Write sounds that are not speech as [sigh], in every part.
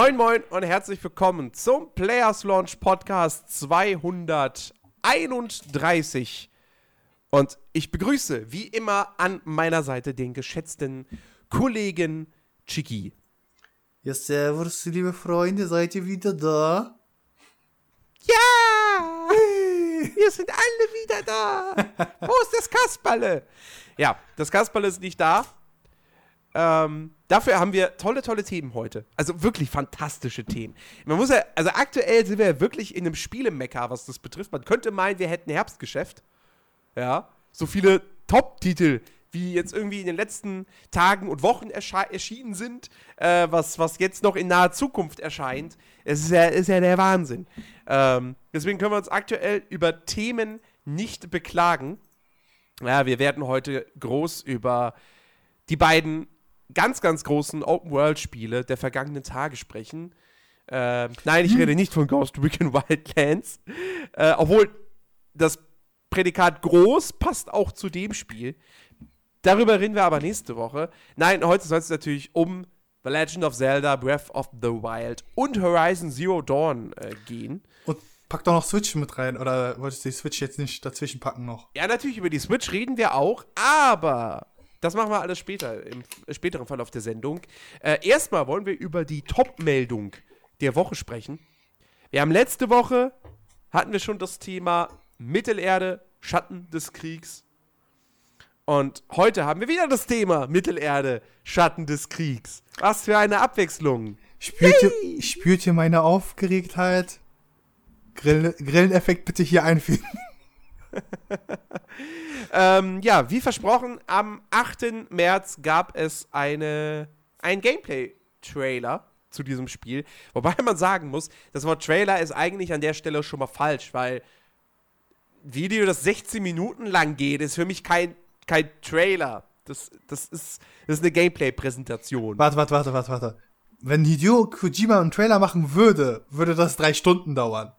Moin Moin und herzlich willkommen zum Players Launch Podcast 231. Und ich begrüße wie immer an meiner Seite den geschätzten Kollegen Chiki. Ja, servus, liebe Freunde, seid ihr wieder da? Ja! Wir sind alle wieder da! [laughs] Wo ist das Kasperle? Ja, das Kasperle ist nicht da. Ähm, dafür haben wir tolle, tolle Themen heute. Also wirklich fantastische Themen. Man muss ja, also aktuell sind wir ja wirklich in einem Spielemecker, was das betrifft. Man könnte meinen, wir hätten Herbstgeschäft. Ja. So viele Top-Titel, wie jetzt irgendwie in den letzten Tagen und Wochen erschienen sind, äh, was, was jetzt noch in naher Zukunft erscheint. Es ist ja, ist ja der Wahnsinn. Ähm, deswegen können wir uns aktuell über Themen nicht beklagen. Ja, wir werden heute groß über die beiden ganz, ganz großen Open-World-Spiele der vergangenen Tage sprechen. Äh, nein, ich hm. rede nicht von Ghost Recon [laughs] Wildlands. Äh, obwohl das Prädikat groß passt auch zu dem Spiel. Darüber reden wir aber nächste Woche. Nein, heute soll es natürlich um The Legend of Zelda, Breath of the Wild und Horizon Zero Dawn äh, gehen. Und pack doch noch Switch mit rein, oder wolltest du die Switch jetzt nicht dazwischen packen noch? Ja, natürlich, über die Switch reden wir auch, aber das machen wir alles später, im späteren Verlauf der Sendung. Äh, erstmal wollen wir über die Top-Meldung der Woche sprechen. Wir haben letzte Woche, hatten wir schon das Thema Mittelerde, Schatten des Kriegs. Und heute haben wir wieder das Thema Mittelerde, Schatten des Kriegs. Was für eine Abwechslung. Spürt, ihr, spürt ihr meine Aufgeregtheit? Grill, Grilleneffekt bitte hier einfügen. [laughs] ähm, ja, wie versprochen, am 8. März gab es eine, ein Gameplay-Trailer zu diesem Spiel. Wobei man sagen muss, das Wort Trailer ist eigentlich an der Stelle schon mal falsch, weil Video, das 16 Minuten lang geht, ist für mich kein, kein Trailer. Das, das, ist, das ist eine Gameplay-Präsentation. Warte, warte, warte, warte, warte. Wenn Hideo Kojima einen Trailer machen würde, würde das drei Stunden dauern.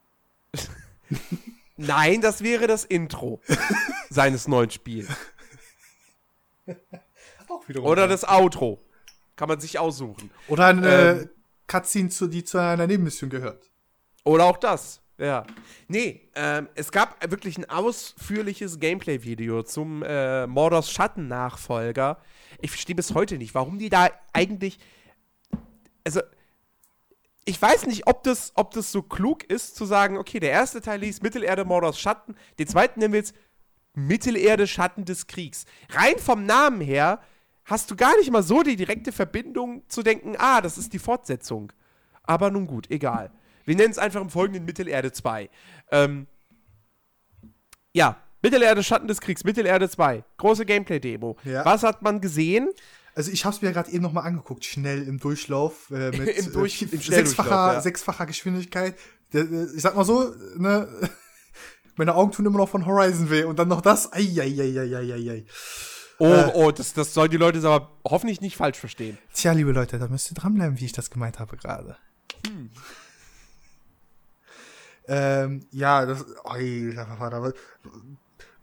[laughs] Nein, das wäre das Intro [laughs] seines neuen Spiels. Oder das Outro. Kann man sich aussuchen. Oder eine ähm, Cutscene, die zu einer Nebenmission gehört. Oder auch das, ja. Nee, ähm, es gab wirklich ein ausführliches Gameplay-Video zum äh, Mordors Schatten-Nachfolger. Ich verstehe bis heute nicht, warum die da eigentlich. Also, ich weiß nicht, ob das, ob das so klug ist, zu sagen, okay, der erste Teil hieß Mittelerde, Mordors Schatten, den zweiten nennen wir jetzt Mittelerde, Schatten des Kriegs. Rein vom Namen her hast du gar nicht mal so die direkte Verbindung zu denken, ah, das ist die Fortsetzung. Aber nun gut, egal. Wir nennen es einfach im folgenden Mittelerde 2. Ähm, ja, Mittelerde, Schatten des Kriegs, Mittelerde 2. Große Gameplay-Demo. Ja. Was hat man gesehen? Also ich habe es mir gerade eben noch mal angeguckt, schnell im Durchlauf äh, [laughs] mit Im Durch, äh, sechsfacher, ja. sechsfacher Geschwindigkeit. Ich sag mal so, ne, [laughs] meine Augen tun immer noch von Horizon weh und dann noch das. Eieieiei. Oh, äh, oh, das, das sollen die Leute aber hoffentlich nicht falsch verstehen. Tja, liebe Leute, da müsst ihr dranbleiben, wie ich das gemeint habe gerade. Hm. Ähm, ja, das. Oh,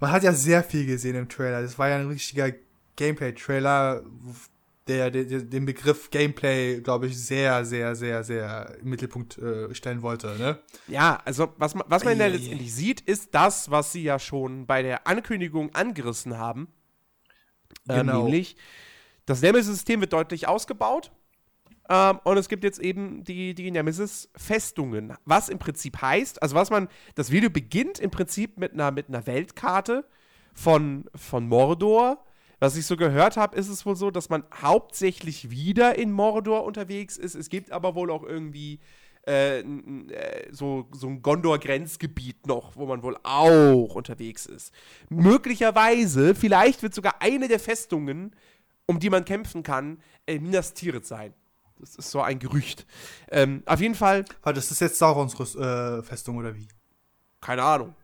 man hat ja sehr viel gesehen im Trailer. Das war ja ein richtiger Gameplay-Trailer, der, der, der, den Begriff Gameplay, glaube ich, sehr, sehr, sehr, sehr im Mittelpunkt äh, stellen wollte. Ne? Ja, also was man, was man ja letztendlich sieht, ist das, was sie ja schon bei der Ankündigung angerissen haben. Ähm, genau. Ähm, nämlich, das Nemesis-System wird deutlich ausgebaut. Ähm, und es gibt jetzt eben die, die Nemesis-Festungen. Was im Prinzip heißt, also was man, das Video beginnt im Prinzip mit einer, mit einer Weltkarte von, von Mordor was ich so gehört habe, ist es wohl so, dass man hauptsächlich wieder in Mordor unterwegs ist. Es gibt aber wohl auch irgendwie äh, äh so, so ein Gondor-Grenzgebiet noch, wo man wohl auch unterwegs ist. Möglicherweise, vielleicht wird sogar eine der Festungen, um die man kämpfen kann, äh, Minas Tirith sein. Das ist so ein Gerücht. Ähm, auf jeden Fall. Weil das ist jetzt Saurons äh, Festung oder wie? Keine Ahnung.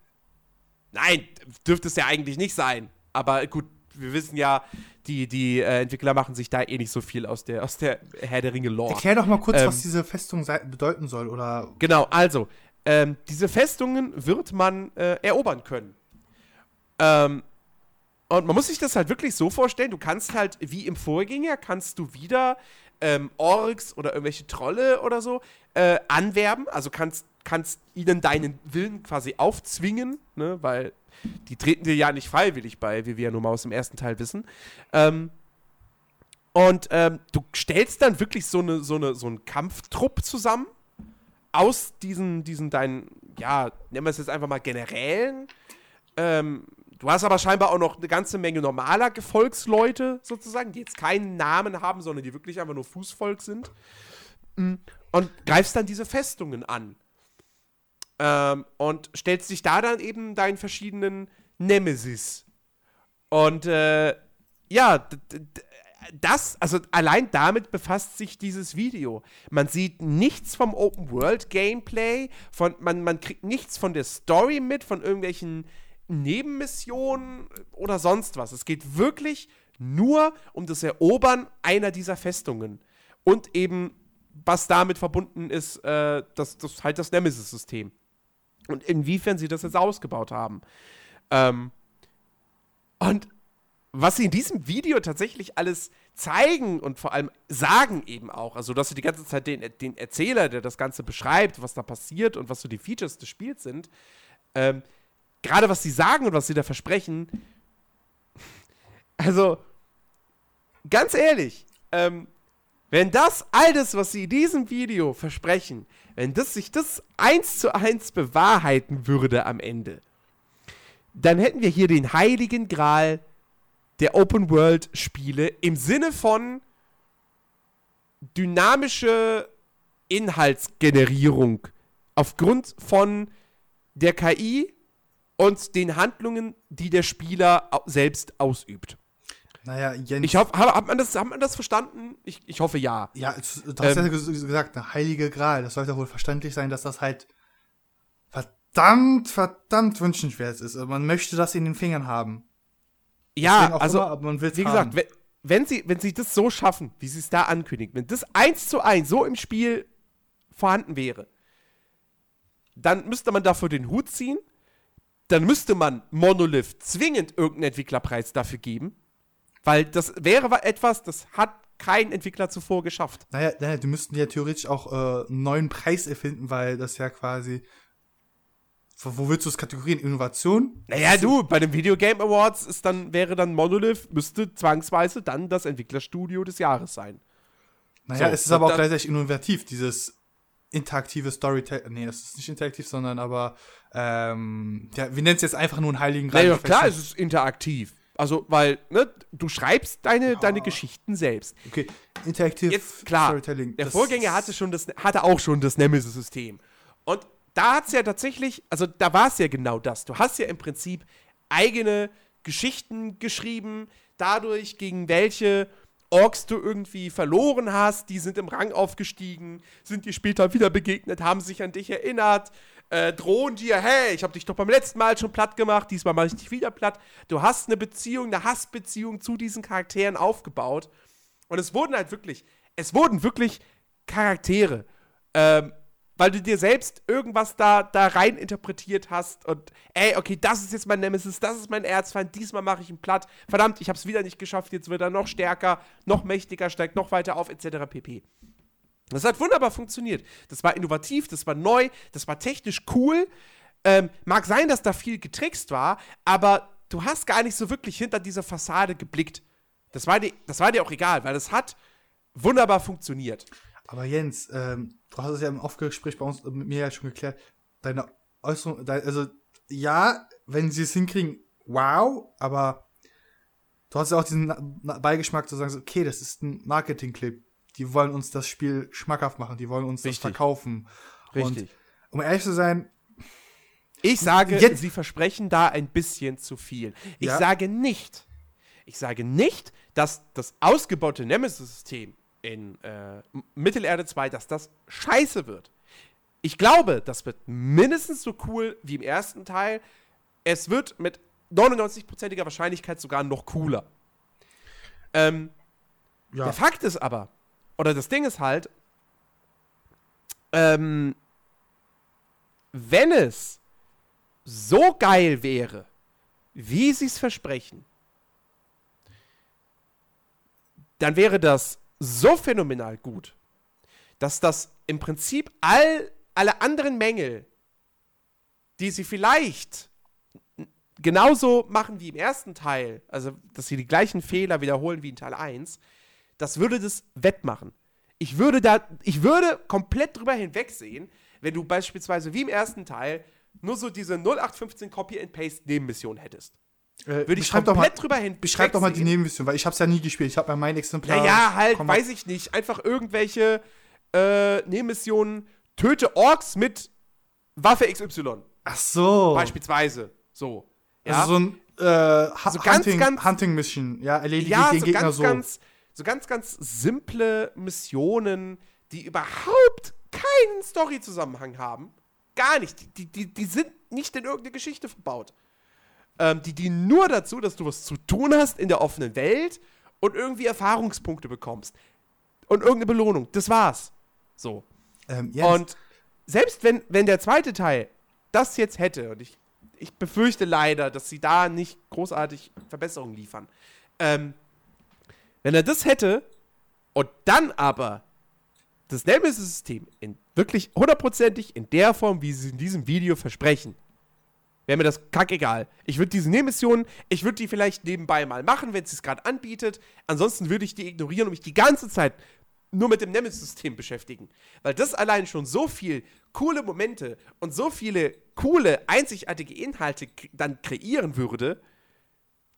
Nein, dürfte es ja eigentlich nicht sein. Aber gut, wir wissen ja, die, die äh, Entwickler machen sich da eh nicht so viel aus der, aus der Herr der Ringe Lore. Erklär doch mal kurz, ähm, was diese Festung bedeuten soll, oder? Genau, also, ähm, diese Festungen wird man äh, erobern können. Ähm, und man muss sich das halt wirklich so vorstellen, du kannst halt, wie im Vorgänger, kannst du wieder ähm, Orks oder irgendwelche Trolle oder so äh, anwerben. Also kannst, kannst ihnen deinen Willen quasi aufzwingen, ne? weil die treten dir ja nicht freiwillig bei, wie wir ja nun mal aus dem ersten Teil wissen. Ähm, und ähm, du stellst dann wirklich so, eine, so, eine, so einen Kampftrupp zusammen aus diesen, diesen deinen, ja, nennen wir es jetzt einfach mal Generälen. Ähm, du hast aber scheinbar auch noch eine ganze Menge normaler Gefolgsleute sozusagen, die jetzt keinen Namen haben, sondern die wirklich einfach nur Fußvolk sind. Mm, und greifst dann diese Festungen an. Ähm, und stellst dich da dann eben deinen verschiedenen Nemesis. Und äh, ja, das, also allein damit befasst sich dieses Video. Man sieht nichts vom Open World Gameplay, von, man, man kriegt nichts von der Story mit, von irgendwelchen Nebenmissionen oder sonst was. Es geht wirklich nur um das Erobern einer dieser Festungen. Und eben, was damit verbunden ist, äh, das, das halt das Nemesis-System. Und inwiefern sie das jetzt ausgebaut haben. Ähm, und was sie in diesem Video tatsächlich alles zeigen und vor allem sagen eben auch, also dass sie die ganze Zeit den, den Erzähler, der das Ganze beschreibt, was da passiert und was so die Features des Spiels sind, ähm, gerade was sie sagen und was sie da versprechen, also ganz ehrlich, ähm, wenn das alles, was sie in diesem Video versprechen, wenn das sich das eins zu eins bewahrheiten würde am Ende, dann hätten wir hier den heiligen Gral der Open-World-Spiele im Sinne von dynamische Inhaltsgenerierung aufgrund von der KI und den Handlungen, die der Spieler selbst ausübt. Naja, Jens. Ich hoffe, hat man das, hat man das verstanden? Ich, ich hoffe ja. Ja, du hast ähm, ja gesagt, eine heilige Gral. Das sollte wohl verständlich sein, dass das halt verdammt, verdammt wünschenswert ist. Also man möchte das in den Fingern haben. Ja, also, immer, man wie gesagt, wenn, wenn, sie, wenn sie das so schaffen, wie sie es da ankündigen, wenn das eins zu eins so im Spiel vorhanden wäre, dann müsste man dafür den Hut ziehen, dann müsste man Monolith zwingend irgendeinen Entwicklerpreis dafür geben, weil das wäre etwas, das hat kein Entwickler zuvor geschafft. Naja, naja die müssten ja theoretisch auch äh, einen neuen Preis erfinden, weil das ja quasi wo willst du es kategorieren? Innovation? Naja, du, bei den Video Game Awards ist dann, wäre dann Monolith, müsste zwangsweise dann das Entwicklerstudio des Jahres sein. Naja, so, es ist aber auch gleichzeitig innovativ, dieses interaktive Storytelling. Nee, das ist nicht interaktiv, sondern aber, ähm, ja, wir nennen es jetzt einfach nur einen heiligen Grad. Naja, klar, es ist interaktiv. Also, weil, ne, du schreibst deine, ja. deine Geschichten selbst. Okay, interaktiv Jetzt, klar, Storytelling. Der Vorgänger hatte schon das, hatte auch schon das Nemesis-System. Und da hat es ja tatsächlich, also da war es ja genau das. Du hast ja im Prinzip eigene Geschichten geschrieben, dadurch, gegen welche Orks du irgendwie verloren hast, die sind im Rang aufgestiegen, sind dir später wieder begegnet, haben sich an dich erinnert, äh, drohen dir, hey, ich habe dich doch beim letzten Mal schon platt gemacht, diesmal mache ich dich wieder platt. Du hast eine Beziehung, eine Hassbeziehung zu diesen Charakteren aufgebaut. Und es wurden halt wirklich, es wurden wirklich Charaktere. Ähm, weil du dir selbst irgendwas da, da rein interpretiert hast und ey, okay, das ist jetzt mein Nemesis, das ist mein Erzfeind, diesmal mache ich ihn platt. Verdammt, ich habe es wieder nicht geschafft, jetzt wird er noch stärker, noch mächtiger, steigt noch weiter auf, etc. pp. Das hat wunderbar funktioniert. Das war innovativ, das war neu, das war technisch cool. Ähm, mag sein, dass da viel getrickst war, aber du hast gar nicht so wirklich hinter dieser Fassade geblickt. Das war dir, das war dir auch egal, weil es hat wunderbar funktioniert. Aber Jens, ähm, du hast es ja im Aufgespräch bei uns mit mir ja schon geklärt, deine Äußerung, dein, also ja, wenn sie es hinkriegen, wow, aber du hast ja auch diesen Beigeschmack zu sagen, okay, das ist ein Marketing-Clip. Die wollen uns das Spiel schmackhaft machen, die wollen uns Richtig. das verkaufen. Richtig. Und um ehrlich zu sein, ich sage, jetzt, sie versprechen da ein bisschen zu viel. Ich ja. sage nicht, ich sage nicht, dass das ausgebaute Nemesis-System in äh, Mittelerde 2, dass das scheiße wird. Ich glaube, das wird mindestens so cool wie im ersten Teil. Es wird mit 99%iger Wahrscheinlichkeit sogar noch cooler. Ähm, ja. Der Fakt ist aber, oder das Ding ist halt, ähm, wenn es so geil wäre, wie sie es versprechen, dann wäre das so phänomenal gut, dass das im Prinzip all, alle anderen Mängel, die sie vielleicht genauso machen wie im ersten Teil, also dass sie die gleichen Fehler wiederholen wie in Teil 1, das würde das wettmachen. Ich würde da, ich würde komplett drüber hinwegsehen, wenn du beispielsweise wie im ersten Teil nur so diese 0815 Copy and Paste Nebenmission hättest. Äh, Würde ich komplett doch mal, drüber hin. Beschreib doch mal die. Nebenmission, weil ich hab's ja nie gespielt. Ich habe ja mein Exemplar. Naja, halt, Komm, weiß ich nicht. Einfach irgendwelche äh, Nebenmissionen. Töte Orks mit Waffe XY. Ach so. Beispielsweise. So. Ja, Also so ein äh, ha So ganz, Hunting, ganz- Hunting Mission. Ja, erledige ja den so, Gegner ganz, so. ganz, so ganz, ganz simple Missionen, die überhaupt keinen Story-Zusammenhang haben. Gar nicht. Die, die, die sind nicht in irgendeine Geschichte verbaut. Ähm, die dienen nur dazu, dass du was zu tun hast in der offenen Welt und irgendwie Erfahrungspunkte bekommst. Und irgendeine Belohnung. Das war's. So. ähm, ja, Und selbst wenn, wenn der zweite Teil das jetzt hätte, und ich, ich befürchte leider, dass sie da nicht großartig Verbesserungen liefern, ähm, wenn er das hätte und dann aber das Nemesis-System in wirklich hundertprozentig in der Form, wie sie es in diesem Video versprechen, wäre mir das kackegal. Ich würde diese Nebenmissionen, ich würde die vielleicht nebenbei mal machen, wenn es sich gerade anbietet. Ansonsten würde ich die ignorieren und mich die ganze Zeit nur mit dem Nemesis-System beschäftigen. Weil das allein schon so viel coole Momente und so viele coole, einzigartige Inhalte dann kreieren würde,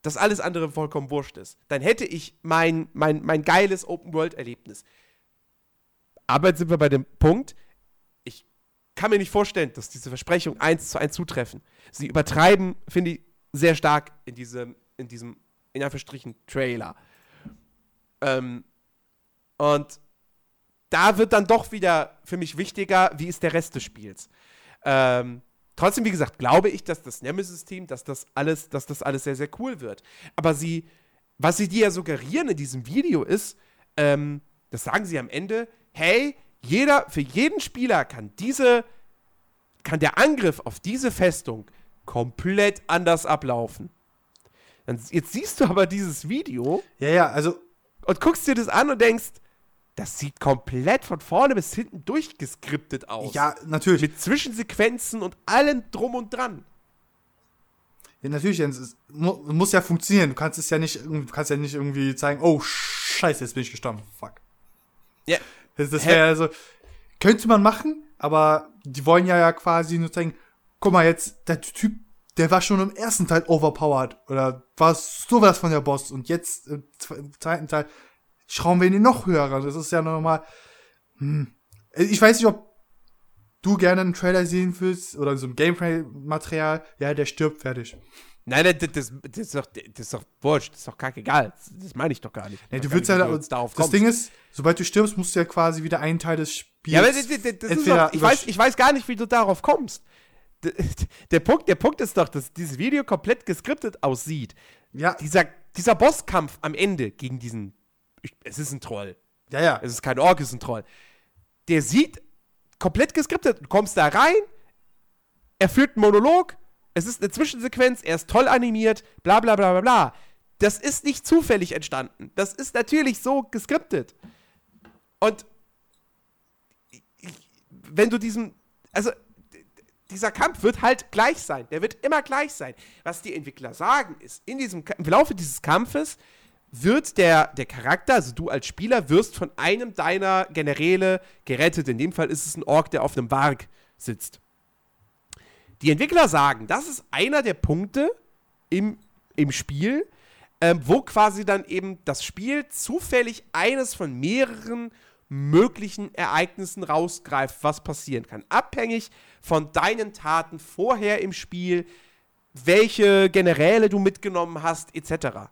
dass alles andere vollkommen wurscht ist. Dann hätte ich mein, mein, mein geiles Open-World-Erlebnis. Aber jetzt sind wir bei dem Punkt, kann mir nicht vorstellen, dass diese Versprechungen eins zu eins zutreffen. Sie übertreiben, finde ich, sehr stark in diesem, in diesem, in Anführungsstrichen, Trailer. Ähm, und da wird dann doch wieder für mich wichtiger, wie ist der Rest des Spiels. Ähm, trotzdem, wie gesagt, glaube ich, dass das Nemesis-Team, dass das alles, dass das alles sehr, sehr cool wird. Aber sie, was sie dir ja suggerieren in diesem Video ist, ähm, das sagen sie am Ende, hey, jeder, für jeden Spieler kann diese, kann der Angriff auf diese Festung komplett anders ablaufen. Jetzt siehst du aber dieses Video ja, ja, also und guckst dir das an und denkst, das sieht komplett von vorne bis hinten durchgeskriptet aus. ja, natürlich. Mit Zwischensequenzen und allem drum und dran. Ja, natürlich, es mu muss ja funktionieren. Du kannst es ja nicht, du kannst ja nicht irgendwie zeigen, oh Scheiße, jetzt bin ich gestorben. Fuck. Ja. Das, das wäre also, könnte man machen, aber die wollen ja, ja quasi nur zeigen, guck mal jetzt, der Typ, der war schon im ersten Teil overpowered oder war sowas von der Boss und jetzt im zweiten Teil schrauben wir ihn noch höher ran. Das ist ja normal. Hm. Ich weiß nicht, ob du gerne einen Trailer sehen willst oder so ein Gameplay-Material. Ja, der stirbt fertig. Nein, nein, das, das, das, ist doch, das ist doch wurscht, das ist doch kackegal. Das, das meine ich doch gar nicht. Nee, du willst gar ja, darauf das kommst. Ding ist, sobald du stirbst, musst du ja quasi wieder einen Teil des Spiels. Ja, aber das, das, ist doch, ich, weiß, ich weiß gar nicht, wie du darauf kommst. Der, [laughs] der, Punkt, der Punkt ist doch, dass dieses Video komplett geskriptet aussieht. ja, Dieser, dieser Bosskampf am Ende gegen diesen. Es ist ein Troll. ja, ja. Es ist kein Ork, es ist ein Troll. Der sieht komplett geskriptet. Du kommst da rein, er führt einen Monolog, es ist eine Zwischensequenz, er ist toll animiert, bla bla bla bla bla. Das ist nicht zufällig entstanden. Das ist natürlich so geskriptet. Und wenn du diesen, also dieser Kampf wird halt gleich sein. Der wird immer gleich sein. Was die Entwickler sagen ist, in diesem, im Laufe dieses Kampfes wird der, der Charakter, also du als Spieler, wirst von einem deiner Generäle gerettet. In dem Fall ist es ein Ork, der auf einem Warg sitzt. Die Entwickler sagen, das ist einer der Punkte im, im Spiel, ähm, wo quasi dann eben das Spiel zufällig eines von mehreren möglichen Ereignissen rausgreift, was passieren kann. Abhängig von deinen Taten vorher im Spiel, welche Generäle du mitgenommen hast, etc.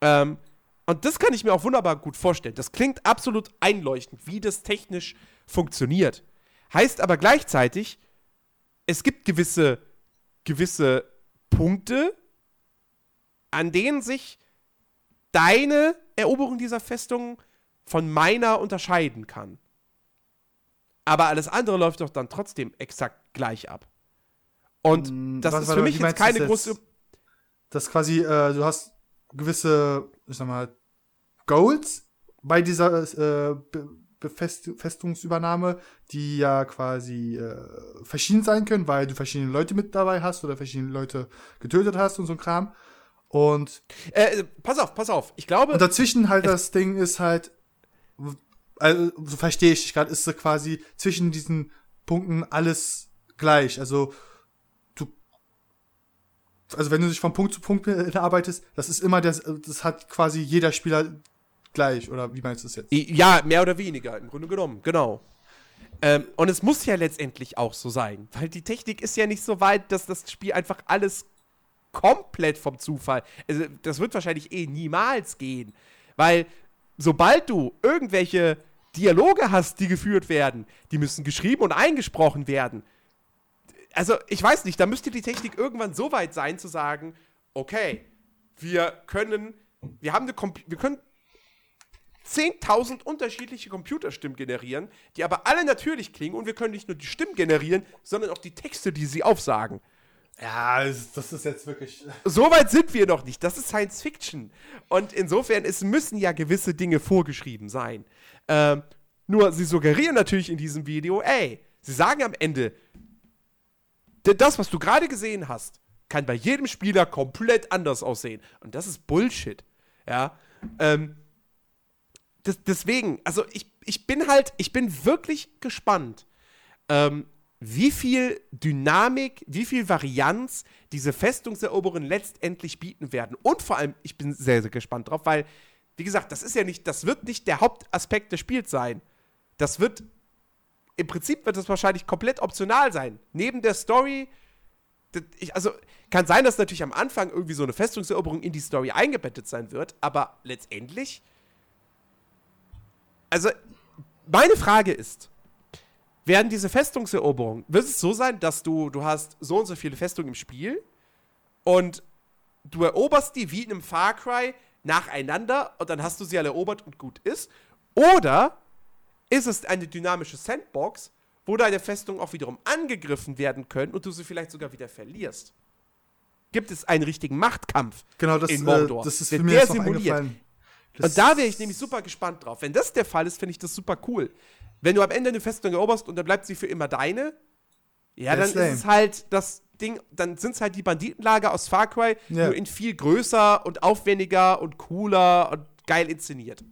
Ähm, und das kann ich mir auch wunderbar gut vorstellen. Das klingt absolut einleuchtend, wie das technisch funktioniert. Heißt aber gleichzeitig, es gibt gewisse, gewisse Punkte, an denen sich deine Eroberung dieser Festung von meiner unterscheiden kann. Aber alles andere läuft doch dann trotzdem exakt gleich ab. Und Mm, das was- ist für mich jetzt keine große. jetzt? Das quasi, äh, du hast gewisse, ich sag mal, Goals, bei dieser äh, Be Befestungsübernahme, die ja quasi äh, verschieden sein können, weil du verschiedene Leute mit dabei hast oder verschiedene Leute getötet hast und so ein Kram. Und Äh, pass auf, pass auf. Ich glaube, und dazwischen halt das Ding ist halt, also so verstehe ich dich gerade, ist quasi zwischen diesen Punkten alles gleich. Also du, also wenn du dich von Punkt zu Punkt arbeitest, das ist immer das, das hat quasi jeder Spieler gleich. Oder wie meinst du das jetzt? Ja, mehr oder weniger, im Grunde genommen, genau. Ähm, und es muss ja letztendlich auch so sein, weil die Technik ist ja nicht so weit, dass das Spiel einfach alles komplett vom Zufall. Also, das wird wahrscheinlich eh niemals gehen, weil sobald du irgendwelche Dialoge hast, die geführt werden, die müssen geschrieben und eingesprochen werden. Also, ich weiß nicht, da müsste die Technik irgendwann so weit sein zu sagen, okay, wir können, wir haben eine, wir können 10.000 unterschiedliche Computerstimmen generieren, die aber alle natürlich klingen und wir können nicht nur die Stimmen generieren, sondern auch die Texte, die sie aufsagen. Ja, das ist jetzt wirklich. [laughs] So weit sind wir noch nicht. Das ist Science Fiction. Und insofern, es müssen ja gewisse Dinge vorgeschrieben sein. Ähm, nur, sie suggerieren natürlich in diesem Video, ey, sie sagen am Ende, das, was du gerade gesehen hast, kann bei jedem Spieler komplett anders aussehen. Und das ist Bullshit. Ja. Ähm, das, deswegen, also ich, ich bin halt, ich bin wirklich gespannt, ähm, wie viel Dynamik, wie viel Varianz diese Festungseroberungen letztendlich bieten werden. Und vor allem, ich bin sehr, sehr gespannt drauf, weil, wie gesagt, das ist ja nicht, das wird nicht der Hauptaspekt des Spiels sein. Das wird, im Prinzip wird das wahrscheinlich komplett optional sein. Neben der Story, ich, also kann sein, dass natürlich am Anfang irgendwie so eine Festungseroberung in die Story eingebettet sein wird, aber letztendlich, also meine Frage ist, werden diese Festungseroberungen, wird es so sein, dass du, du hast so und so viele Festungen im Spiel und du eroberst die wie in einem Far Cry nacheinander und dann hast du sie alle erobert und gut ist? Oder ist es eine dynamische Sandbox, wo deine Festungen auch wiederum angegriffen werden können und du sie vielleicht sogar wieder verlierst? Gibt es einen richtigen Machtkampf genau, das, in Mordor? Äh, das ist für mich der simuliert? Eingefallen. Und da wäre ich nämlich super gespannt drauf. Wenn das der Fall ist, finde ich das super cool. Wenn du am Ende eine Festung eroberst und dann bleibt sie für immer deine, ja, dann Das ist lame. ist es halt das Ding, dann sind es halt die Banditenlager aus Far Cry, Ja. nur in viel größer und aufwendiger und cooler und geil inszeniert.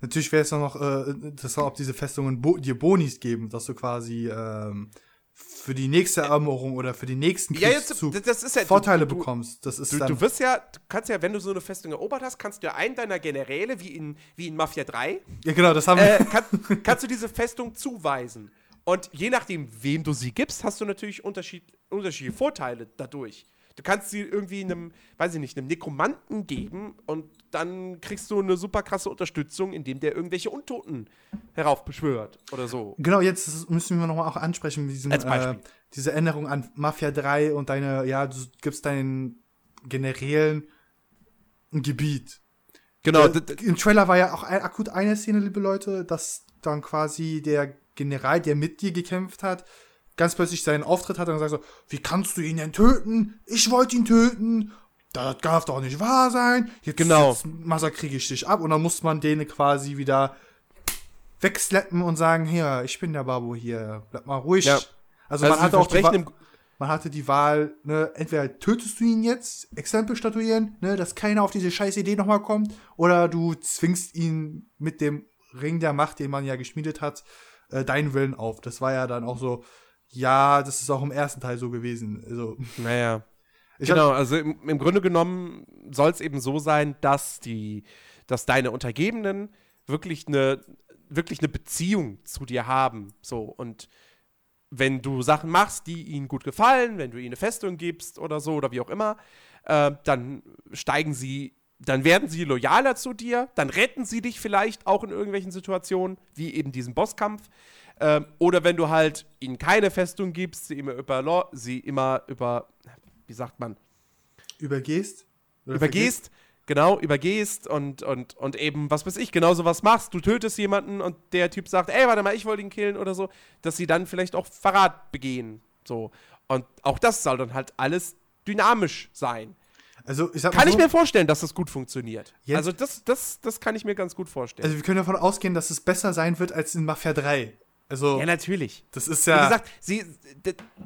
Natürlich wäre es auch noch äh, interessant, ob diese Festungen bo dir Bonis geben, dass du quasi ähm, für die nächste Eroberung oder für den nächsten Ja, jetzt, Kriegszug das- das ist ja Vorteile du, du, bekommst. Das ist Du, dann du wirst ja, du kannst ja, wenn du so eine Festung erobert hast, kannst du ja einen deiner Generäle, wie in, wie in Mafia 3, ja genau, das haben äh, wir. kann, [laughs] kannst du diese Festung zuweisen. Und je nachdem, wem du sie gibst, hast du natürlich Unterschied, unterschiedliche Vorteile dadurch. Du kannst sie irgendwie einem, weiß ich nicht, einem Nekromanten geben und dann kriegst du eine super krasse Unterstützung, indem der irgendwelche Untoten heraufbeschwört oder so. Genau, jetzt müssen wir nochmal auch ansprechen, diesen, Als Beispiel. äh, diese Änderung an Mafia 3 und deine, ja, du gibst deinen Generälen ein Gebiet. Genau, Äh, Im Trailer war ja auch ein, akut eine Szene, liebe Leute, dass dann quasi der General, der mit dir gekämpft hat, ganz plötzlich seinen Auftritt hat und sagt so, wie kannst du ihn denn töten? Ich wollte ihn töten. Das darf doch nicht wahr sein. Jetzt, Genau. jetzt massakriere ich dich ab. Und dann muss man den quasi wieder wegslappen und sagen, hier, ich bin der Babu hier, bleib mal ruhig. Ja. Also, Also man hatte auch die man hatte die Wahl, ne, entweder tötest du ihn jetzt, Exempel statuieren, ne, dass keiner auf diese scheiß Idee nochmal kommt, oder du zwingst ihn mit dem Ring der Macht, den man ja geschmiedet hat, äh, deinen Willen auf. Das war ja dann auch so, ja, das ist auch im ersten Teil so gewesen. Also, Naja. Ich genau, also im, im Grunde genommen soll es eben so sein, dass die, dass deine Untergebenen wirklich eine, wirklich eine Beziehung zu dir haben. So, und wenn du Sachen machst, die ihnen gut gefallen, wenn du ihnen eine Festung gibst oder so oder wie auch immer, äh, dann steigen sie, dann werden sie loyaler zu dir, dann retten sie dich vielleicht auch in irgendwelchen Situationen, wie eben diesen Bosskampf. Ähm, oder wenn du halt ihnen keine Festung gibst, sie immer über, sie immer über, wie sagt man, übergehst. übergehst, genau, übergehst und, und, und eben, was weiß ich, genau sowas machst. Du tötest jemanden und der Typ sagt, ey, warte mal, ich wollte ihn killen oder so, dass sie dann vielleicht auch Verrat begehen. So. Und auch das soll dann halt alles dynamisch sein. Also, ich Kann so, ich mir vorstellen, dass das gut funktioniert. Jetzt- also das, das, das kann ich mir ganz gut vorstellen. also wir können davon ausgehen, dass es besser sein wird als in Mafia 3. Also, ja, natürlich. das ist Wie ja. gesagt, sie,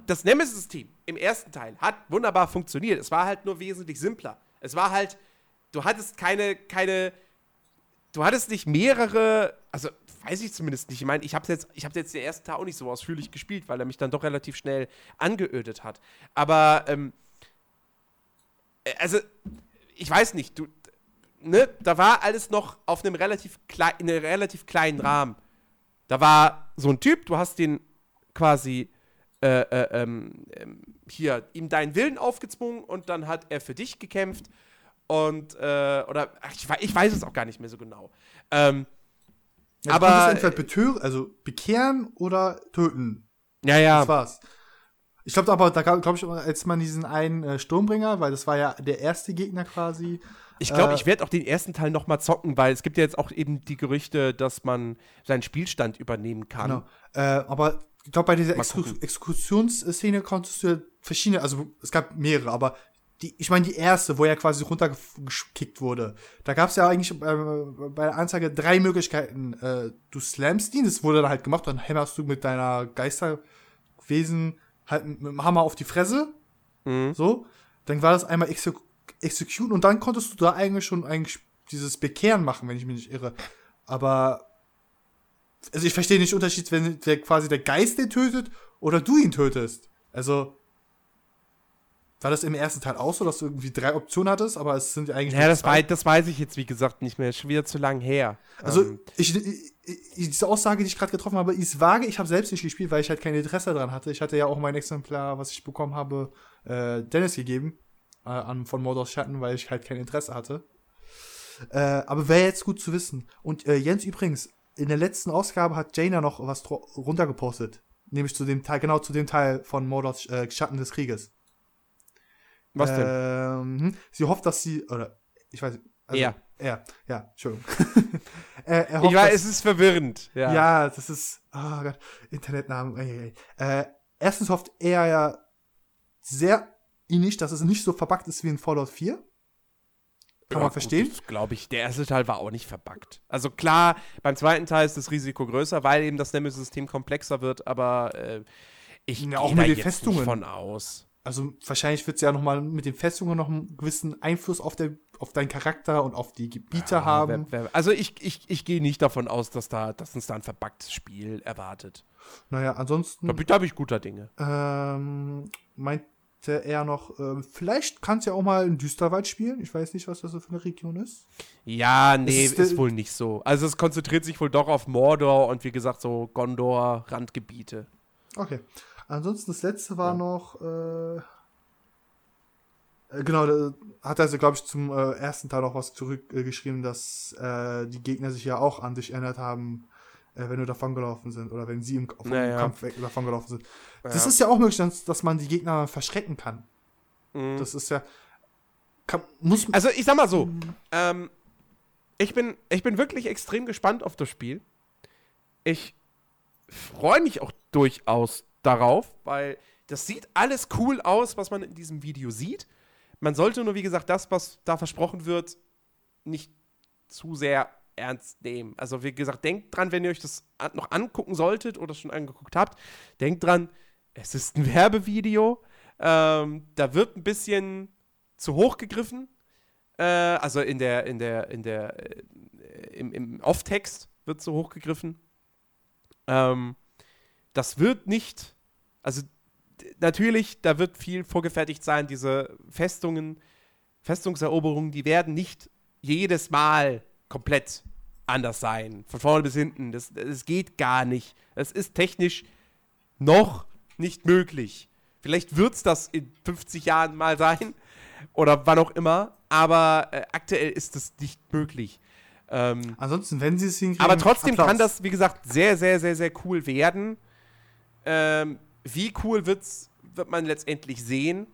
das Nemesis-Team im ersten Teil hat wunderbar funktioniert. Es war halt nur wesentlich simpler. Es war halt, du hattest keine, keine, du hattest nicht mehrere, also weiß ich zumindest nicht. Ich meine, ich habe jetzt, ich habe jetzt den ersten Teil auch nicht so ausführlich gespielt, weil er mich dann doch relativ schnell angeödet hat. Aber, ähm, äh, also, ich weiß nicht, du, ne, da war alles noch auf einem relativ, klei in einem relativ kleinen Rahmen. Da war so ein Typ, du hast den quasi äh, äh, ähm, ähm, hier ihm deinen Willen aufgezwungen und dann hat er für dich gekämpft und äh, oder ach, ich, ich weiß es auch gar nicht mehr so genau. Ähm, ja, du aber- konntest entweder betören, also bekehren oder töten. ja, ja. Das war's. Ich glaube aber, da glaube ich, als man diesen einen äh, Sturmbringer, weil das war ja der erste Gegner quasi. Ich glaube, Äh, ich werde auch den ersten Teil noch mal zocken, weil es gibt ja jetzt auch eben die Gerüchte, dass man seinen Spielstand übernehmen kann. Genau. Äh, aber ich glaube, bei dieser Exku gucken. Exekutionsszene konntest du ja verschiedene, also es gab mehrere, aber die, ich meine die erste, wo er quasi runtergekickt wurde, da gab es ja eigentlich äh, bei der Anzeige drei Möglichkeiten. Äh, du slammst ihn, das wurde dann halt gemacht, dann hämmerst du mit deiner Geisterwesen halt mit, mit dem Hammer auf die Fresse. Mhm. So. Dann war das einmal Exek Execute und dann konntest du da eigentlich schon eigentlich dieses Bekehren machen, wenn ich mich nicht irre. Aber also ich verstehe nicht den Unterschied, wenn der quasi der Geist den tötet oder du ihn tötest. Also war das im ersten Teil auch so, dass du irgendwie drei Optionen hattest, aber es sind ja eigentlich Ja, das, wei das weiß ich jetzt, wie gesagt, nicht mehr. Ist schon wieder zu lang her. Also Ähm, ich, ich, ich, diese Aussage, die ich gerade getroffen habe, ist vage. Ich habe selbst nicht gespielt, weil ich halt kein Interesse daran hatte. Ich hatte ja auch mein Exemplar, was ich bekommen habe, äh, Dennis gegeben äh, an, von Mordors Schatten, weil ich halt kein Interesse hatte. Äh, aber wäre jetzt gut zu wissen. Und äh, Jens übrigens, in der letzten Ausgabe hat Jaina noch was runtergepostet. Nämlich zu dem Teil, genau zu dem Teil von Mordors äh, Schatten des Krieges. was denn? Ähm, hm. sie hofft, dass sie, oder, ich weiß, also, Er. Er, ja, Entschuldigung. [laughs] er, er ich weiß, dass- es ist verwirrend. Ja. ja, das ist, oh Gott, Internetnamen. ey, ey, ey. Äh, erstens hofft er ja sehr innig, dass es nicht so verbuggt ist wie in Fallout 4. Kann man verstehen. Glaube ich. Der erste Teil war auch nicht verbuggt. Also klar, beim zweiten Teil ist das Risiko größer, weil eben das Nemesis-System komplexer wird, aber äh, ich Ja, gehe auch da mit den jetzt Festungen. nicht von aus. Also wahrscheinlich wird es ja nochmal mit den Festungen noch einen gewissen Einfluss auf, der, auf deinen Charakter und auf die Gebiete Ja, haben. wer, wer, also ich, ich, ich gehe nicht davon aus, dass, da, dass uns da ein verbuggtes Spiel erwartet. Naja, ansonsten Da, bin- da habe ich guter Dinge. ähm, meinte er noch, ähm, vielleicht kannst du ja auch mal in Düsterwald spielen. Ich weiß nicht, was das so für eine Region ist. Ja, nee, ist ist, wohl nicht so. Also es konzentriert sich wohl doch auf Mordor und wie gesagt so Gondor, Randgebiete. Okay. Ansonsten das letzte war noch, äh, äh, genau, da hat er also, glaube ich, zum äh, ersten Teil noch was zurückgeschrieben, äh, geschrieben, dass äh, die Gegner sich ja auch an dich erinnert haben, äh, wenn du davongelaufen sind oder wenn sie im, vom Ja, ja. Kampf weg davongelaufen sind. Das Ja. ist ja auch möglich, dass, dass man die Gegner verschrecken kann. Mhm. Das ist ja, kann, muss, Also ich sag mal so, ähm, ich, bin, ich bin wirklich extrem gespannt auf das Spiel. Ich freue mich auch durchaus darauf, weil das sieht alles cool aus, was man in diesem Video sieht. Man sollte nur, wie gesagt, das, was da versprochen wird, nicht zu sehr ernst nehmen. Also wie gesagt, denkt dran, wenn ihr euch das noch angucken solltet oder schon angeguckt habt, denkt dran, es ist ein Werbevideo. Ähm, da wird ein bisschen zu hoch gegriffen. Äh, also in der, in der, in der, äh, im, im Off-Text wird zu hoch gegriffen. Ähm, das wird nicht, also natürlich, da wird viel vorgefertigt sein, diese Festungen, Festungseroberungen, die werden nicht jedes Mal komplett anders sein, von vorne bis hinten. Das, das geht gar nicht. Es ist technisch noch nicht möglich. Vielleicht wird es das in 50 Jahren mal sein [laughs] oder wann auch immer, aber äh, aktuell ist es nicht möglich. Ähm, ansonsten, wenn sie es hinkriegen. aber trotzdem Applaus. kann das, wie gesagt, sehr, sehr, sehr, sehr cool werden. Ähm, wie cool wird's, wird man letztendlich sehen.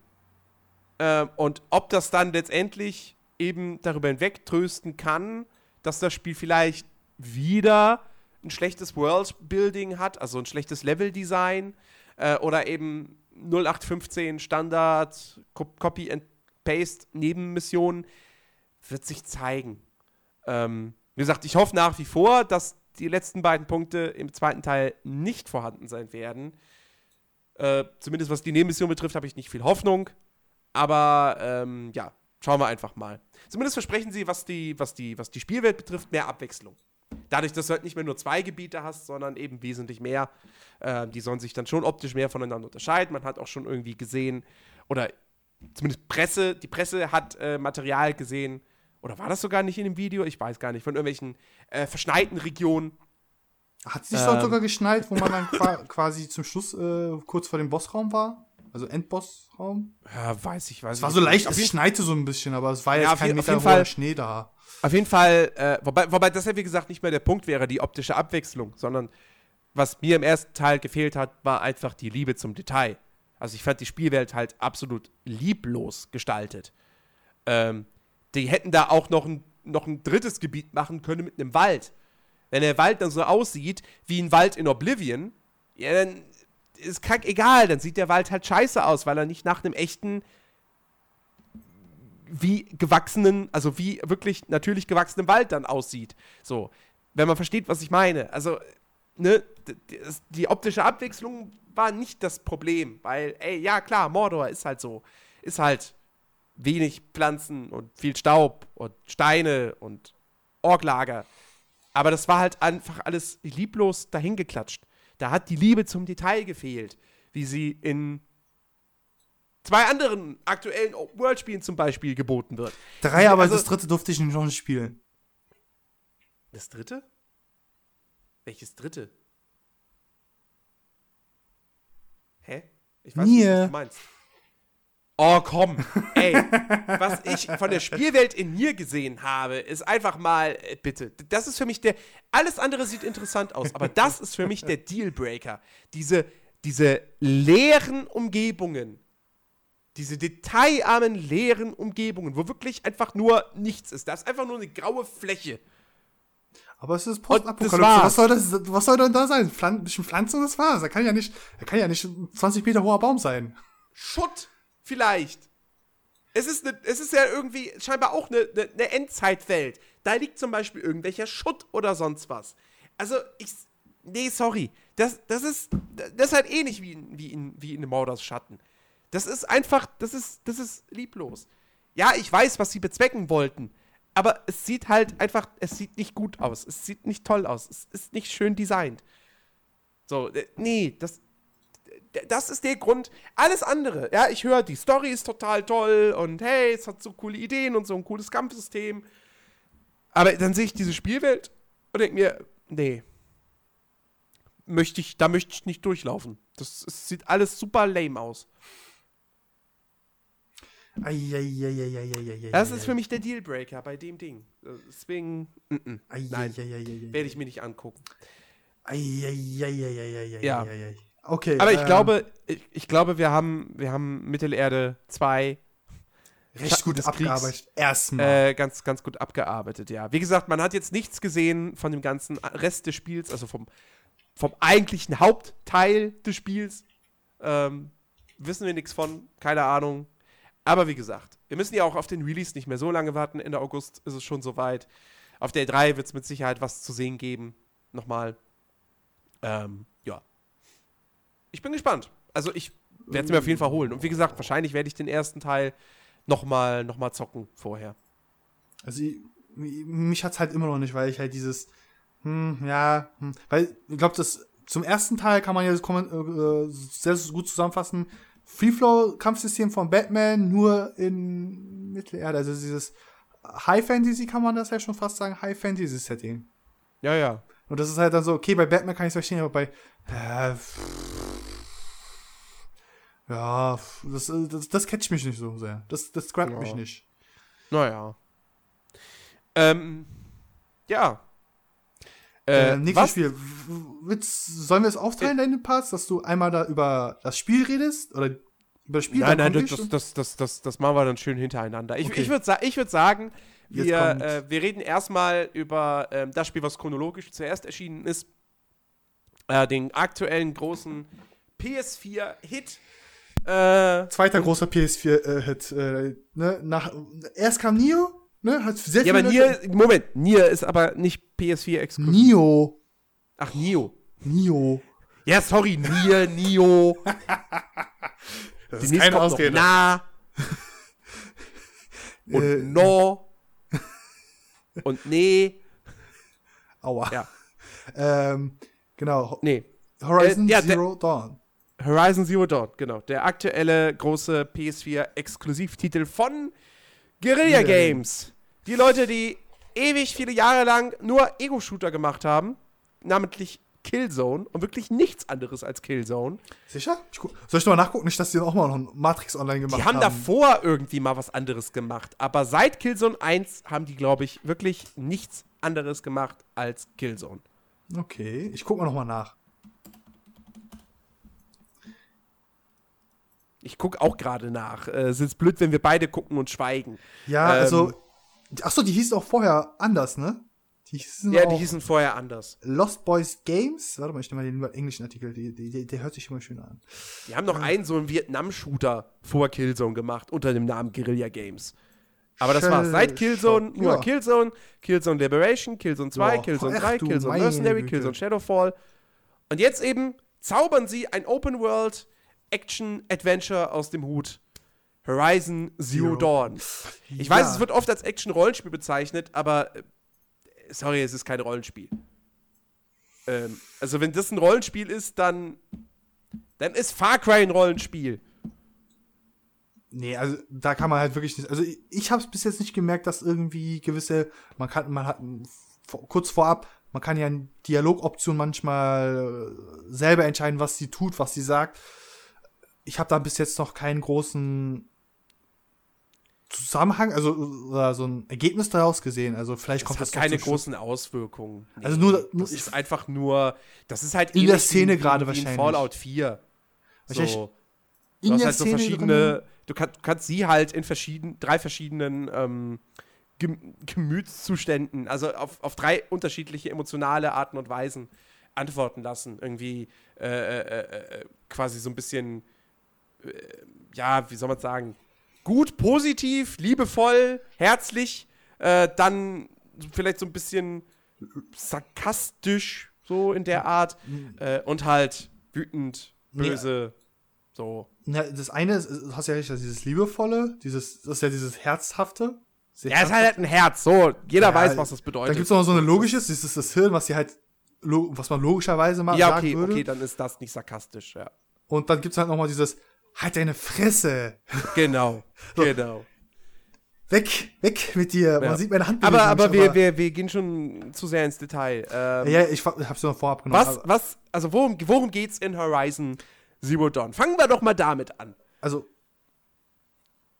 Ähm, und ob das dann letztendlich eben darüber hinweg trösten kann, dass das Spiel vielleicht wieder ein schlechtes World-Building hat, also ein schlechtes Level-Design äh, oder eben 0815 Standard, Co- Copy and fast-paced Nebenmissionen, wird sich zeigen. Ähm, wie gesagt, ich hoffe nach wie vor, dass die letzten beiden Punkte im zweiten Teil nicht vorhanden sein werden. Äh, zumindest was die Nebenmission betrifft, habe ich nicht viel Hoffnung. Aber ähm, ja, schauen wir einfach mal. Zumindest versprechen sie, was die, was, die, was die Spielwelt betrifft, mehr Abwechslung. Dadurch, dass du halt nicht mehr nur zwei Gebiete hast, sondern eben wesentlich mehr. Äh, die sollen sich dann schon optisch mehr voneinander unterscheiden. Man hat auch schon irgendwie gesehen, oder zumindest Presse, die Presse hat äh, Material gesehen, oder war das sogar nicht in dem Video? Ich weiß gar nicht, von irgendwelchen äh, verschneiten Regionen. Hat es sich ähm, sogar geschneit, wo man dann [laughs] quasi zum Schluss äh, kurz vor dem Bossraum war? Also Endbossraum? Ja, weiß ich, weiß es war so leicht, es schneite so ein bisschen, aber es war ja, jetzt kein Meter Fall, Schnee da. Auf jeden Fall, äh, wobei, wobei das ja wie gesagt nicht mehr der Punkt wäre, die optische Abwechslung, sondern was mir im ersten Teil gefehlt hat, war einfach die Liebe zum Detail. Also ich fand die Spielwelt halt absolut lieblos gestaltet. Ähm, die hätten da auch noch ein, noch ein drittes Gebiet machen können mit einem Wald. Wenn der Wald dann so aussieht wie ein Wald in Oblivion, ja, dann ist kack egal, dann sieht der Wald halt scheiße aus, weil er nicht nach einem echten wie gewachsenen, also wie wirklich natürlich gewachsenen Wald dann aussieht. So, wenn man versteht, was ich meine. Also, ne, die optische Abwechslung war nicht das Problem, weil, ey, ja klar, Mordor ist halt so. Ist halt wenig Pflanzen und viel Staub und Steine und Orklager. Aber das war halt einfach alles lieblos dahingeklatscht. Da hat die Liebe zum Detail gefehlt, wie sie in zwei anderen aktuellen Open-World-Spielen zum Beispiel geboten wird. Drei, aber also, das dritte durfte ich noch nicht spielen. Das dritte? Welches dritte? Hä? Ich weiß nicht, was du meinst. Oh, komm. [laughs] Ey, was ich von der Spielwelt in mir gesehen habe, ist einfach mal, äh, bitte, das ist für mich der, alles andere sieht interessant aus, aber das ist für mich der Dealbreaker. Diese, diese leeren Umgebungen, diese detailarmen, leeren Umgebungen, wo wirklich einfach nur nichts ist. Da ist einfach nur eine graue Fläche. Aber es ist Postapokalypse. Was soll, das, was soll denn da sein? Pflan bisschen Pflanze, das war's. Er kann ja nicht, er kann ja nicht 20 Meter hoher Baum sein. Schutt! Vielleicht. Es ist, ne, es ist ja irgendwie scheinbar auch eine ne, ne Endzeitwelt. Da liegt zum Beispiel irgendwelcher Schutt oder sonst was. Also, ich. Nee, sorry. Das, das ist. Das ist halt ähnlich wie in, wie in, wie in Mordors Schatten. Das ist einfach. Das ist, das ist lieblos. Ja, ich weiß, was sie bezwecken wollten. Aber es sieht halt einfach. Es sieht nicht gut aus. Es sieht nicht toll aus. Es ist nicht schön designt. So, äh, nee, das, das ist der Grund. Alles andere, ja, ich höre, die Story ist total toll und hey, es hat so coole Ideen und so ein cooles Kampfsystem. Aber dann sehe ich diese Spielwelt und denke mir, nee, möchte ich, da möchte ich nicht durchlaufen. Das, das sieht alles super lame aus. Das ist für mich der Dealbreaker bei dem Ding. Deswegen, n -n. nein, werde ich mir nicht angucken. Ja. Okay. Aber ich ähm, glaube, ich, ich, glaube, wir haben, wir haben Mittelerde 2 recht gut abgearbeitet. Erstmal. Äh, ganz, ganz gut abgearbeitet, ja. Wie gesagt, man hat jetzt nichts gesehen von dem ganzen Rest des Spiels, also vom, vom eigentlichen Hauptteil des Spiels. Ähm, wissen wir nichts von, keine Ahnung. Aber wie gesagt, wir müssen ja auch auf den Release nicht mehr so lange warten. Ende August ist es schon soweit. Auf der 3 wird es mit Sicherheit was zu sehen geben. Nochmal. Ähm, ja ich bin gespannt. Also ich werde es mir auf jeden Fall holen. Und wie gesagt, wahrscheinlich werde ich den ersten Teil nochmal noch mal zocken vorher. Also ich, mich hat es halt immer noch nicht, weil ich halt dieses, hm, ja, hm, weil ich glaube, das zum ersten Teil kann man ja äh, sehr gut zusammenfassen. Free Flow Kampfsystem von Batman nur in Mittelerde, also dieses High Fantasy kann man das ja schon fast sagen, High Fantasy Setting. Ja, ja. Und das ist halt dann so, okay, bei Batman kann ich es verstehen, aber bei äh, ja, das, das, das catcht mich nicht so sehr. Das, das grabt ja. mich nicht. Naja. Ähm, ja. Äh, äh, nächstes was? Spiel. Willst, sollen wir es aufteilen, deine Parts, dass du einmal da über das Spiel redest? Oder über das Spiel? Nein, nein, das, das, das, das, das, machen wir dann schön hintereinander. Ich, okay. ich würde ich würd sagen, wir, äh, wir reden erstmal über ähm, das Spiel, was chronologisch zuerst erschienen ist. Äh, den aktuellen großen PS4-Hit Äh, Zweiter großer PS4-Hit. Äh, ne? Nach, erst kam Nio, ne? Hat sehr ja, aber Nier, Moment, Nier ist aber nicht PS4 exklusiv. Nio. Ach, Nio. Nio. Ja, sorry, Nier, Nio. Das Die ist keine Ausrede. Na. [laughs] Und Äh, No. Und Nee. Aua. Ja. Ähm, genau. Nee. Horizon Äh, ja, Zero Dawn. Horizon Zero Dawn, genau. Der aktuelle große PS4-Exklusivtitel von Guerilla. Games. Die Leute, die ewig viele Jahre lang nur Ego-Shooter gemacht haben, namentlich Killzone und wirklich nichts anderes als Killzone. Sicher? Ich Soll ich noch mal nachgucken? Nicht, dass die auch mal noch Matrix Online gemacht Die haben davor irgendwie mal was anderes gemacht, aber seit Killzone 1 haben die, glaube ich, wirklich nichts anderes gemacht als Killzone. Okay, ich guck mal noch mal nach. Ich gucke auch gerade nach. Äh, Es ist blöd, wenn wir beide gucken und schweigen. Ja, Ähm, also. Achso, die hießen auch vorher anders, ne? Die hießen Ja, auch die hießen vorher anders. Lost Boys Games. Warte mal, ich nehme mal den englischen Artikel. Die, die, die, der hört sich immer schön an. Die haben noch einen so einen Vietnam-Shooter vor Killzone gemacht, unter dem Namen Guerilla Games. Aber das war's. Seit Killzone, Shock, nur ja. Killzone, Killzone Liberation, Killzone 2, Ja, Killzone ach 3, du Killzone Mercenary, Güte. Killzone Shadowfall. Und jetzt eben zaubern sie ein Open World Action Adventure aus dem Hut. Horizon Zero, Zero. Dawn. Ich Ja. weiß, es wird oft als Action-Rollenspiel bezeichnet, aber äh, sorry, es ist kein Rollenspiel. Ähm, also wenn das ein Rollenspiel ist, dann dann ist Far Cry ein Rollenspiel. Nee, also da kann man halt wirklich nicht. Also ich, ich habe es bis jetzt nicht gemerkt, dass irgendwie gewisse, man kann, man hat kurz vorab, man kann ja in Dialogoptionen manchmal äh, selber entscheiden, was sie tut, was sie sagt. Ich habe da bis jetzt noch keinen großen Zusammenhang, also oder so ein Ergebnis daraus gesehen. Also vielleicht Das kommt das keine großen Auswirkungen. Nee, Also nur- das ist einfach nur, das ist halt In der Szene gerade wie in wahrscheinlich. Fallout 4. Wahrscheinlich So, du hast halt so verschiedene, du, kann, du kannst sie halt in verschieden, drei verschiedenen ähm, Gem Gemütszuständen, also auf, auf drei unterschiedliche emotionale Arten und Weisen antworten lassen. Irgendwie äh, äh, äh, äh, quasi so ein bisschen, äh, ja, wie soll man sagen, gut, positiv, liebevoll, herzlich, äh, dann vielleicht so ein bisschen sarkastisch, so in der Art, äh, und halt wütend, böse, so. Ja, das eine ist, du hast ja recht, dieses liebevolle, dieses, das ist ja dieses herzhafte. Ja, es hat halt ein Herz, so. Jeder Ja, weiß, was das bedeutet. gibt es noch so eine logisches, das ist das Hirn, was sie halt, was man logischerweise mal ja, sagen okay, würde. okay, dann ist das nicht sarkastisch, ja. Und dann gibt es halt noch mal dieses, halt deine Fresse, Genau, genau. weg, weg mit dir, Ja. man sieht meine Hand. Aber, aber nicht, wir, wir, wir gehen schon zu sehr ins Detail. Ähm, Ja, ich hab's nur vorab genommen. was, aber- was, also worum, worum geht's in Horizon Zero Dawn? Fangen wir doch mal damit an. Also,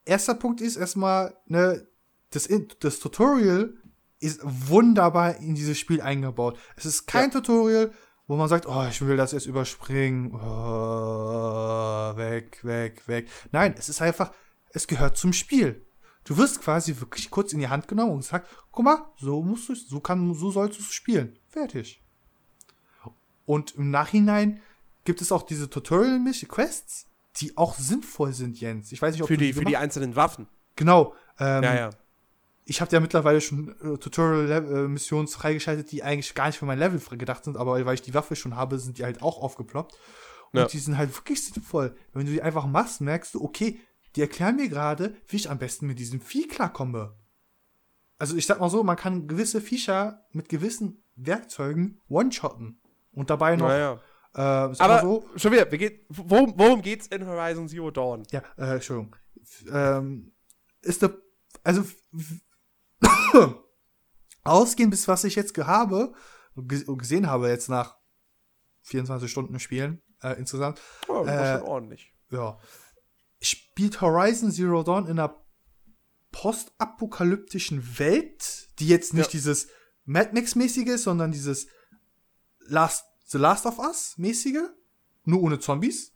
erster Punkt ist erstmal, ne, das, das Tutorial ist wunderbar in dieses Spiel eingebaut. Es ist kein Tutorial, wo man sagt, oh, ich will das jetzt überspringen. Oh, weg, weg, weg. Nein, es ist einfach, es gehört zum Spiel. Du wirst quasi wirklich kurz in die Hand genommen und gesagt, guck mal, so musst du, so kann, so sollst du es spielen. Fertig. Und im Nachhinein gibt es auch diese Tutorial-Quests, die auch sinnvoll sind, Jens. Ich weiß nicht, ob Für du die, für die einzelnen Waffen. Genau. Ähm, Ja, ja. Ich habe ja mittlerweile schon äh, Tutorial-Missionen freigeschaltet, die eigentlich gar nicht für mein Level gedacht sind, aber weil ich die Waffe schon habe, sind die halt auch aufgeploppt. Und Ja. die sind halt wirklich sinnvoll. Wenn du die einfach machst, merkst du, okay, die erklären mir gerade, wie ich am besten mit diesem Vieh klarkomme. Also ich sag mal so, man kann gewisse Viecher mit gewissen Werkzeugen one-shotten. Und dabei noch, ja, ja. äh, Aber so, schon wieder, geht, worum, worum geht's in Horizon Zero Dawn? Ja, äh, Entschuldigung. Ähm, ist der, also, [coughs] ausgehend bis was ich jetzt habe, ge gesehen habe jetzt nach 24 Stunden Spielen, äh, insgesamt, Oh, Äh, schon ordentlich. ja, spielt Horizon Zero Dawn in einer postapokalyptischen Welt, die jetzt nicht Ja. dieses Mad Max-mäßige ist, sondern dieses Last, The Last of Us-mäßige, nur ohne Zombies,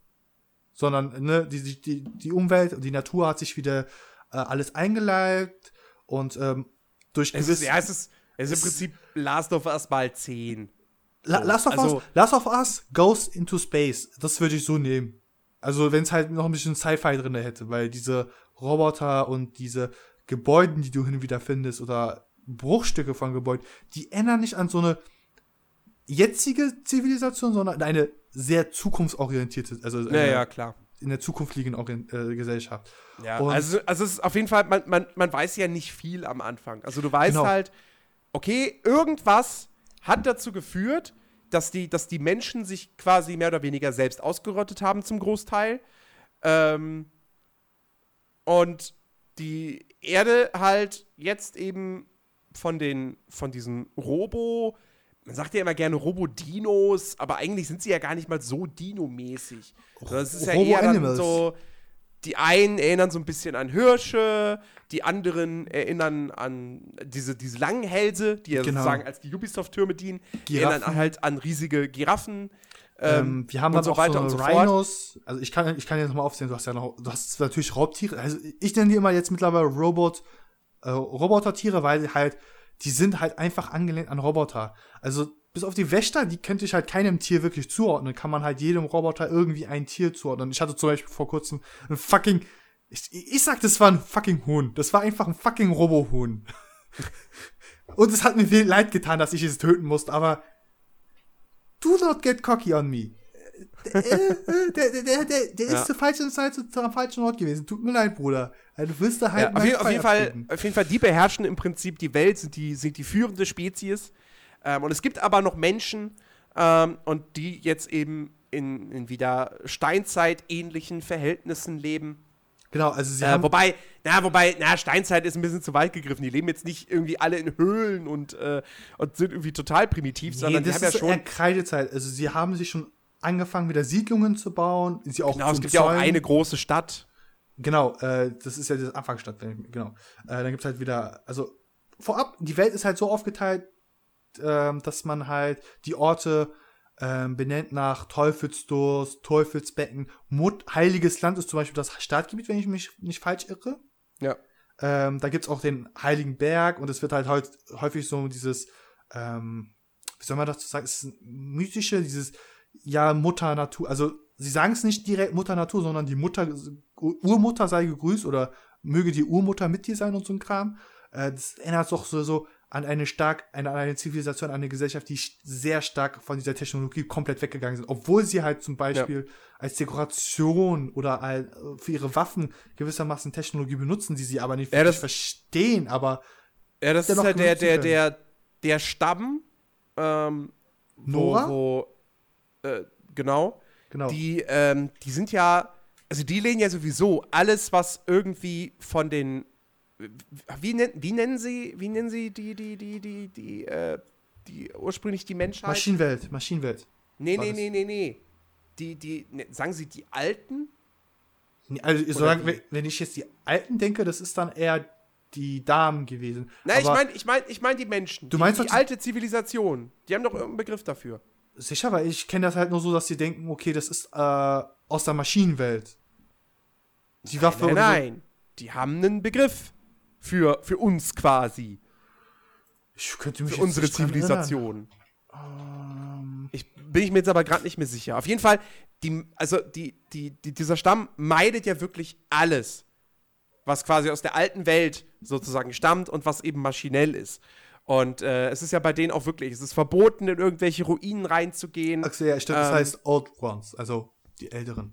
sondern ne, die, die, die, die Umwelt und die Natur hat sich wieder äh, alles eingeleibt und ähm, durch Es ist, ja, es ist, es ist im Prinzip Last of Us mal 10. La Last, of also- Us, Last of Us goes into space. Das würde ich so nehmen. Also wenn es halt noch ein bisschen Sci-Fi drin hätte, weil diese Roboter und diese Gebäuden, die du hin und wieder findest, oder Bruchstücke von Gebäuden, die ändern nicht an so eine jetzige Zivilisation, sondern an eine sehr zukunftsorientierte, also Ja, eine ja, klar. In der Zukunft liegende Orient äh, Gesellschaft. Ja, Und- also, also es ist auf jeden Fall, man, man, man weiß ja nicht viel am Anfang. Also du weißt Genau. halt, okay, irgendwas hat dazu geführt, dass die, dass die Menschen sich quasi mehr oder weniger selbst ausgerottet haben zum Großteil. Ähm, und die Erde halt jetzt eben von den, von diesen Robo, man sagt ja immer gerne Robo-Dinos, aber eigentlich sind sie ja gar nicht mal so Dino-mäßig. Es ist ja eher dann so, die einen erinnern so ein bisschen an Hirsche, die anderen erinnern an diese, diese langen Hälse, die ja Genau. sozusagen als die Ubisoft-Türme dienen, Die Giraffen. erinnern halt an riesige Giraffen. Ähm, wir haben und so auch weiter so und so fort. Rhinos. Also ich kann, ich kann jetzt mal aufzählen, du hast ja noch, du hast natürlich Raubtiere. Also ich nenne die immer jetzt mittlerweile Robot, äh, Robotertiere, weil halt, die sind halt einfach angelehnt an Roboter. Also bis auf die Wächter, die könnte ich halt keinem Tier wirklich zuordnen. Kann man halt jedem Roboter irgendwie ein Tier zuordnen. Ich hatte zum Beispiel vor kurzem ein fucking, ich, ich sag, das war ein fucking Huhn. Das war einfach ein fucking Robohuhn. [laughs] Und es hat mir viel leid getan, dass ich es töten musste, aber do not get cocky on me. Der, der, der, der, Ja. ist zur falschen Zeit zu, zu, am falschen Ort gewesen. Tut mir leid, Bruder. Ja, Du wirst da halt Ja, auf, jeden, auf, Pfeil jeden Fall, auf jeden Fall, die beherrschen im Prinzip die Welt, sind die, sind die führende Spezies. Ähm, und es gibt aber noch Menschen, ähm, und die jetzt eben in, in wieder Steinzeit-ähnlichen Verhältnissen leben. Genau, also sie Äh, haben wobei, na, wobei, na, Steinzeit ist ein bisschen zu weit gegriffen. Die leben jetzt nicht irgendwie alle in Höhlen und, äh, und sind irgendwie total primitiv, Nee, sondern die das haben ja ist schon. eher Kreidezeit. Also sie haben sich schon angefangen, wieder Siedlungen zu bauen. Sie auch Genau, es gibt ja auch eine große Stadt. Genau, äh, das ist ja das Anfangsstadt, wenn ich- genau. Äh, dann gibt's halt wieder, also vorab, die Welt ist halt so aufgeteilt, ähm, dass man halt die Orte ähm, benennt nach Teufelsdurst, Teufelsbecken, Mut, Heiliges Land ist zum Beispiel das Startgebiet, wenn ich mich nicht falsch irre. Ja. Ähm, da gibt's auch den Heiligen Berg und es wird halt häufig so dieses, ähm, wie soll man dazu sagen, es ist ein mystische, dieses, ja, Mutter Natur, also sie sagen es nicht direkt Mutter Natur, sondern die Mutter, Urmutter sei gegrüßt oder möge die Urmutter mit dir sein und so ein Kram. Äh, das erinnert doch so, so an eine stark, eine, an eine Zivilisation, an eine Gesellschaft, die sehr stark von dieser Technologie komplett weggegangen sind, obwohl sie halt zum Beispiel als Dekoration oder als, äh, für ihre Waffen gewissermaßen Technologie benutzen, die sie aber nicht Ja, das- verstehen, aber Ja, das ist halt der, der, der, der Stamm, ähm, wo, Nora? wo äh, genau, genau. die, ähm, die sind ja, also die lehnen ja sowieso alles, was irgendwie von den, wie, nen, wie nennen sie, wie nennen sie die, die, die, die, die, äh, die ursprünglich die Menschheit? Maschinenwelt, Maschinenwelt. nee, nee, nee, nee, nee. Die, die, ne, sagen sie die Alten? Nee, Also, solange, wie? wenn, wenn ich jetzt die Alten denke, das ist dann eher die Damen gewesen. Nein, ich meine ich mein, ich mein die Menschen. Du meinst die die- alte Zivilisation. Die haben doch irgendeinen Begriff dafür. Sicher, weil ich kenne das halt nur so, dass sie denken, okay, das ist äh, aus der Maschinenwelt. Die Waffe Nein, so. nein. Die haben einen Begriff für, für uns quasi. Ich könnte mich Für unsere Zivilisation. Ähm, Ich bin ich mir jetzt aber gerade nicht mehr sicher. Auf jeden Fall, die, also die, die, die, dieser Stamm meidet ja wirklich alles, was quasi aus der alten Welt sozusagen stammt und was eben maschinell ist. Und äh, es ist ja bei denen auch wirklich, es ist verboten, in irgendwelche Ruinen reinzugehen. Ach so, ja, stimmt, das Ähm, heißt Old Ones, also die Älteren.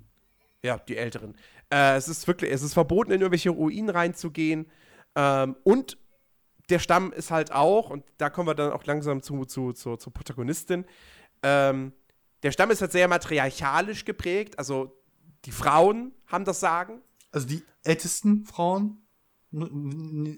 Ja, die Älteren. Äh, es ist wirklich, es ist verboten, in irgendwelche Ruinen reinzugehen. Ähm, und der Stamm ist halt auch, und da kommen wir dann auch langsam zu, zu, zu, zur Protagonistin, ähm, der Stamm ist halt sehr matriarchalisch geprägt, also die Frauen haben das Sagen. Also die ältesten Frauen.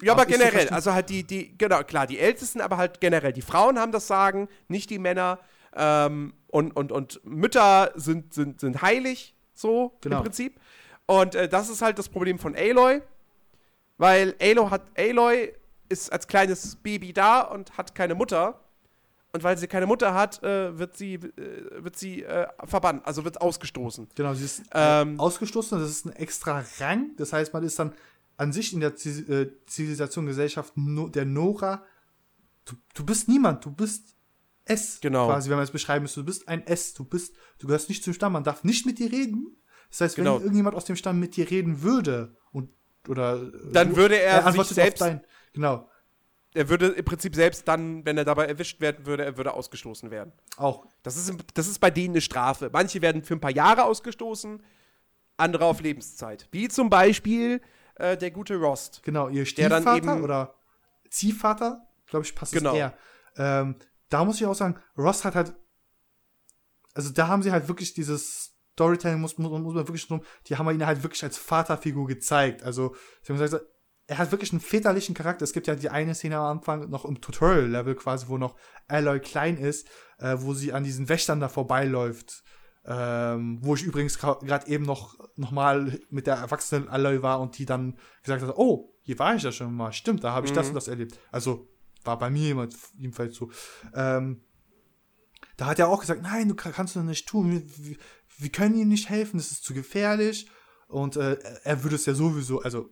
Ja, aber generell, also halt die, die, genau, klar, die Ältesten, aber halt generell. Die Frauen haben das Sagen, nicht die Männer. Ähm, und, und, und Mütter sind, sind, sind heilig, so Genau. im Prinzip. Und äh, das ist halt das Problem von Aloy, weil Aloy, hat, Aloy ist als kleines Baby da und hat keine Mutter. Und weil sie keine Mutter hat, äh, wird sie, äh, wird sie äh, verbannt, also wird ausgestoßen. Genau, sie ist Ähm, äh, ausgestoßen, das ist ein extra Rang. Das heißt, man ist dann an sich in der äh, Zivilisation, Gesellschaft der Nora. Du, du bist niemand, du bist es. Genau. Quasi, wenn man es beschreiben müsste. Du bist ein S, du bist, du gehörst nicht zum Stamm, man darf nicht mit dir reden. Das heißt, Genau. wenn irgendjemand aus dem Stamm mit dir reden würde und oder Dann würde er sich antwortet selbst- dein, genau Er würde im Prinzip selbst dann, wenn er dabei erwischt werden würde, er würde ausgestoßen werden. auch Das ist, das ist bei denen eine Strafe. Manche werden für ein paar Jahre ausgestoßen, andere auf Lebenszeit. Wie zum Beispiel äh, der gute Rost. genau ihr Stiefvater oder Ziehvater, glaube ich, passt Genau. es eher. Ähm, da muss ich auch sagen, Ross hat halt also da haben sie halt wirklich dieses Storytelling muss, muss, muss man wirklich drum, die haben ihn halt wirklich als Vaterfigur gezeigt. Also, sie haben gesagt, er hat wirklich einen väterlichen Charakter. Es gibt ja die eine Szene am Anfang noch im Tutorial-Level quasi, wo noch Aloy klein ist, äh, wo sie an diesen Wächtern da vorbeiläuft. Ähm, wo ich übrigens gerade eben noch, noch mal mit der erwachsenen Aloy war und die dann gesagt hat, oh, hier war ich ja schon mal. Stimmt, da habe ich das und das erlebt. Also, war bei mir jemand, jedenfalls so. Ähm, da hat er auch gesagt, nein, du kann- kannst du nicht tun. Wir, wir, können ihm nicht helfen, das ist zu gefährlich. Und äh, er würde es ja sowieso, also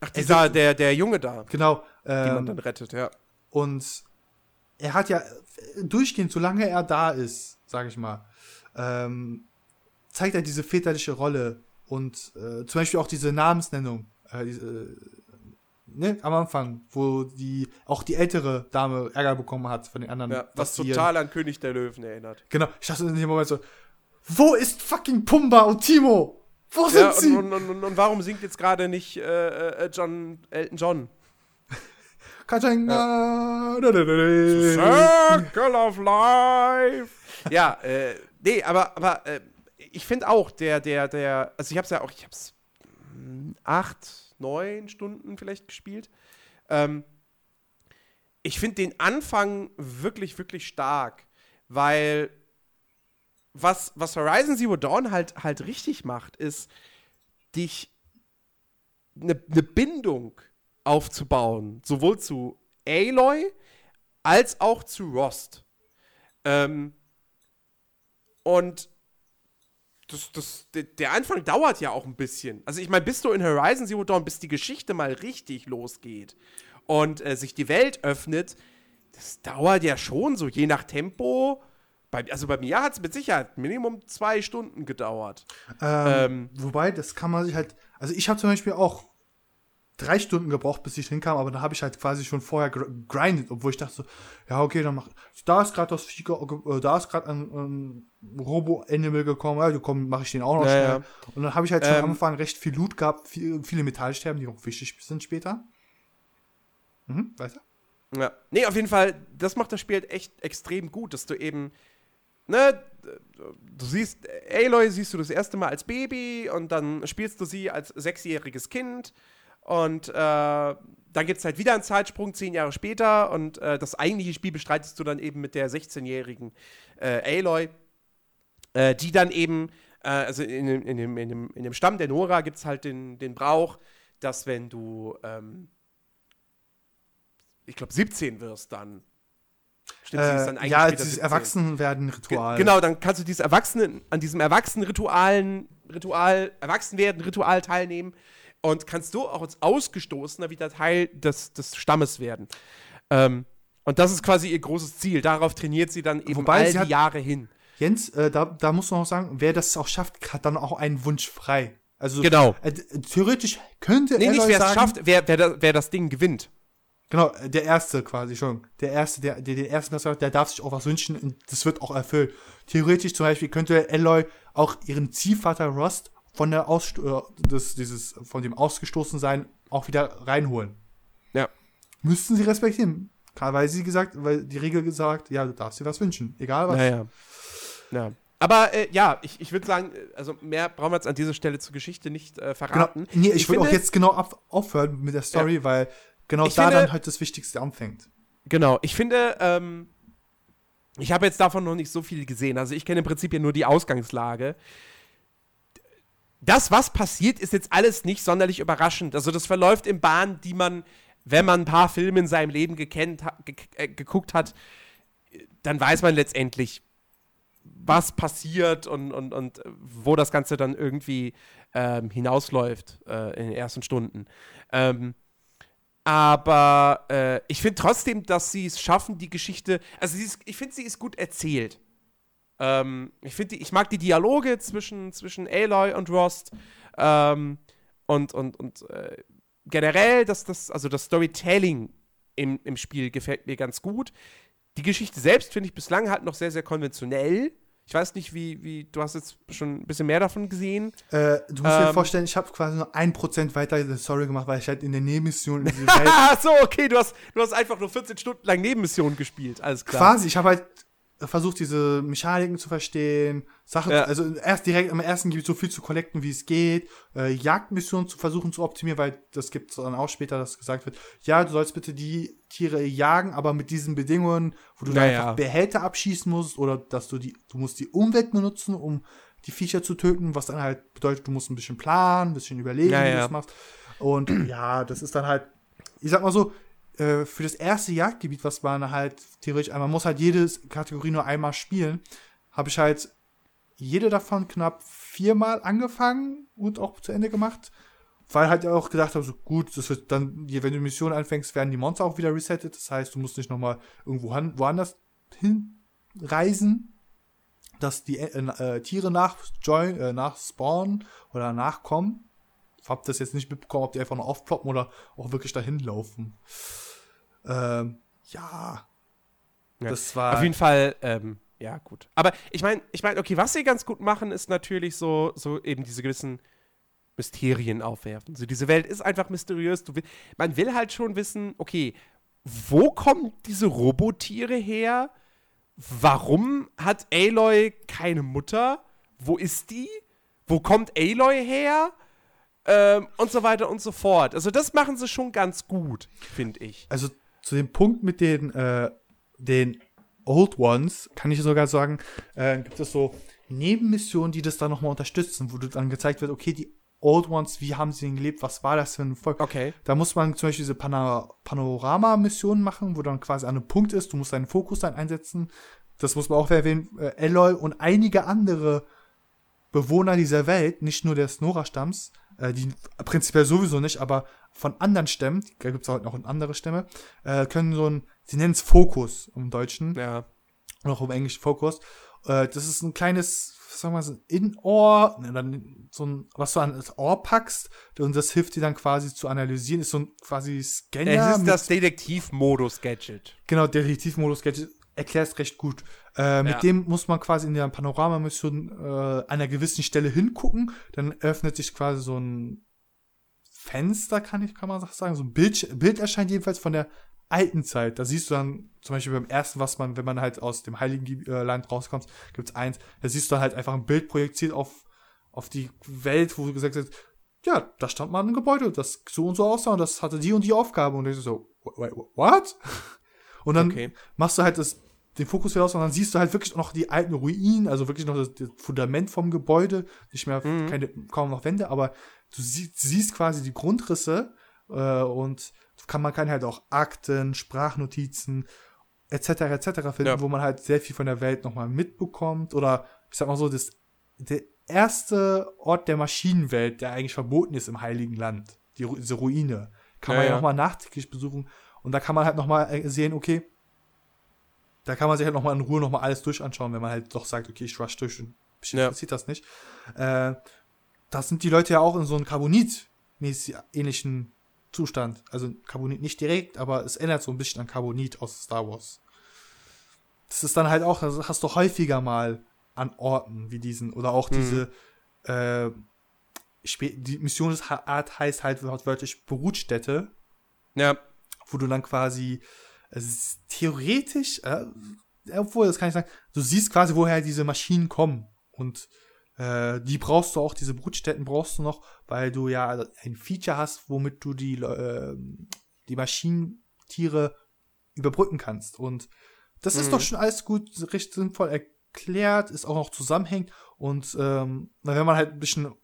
Ach, dieser, der, der Junge da, genau. den man Ähm, dann rettet, ja. und er hat ja durchgehend, solange er da ist, sage ich mal, ähm, zeigt er diese väterliche Rolle und äh, zum Beispiel auch diese Namensnennung. Äh, diese, äh, ne, am Anfang, wo die auch die ältere Dame Ärger bekommen hat von den anderen. ja was total an König der Löwen erinnert. Genau, ich dachte in dem Moment so, wo ist fucking Pumba und Timo? Wo sind Ja, sie? und, und, und, und warum singt jetzt gerade nicht äh, äh, John, Elton John? [laughs] Katschenga. Circle of Life. Ja, äh, nee, aber, aber äh, ich finde auch, der, der, der, also ich hab's ja auch, ich hab's hm, acht, neun Stunden vielleicht gespielt. Ähm, ich finde den Anfang wirklich, wirklich stark, weil was, was Horizon Zero Dawn halt, halt richtig macht, ist, dich eine ne Bindung aufzubauen, sowohl zu Aloy als auch zu Rost. Ähm, und das, das, de- der Anfang dauert ja auch ein bisschen. Also ich meine, bis du in Horizon Zero Dawn, bis die Geschichte mal richtig losgeht und äh, sich die Welt öffnet, das dauert ja schon so, je nach Tempo. Bei, also bei mir hat es mit Sicherheit Minimum zwei Stunden gedauert. Ähm, wobei, das kann man sich halt. Also ich habe zum Beispiel auch drei Stunden gebraucht, bis ich hinkam, aber da habe ich halt quasi schon vorher gr- grindet, obwohl ich dachte so, ja, okay, dann mach. Da ist gerade das Vieh, ge- äh, da ist gerade ein, ein Robo-Animal gekommen, ja, komm, mache ich den auch noch Ja, schnell. ja. Und dann habe ich halt schon Ähm, am Anfang recht viel Loot gehabt, viel, viele Metallsterben, die auch wichtig sind später. Mhm, weiter? Ja. Nee, auf jeden Fall, das macht das Spiel halt echt extrem gut, dass du eben, ne, du siehst, Aloy siehst du das erste Mal als Baby und dann spielst du sie als sechsjähriges Kind und äh, dann gibt es halt wieder einen Zeitsprung, zehn Jahre später und äh, das eigentliche Spiel bestreitest du dann eben mit der 16-jährigen äh, Aloy, äh, die dann eben, äh, also in, dem- in, dem, in, dem, in dem Stamm der Nora gibt es halt den, den Brauch, dass wenn du, ähm, ich glaube, 17 wirst dann. Stimmt, Äh, eigentlich ja, dieses 17. Erwachsenwerden-Ritual. Ge- Genau, dann kannst du dieses Erwachsenen, an diesem Erwachsenen-Ritualen, Ritual, Erwachsenwerden-Ritual teilnehmen und kannst du auch als Ausgestoßener wieder Teil des, des Stammes werden. Ähm, und das ist quasi ihr großes Ziel. Darauf trainiert sie dann eben Wobei all die Jahre hin. Jens, äh, da, da muss man auch sagen, wer das auch schafft, hat dann auch einen Wunsch frei. Also Genau. äh, theoretisch könnte Nee, Aloy nicht wer es schafft, wer, wer, da- wer das Ding gewinnt. Genau, äh, der erste quasi schon. Der erste, der, der den ersten das sagt, der darf sich auch was wünschen und das wird auch erfüllt. Theoretisch zum Beispiel könnte Aloy auch ihren Ziehvater Rost von der Aus äh, des, dieses von dem ausgestoßen sein auch wieder reinholen. Ja. Müssten sie respektieren. Weil sie gesagt, weil die Regel gesagt, ja, du darfst dir was wünschen, egal was. Naja. Ja. Aber äh, ja, ich, ich würde sagen, äh, also mehr brauchen wir jetzt an dieser Stelle zur Geschichte nicht äh, Genau. verraten. Nee, ich, will auch jetzt genau ab, aufhören mit der Story, weil genau Ich da finde- dann halt das Wichtigste anfängt. Genau, ich finde, ähm, ich habe jetzt davon noch nicht so viel gesehen. Also ich kenne im Prinzip ja nur die Ausgangslage. Das, was passiert, ist jetzt alles nicht sonderlich überraschend. Also das verläuft in Bahnen, die man, wenn man ein paar Filme in seinem Leben gekennt, ge äh, geguckt hat, dann weiß man letztendlich, was passiert und, und, und wo das Ganze dann irgendwie ähm, hinausläuft äh, in den ersten Stunden. Ähm, aber äh, ich finde trotzdem, dass sie es schaffen, die Geschichte. Also, ist, ich finde, sie ist gut erzählt. Ähm, ich finde, ich mag die Dialoge zwischen, zwischen Aloy und Rost. Ähm, und und, und äh, generell, dass das, also das Storytelling im, im Spiel gefällt mir ganz gut. Die Geschichte selbst finde ich bislang halt noch sehr, sehr konventionell. Ich weiß nicht, wie, wie, du hast jetzt schon ein bisschen mehr davon gesehen. Äh, du musst ähm, dir vorstellen, ich habe quasi nur ein Prozent weiter der Story gemacht, weil ich halt in der Nebenmission in [laughs] Ach so, okay, du hast, du hast einfach nur 14 Stunden lang Nebenmissionen gespielt, alles klar. Quasi, ich habe halt versucht, diese Mechaniken zu verstehen, Sachen, ja. also erst direkt am ersten Gebiet so viel zu collecten, wie es geht, äh, Jagdmissionen zu versuchen zu optimieren, weil das gibt es dann auch später, dass gesagt wird, ja, du sollst bitte die Tiere jagen, aber mit diesen Bedingungen, wo du naja. einfach Behälter abschießen musst oder dass du die, du musst die Umwelt benutzen, um die Viecher zu töten, was dann halt bedeutet, du musst ein bisschen planen, ein bisschen überlegen, naja. wie du das machst. Und [clears throat] ja, das ist dann halt, ich sag mal so, äh, für das erste Jagdgebiet, was man halt theoretisch, man muss halt jede Kategorie nur einmal spielen, habe ich halt jede davon knapp viermal angefangen und auch zu Ende gemacht. Weil halt auch gedacht habe, so gut, das wird dann, wenn du Mission anfängst, werden die Monster auch wieder resettet. Das heißt, du musst nicht nochmal irgendwo woanders hinreisen, dass die äh, äh, Tiere nach, äh, nach oder nachkommen. Hab das jetzt nicht mitbekommen, ob die einfach nur aufploppen oder auch wirklich dahin laufen. Ähm, ja. ja. Das war. Auf jeden Fall, ähm, ja, gut. Aber ich meine, ich meine, okay, was sie ganz gut machen, ist natürlich so, so eben diese gewissen Mysterien aufwerfen. So, diese Welt ist einfach mysteriös. Du will, man will halt schon wissen, okay, wo kommen diese Robotiere her? Warum hat Aloy keine Mutter? Wo ist die? Wo kommt Aloy her? Ähm, und so weiter und so fort. Also das machen sie schon ganz gut, finde ich. Also zu dem Punkt mit den, äh, den Old Ones, kann ich sogar sagen, äh, gibt es so Nebenmissionen, die das dann nochmal unterstützen, wo dann gezeigt wird, okay, die Old Ones, wie haben sie denn gelebt, was war das für ein Volk? Okay. Da muss man zum Beispiel diese Pana Panorama-Missionen machen, wo dann quasi an einem Punkt ist, du musst deinen Fokus dann einsetzen. Das muss man auch erwähnen, äh, Eloy und einige andere Bewohner dieser Welt, nicht nur des Nora-Stamms, äh, die prinzipiell sowieso nicht, aber von anderen Stämmen, da gibt es auch noch andere Stämme, äh, können so ein, sie nennen es Fokus im Deutschen. Ja. Und auch im Englischen Fokus. Äh, das ist ein kleines, sagen wir so ein In-Ohr, ne, so ein, was du an das Ohr packst und das hilft dir dann quasi zu analysieren, ist so ein quasi Scanner. Es ist das Detektivmodus-Gadget. Genau, Detektivmodus-Gadget erklärst recht gut. Äh, mit ja. dem muss man quasi in der Panoramamission äh, an einer gewissen Stelle hingucken. Dann öffnet sich quasi so ein Fenster, kann ich, kann man sagen. So ein Bild, Bild erscheint jedenfalls von der alten Zeit. Da siehst du dann zum Beispiel beim ersten, was man, wenn man halt aus dem Heiligen äh, Land rauskommt, gibt's eins. Da siehst du halt einfach ein Bild projiziert auf, auf die Welt, wo du gesagt hast, ja, da stand mal ein Gebäude, das so und so aussah und das hatte die und die Aufgabe. Und ich so, wait, what? [laughs] Und dann okay. machst du halt das den Fokus wieder aus und dann siehst du halt wirklich noch die alten Ruinen, also wirklich noch das, das Fundament vom Gebäude, nicht mehr, mhm. keine, kaum noch Wände, aber du sie, siehst quasi die Grundrisse äh, und kann, man kann halt auch Akten, Sprachnotizen etc. etc. finden, ja. wo man halt sehr viel von der Welt nochmal mitbekommt oder ich sag mal so, das, der erste Ort der Maschinenwelt, der eigentlich verboten ist im Heiligen Land, die, diese Ruine, kann ja, man ja, ja. nochmal nachträglich besuchen und da kann man halt nochmal äh, sehen, okay, da kann man sich halt nochmal in Ruhe nochmal alles durchanschauen, wenn man halt doch sagt, okay, ich rush durch und ja. interessiert das nicht. Äh, das sind die Leute ja auch in so einem Carbonit-mäßig ähnlichen Zustand. Also Carbonit nicht direkt, aber es ändert so ein bisschen an Carbonit aus Star Wars. Das ist dann halt auch, das hast du häufiger mal an Orten wie diesen oder auch mhm. diese äh, die Missionsart heißt halt wörtlich Brutstätte. Ja. Wo du dann quasi es theoretisch, äh, obwohl, das kann ich sagen, du siehst quasi, woher diese Maschinen kommen. Und äh, die brauchst du auch, diese Brutstätten brauchst du noch, weil du ja ein Feature hast, womit du die, äh, die Maschinentiere überbrücken kannst. Und das mhm. ist doch schon alles gut, recht sinnvoll erklärt, ist auch noch zusammenhängt. Und ähm, wenn man halt ein bisschen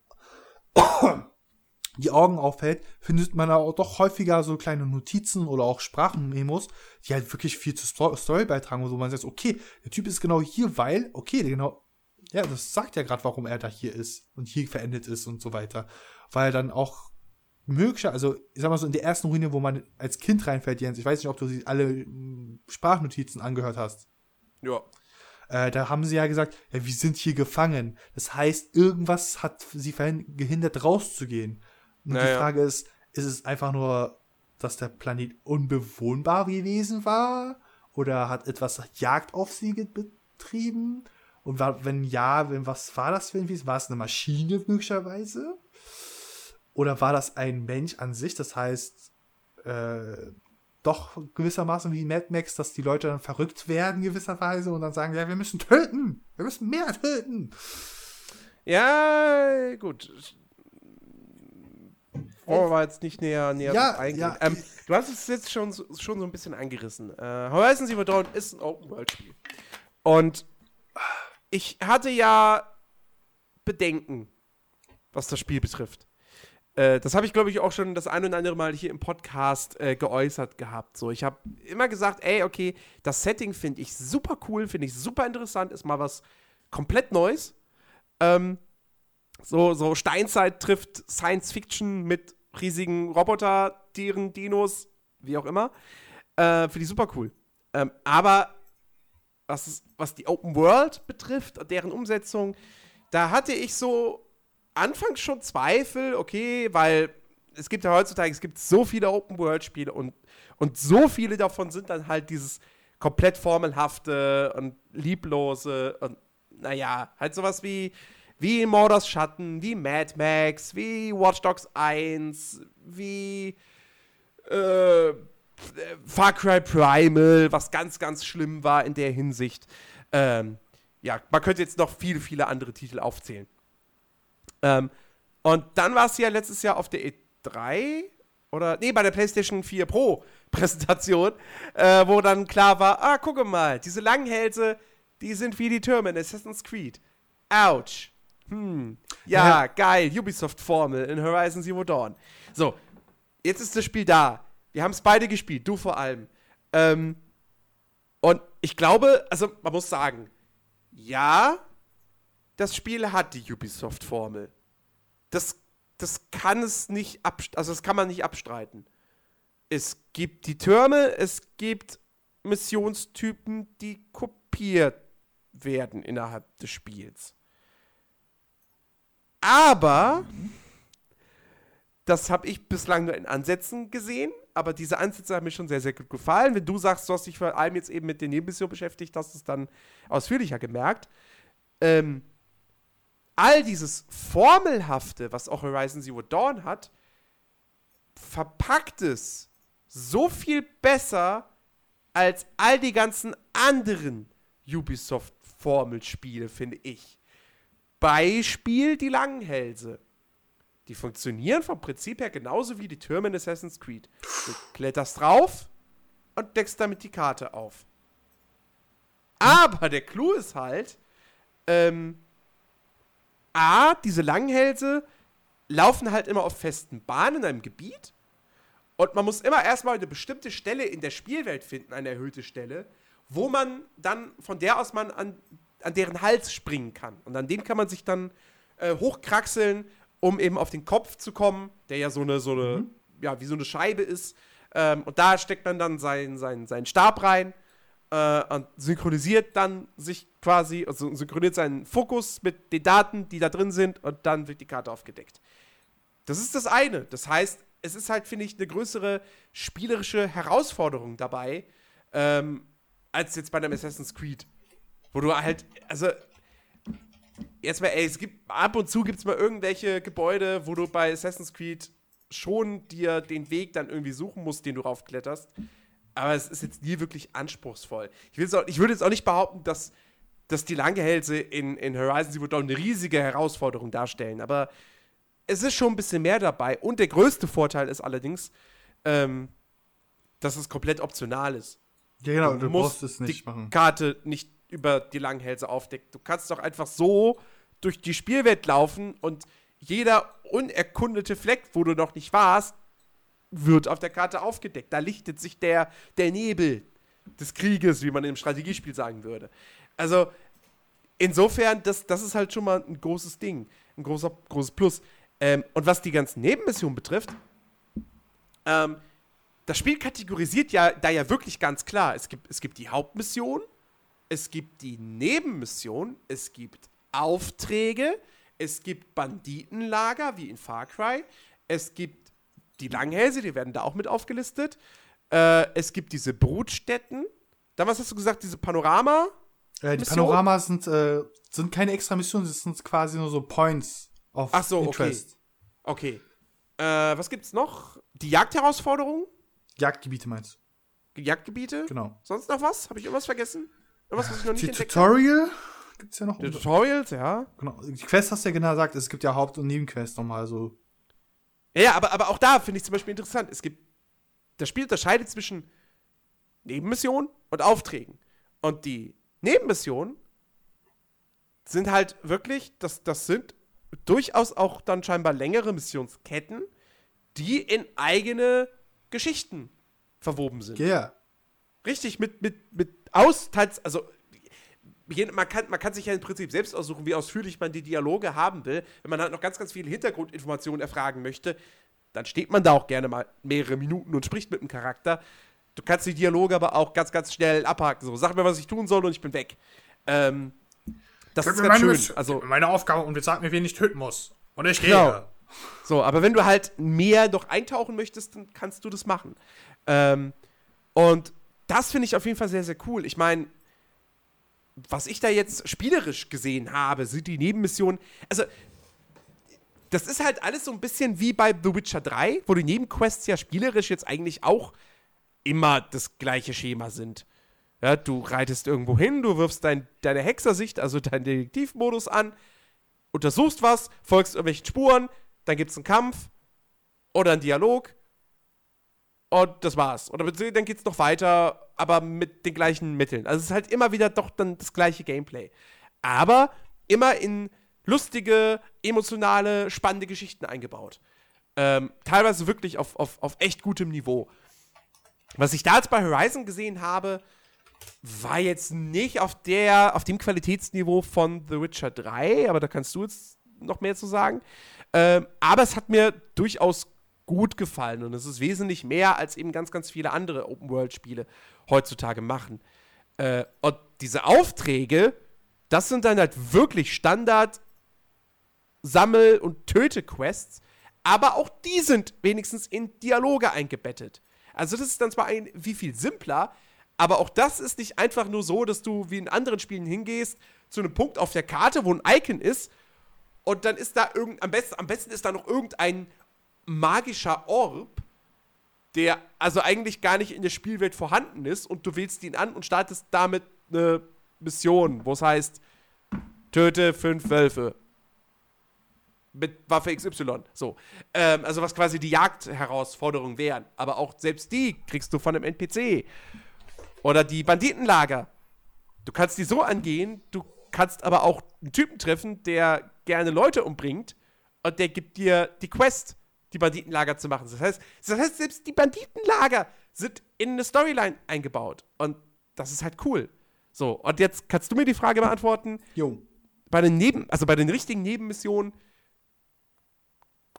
die Augen aufhält, findet man auch doch häufiger so kleine Notizen oder auch Sprachenmemos, die halt wirklich viel zur Story beitragen, wo man sagt, okay, der Typ ist genau hier, weil, okay, genau, ja, das sagt ja gerade, warum er da hier ist und hier verendet ist und so weiter. Weil dann auch möglicher, also ich sag mal so in der ersten Ruine, wo man als Kind reinfällt, Jens, ich weiß nicht, ob du alle hm, Sprachnotizen angehört hast. Ja. Äh, da haben sie ja gesagt, ja, wir sind hier gefangen. Das heißt, irgendwas hat sie gehindert, rauszugehen. Und naja. die Frage ist, ist es einfach nur, dass der Planet unbewohnbar gewesen war? Oder hat etwas Jagd auf sie betrieben? Und war, wenn ja, wenn, was war das für ein Wesen? War es eine Maschine möglicherweise? Oder war das ein Mensch an sich? Das heißt, äh, doch gewissermaßen wie Mad Max, dass die Leute dann verrückt werden gewisserweise und dann sagen, ja, wir müssen töten, wir müssen mehr töten. Ja, gut. Wollen wir jetzt nicht näher, näher ja, eingehen. Ja, ähm, du hast es jetzt schon, schon so ein bisschen angerissen. Äh, Horizon Zero Dawn ist ein Open-World-Spiel. Und ich hatte ja Bedenken, was das Spiel betrifft. Äh, das habe ich, glaube ich, auch schon das ein oder andere Mal hier im Podcast äh, geäußert gehabt. So, ich habe immer gesagt, ey, okay, das Setting finde ich super cool, finde ich super interessant, ist mal was komplett Neues. Ähm, so, so Steinzeit trifft Science Fiction mit riesigen Roboter, Tieren, Dinos, wie auch immer. Äh, finde ich super cool. Ähm, aber was, was die Open World betrifft deren Umsetzung, da hatte ich so anfangs schon Zweifel, okay, weil es gibt ja heutzutage, es gibt so viele Open-World-Spiele und, und so viele davon sind dann halt dieses komplett formelhafte und lieblose und naja, halt sowas wie, wie Mordors Schatten, wie Mad Max, wie Watch Dogs 1, wie äh, Far Cry Primal, was ganz, ganz schlimm war in der Hinsicht. Ähm, ja, man könnte jetzt noch viele, viele andere Titel aufzählen. Ähm, und dann war es ja letztes Jahr auf der E3 oder nee, bei der PlayStation 4 Pro Präsentation, äh, wo dann klar war, ah, gucke mal, diese Langhälse, die sind wie die Türme in Assassin's Creed. Ouch. Hm. Ja, ja. geil, Ubisoft-Formel in Horizon Zero Dawn. So, jetzt ist das Spiel da. Wir haben es beide gespielt, du vor allem. Ähm, und ich glaube, also man muss sagen, ja, das Spiel hat die Ubisoft-Formel. Das, das kann es nicht also das kann man nicht abstreiten. Es gibt die Türme, es gibt Missionstypen, die kopiert werden innerhalb des Spiels. Aber das habe ich bislang nur in Ansätzen gesehen, aber diese Ansätze haben mir schon sehr, sehr gut gefallen. Wenn du sagst, du hast dich vor allem jetzt eben mit den Nebenmissionen beschäftigt, hast du es dann ausführlicher gemerkt. Ähm, all dieses Formelhafte, was auch Horizon Zero Dawn hat, verpackt es so viel besser als all die ganzen anderen Ubisoft-Formelspiele, finde ich. Beispiel die Langenhälse. Die funktionieren vom Prinzip her genauso wie die Türme in Assassin's Creed. Du kletterst drauf und deckst damit die Karte auf. Aber der Clou ist halt, ähm, A, diese Langhälse laufen halt immer auf festen Bahnen in einem Gebiet. Und man muss immer erstmal eine bestimmte Stelle in der Spielwelt finden, eine erhöhte Stelle, wo man dann, von der aus man an, an deren Hals springen kann. Und an dem kann man sich dann äh, hochkraxeln, um eben auf den Kopf zu kommen, der ja so eine, so eine, mhm. ja, wie so eine Scheibe ist. Ähm, und da steckt man dann seinen sein, sein Stab rein äh, und synchronisiert dann sich quasi, also synchronisiert seinen Fokus mit den Daten, die da drin sind und dann wird die Karte aufgedeckt. Das ist das eine. Das heißt, es ist halt, finde ich, eine größere spielerische Herausforderung dabei, ähm, als jetzt bei einem Assassin's Creed. Wo du halt, also, jetzt mal, ey, es gibt, ab und zu gibt es mal irgendwelche Gebäude, wo du bei Assassin's Creed schon dir den Weg dann irgendwie suchen musst, den du raufkletterst aber es ist jetzt nie wirklich anspruchsvoll. Ich, auch, ich würde jetzt auch nicht behaupten, dass, dass die Langhälse in, in Horizon Zero Dawn eine riesige Herausforderung darstellen, aber es ist schon ein bisschen mehr dabei. Und der größte Vorteil ist allerdings, ähm, dass es komplett optional ist. Ja, genau, du, du musst es nicht die machen. Karte nicht über die Langhälse aufdecken. Du kannst doch einfach so durch die Spielwelt laufen und jeder unerkundete Fleck, wo du noch nicht warst, wird auf der Karte aufgedeckt. Da lichtet sich der, der Nebel des Krieges, wie man im Strategiespiel sagen würde. Also, insofern, das, das ist halt schon mal ein großes Ding, ein großer, großes Plus. Ähm, und was die ganzen Nebenmissionen betrifft, ähm, das Spiel kategorisiert ja da ja wirklich ganz klar. Es gibt, es gibt die Hauptmission, es gibt die Nebenmission, es gibt Aufträge, es gibt Banditenlager wie in Far Cry, es gibt die Langhälse, die werden da auch mit aufgelistet. Äh, es gibt diese Brutstätten. Dann, was hast du gesagt, diese Panorama? Äh, die Mission? Panoramas sind, äh, sind keine extra Missionen, das sind quasi nur so Points of Ach so, Interest. Okay. Äh, was gibt's noch? Die Jagdherausforderung? Jagdgebiete meinst Jagdgebiete? du? Genau. Sonst noch was? Habe ich irgendwas vergessen? Irgendwas, was ich noch nicht Die? Tutorial gibt's ja noch. Die Tutorials, ja. Genau. Die Quest hast du ja genau gesagt, es gibt ja Haupt- und Nebenquests nochmal so. Ja, ja, aber, aber auch da finde ich zum Beispiel interessant. Es gibt, das Spiel unterscheidet zwischen Nebenmissionen und Aufträgen. Und die Nebenmissionen sind halt wirklich, das, das sind durchaus auch dann scheinbar längere Missionsketten, die in eigene Geschichten verwoben sind. Ja, yeah. Richtig, mit, mit, mit aus, also man kann, man kann sich ja im Prinzip selbst aussuchen, wie ausführlich man die Dialoge haben will. Wenn man halt noch ganz, ganz viele Hintergrundinformationen erfragen möchte, dann steht man da auch gerne mal mehrere Minuten und spricht mit dem Charakter. Du kannst die Dialoge aber auch ganz, ganz schnell abhaken. So, sag mir, was ich tun soll und ich bin weg. Ähm, das ist ganz schön. Also, meine Aufgabe und jetzt sag mir, wen ich töten muss. Und ich gehe. Genau. So, aber wenn du halt mehr noch eintauchen möchtest, dann kannst du das machen. Ähm, und das finde ich auf jeden Fall sehr, sehr cool. Ich meine, was ich da jetzt spielerisch gesehen habe, sind die Nebenmissionen. Also, das ist halt alles so ein bisschen wie bei The Witcher 3, wo die Nebenquests ja spielerisch jetzt eigentlich auch immer das gleiche Schema sind. Ja, du reitest irgendwo hin, du wirfst dein, deine Hexersicht, also deinen Detektivmodus an, untersuchst was, folgst irgendwelchen Spuren, dann gibt's einen Kampf oder einen Dialog und das war's. Oder dann geht's noch weiter, aber mit den gleichen Mitteln. Also es ist halt immer wieder doch dann das gleiche Gameplay. Aber immer in lustige, emotionale, spannende Geschichten eingebaut. Ähm, teilweise wirklich auf, auf, auf echt gutem Niveau. Was ich da jetzt bei Horizon gesehen habe, war jetzt nicht auf der, auf dem Qualitätsniveau von The Witcher 3, aber da kannst du jetzt noch mehr zu sagen. Ähm, aber es hat mir durchaus gut gefallen und es ist wesentlich mehr, als eben ganz, ganz viele andere Open-World-Spiele heutzutage machen. Äh, und diese Aufträge, das sind dann halt wirklich Standard Sammel- und Töte-Quests, aber auch die sind wenigstens in Dialoge eingebettet. Also das ist dann zwar ein wie viel simpler, aber auch das ist nicht einfach nur so, dass du wie in anderen Spielen hingehst zu einem Punkt auf der Karte, wo ein Icon ist und dann ist da irgend am besten am besten ist da noch irgendein magischer Orb, der also eigentlich gar nicht in der Spielwelt vorhanden ist und du wählst ihn an und startest damit eine Mission, wo es heißt töte fünf Wölfe mit Waffe XY. So. Ähm, also was quasi die Jagdherausforderungen wären. Aber auch selbst die kriegst du von einem NPC. Oder die Banditenlager. Du kannst die so angehen, du kannst aber auch einen Typen treffen, der gerne Leute umbringt und der gibt dir die Quest, die Banditenlager zu machen. Das heißt, das heißt selbst die Banditenlager sind in eine Storyline eingebaut. Und das ist halt cool. So, und jetzt kannst du mir die Frage beantworten, Jo. bei den Neben, also bei den richtigen Nebenmissionen,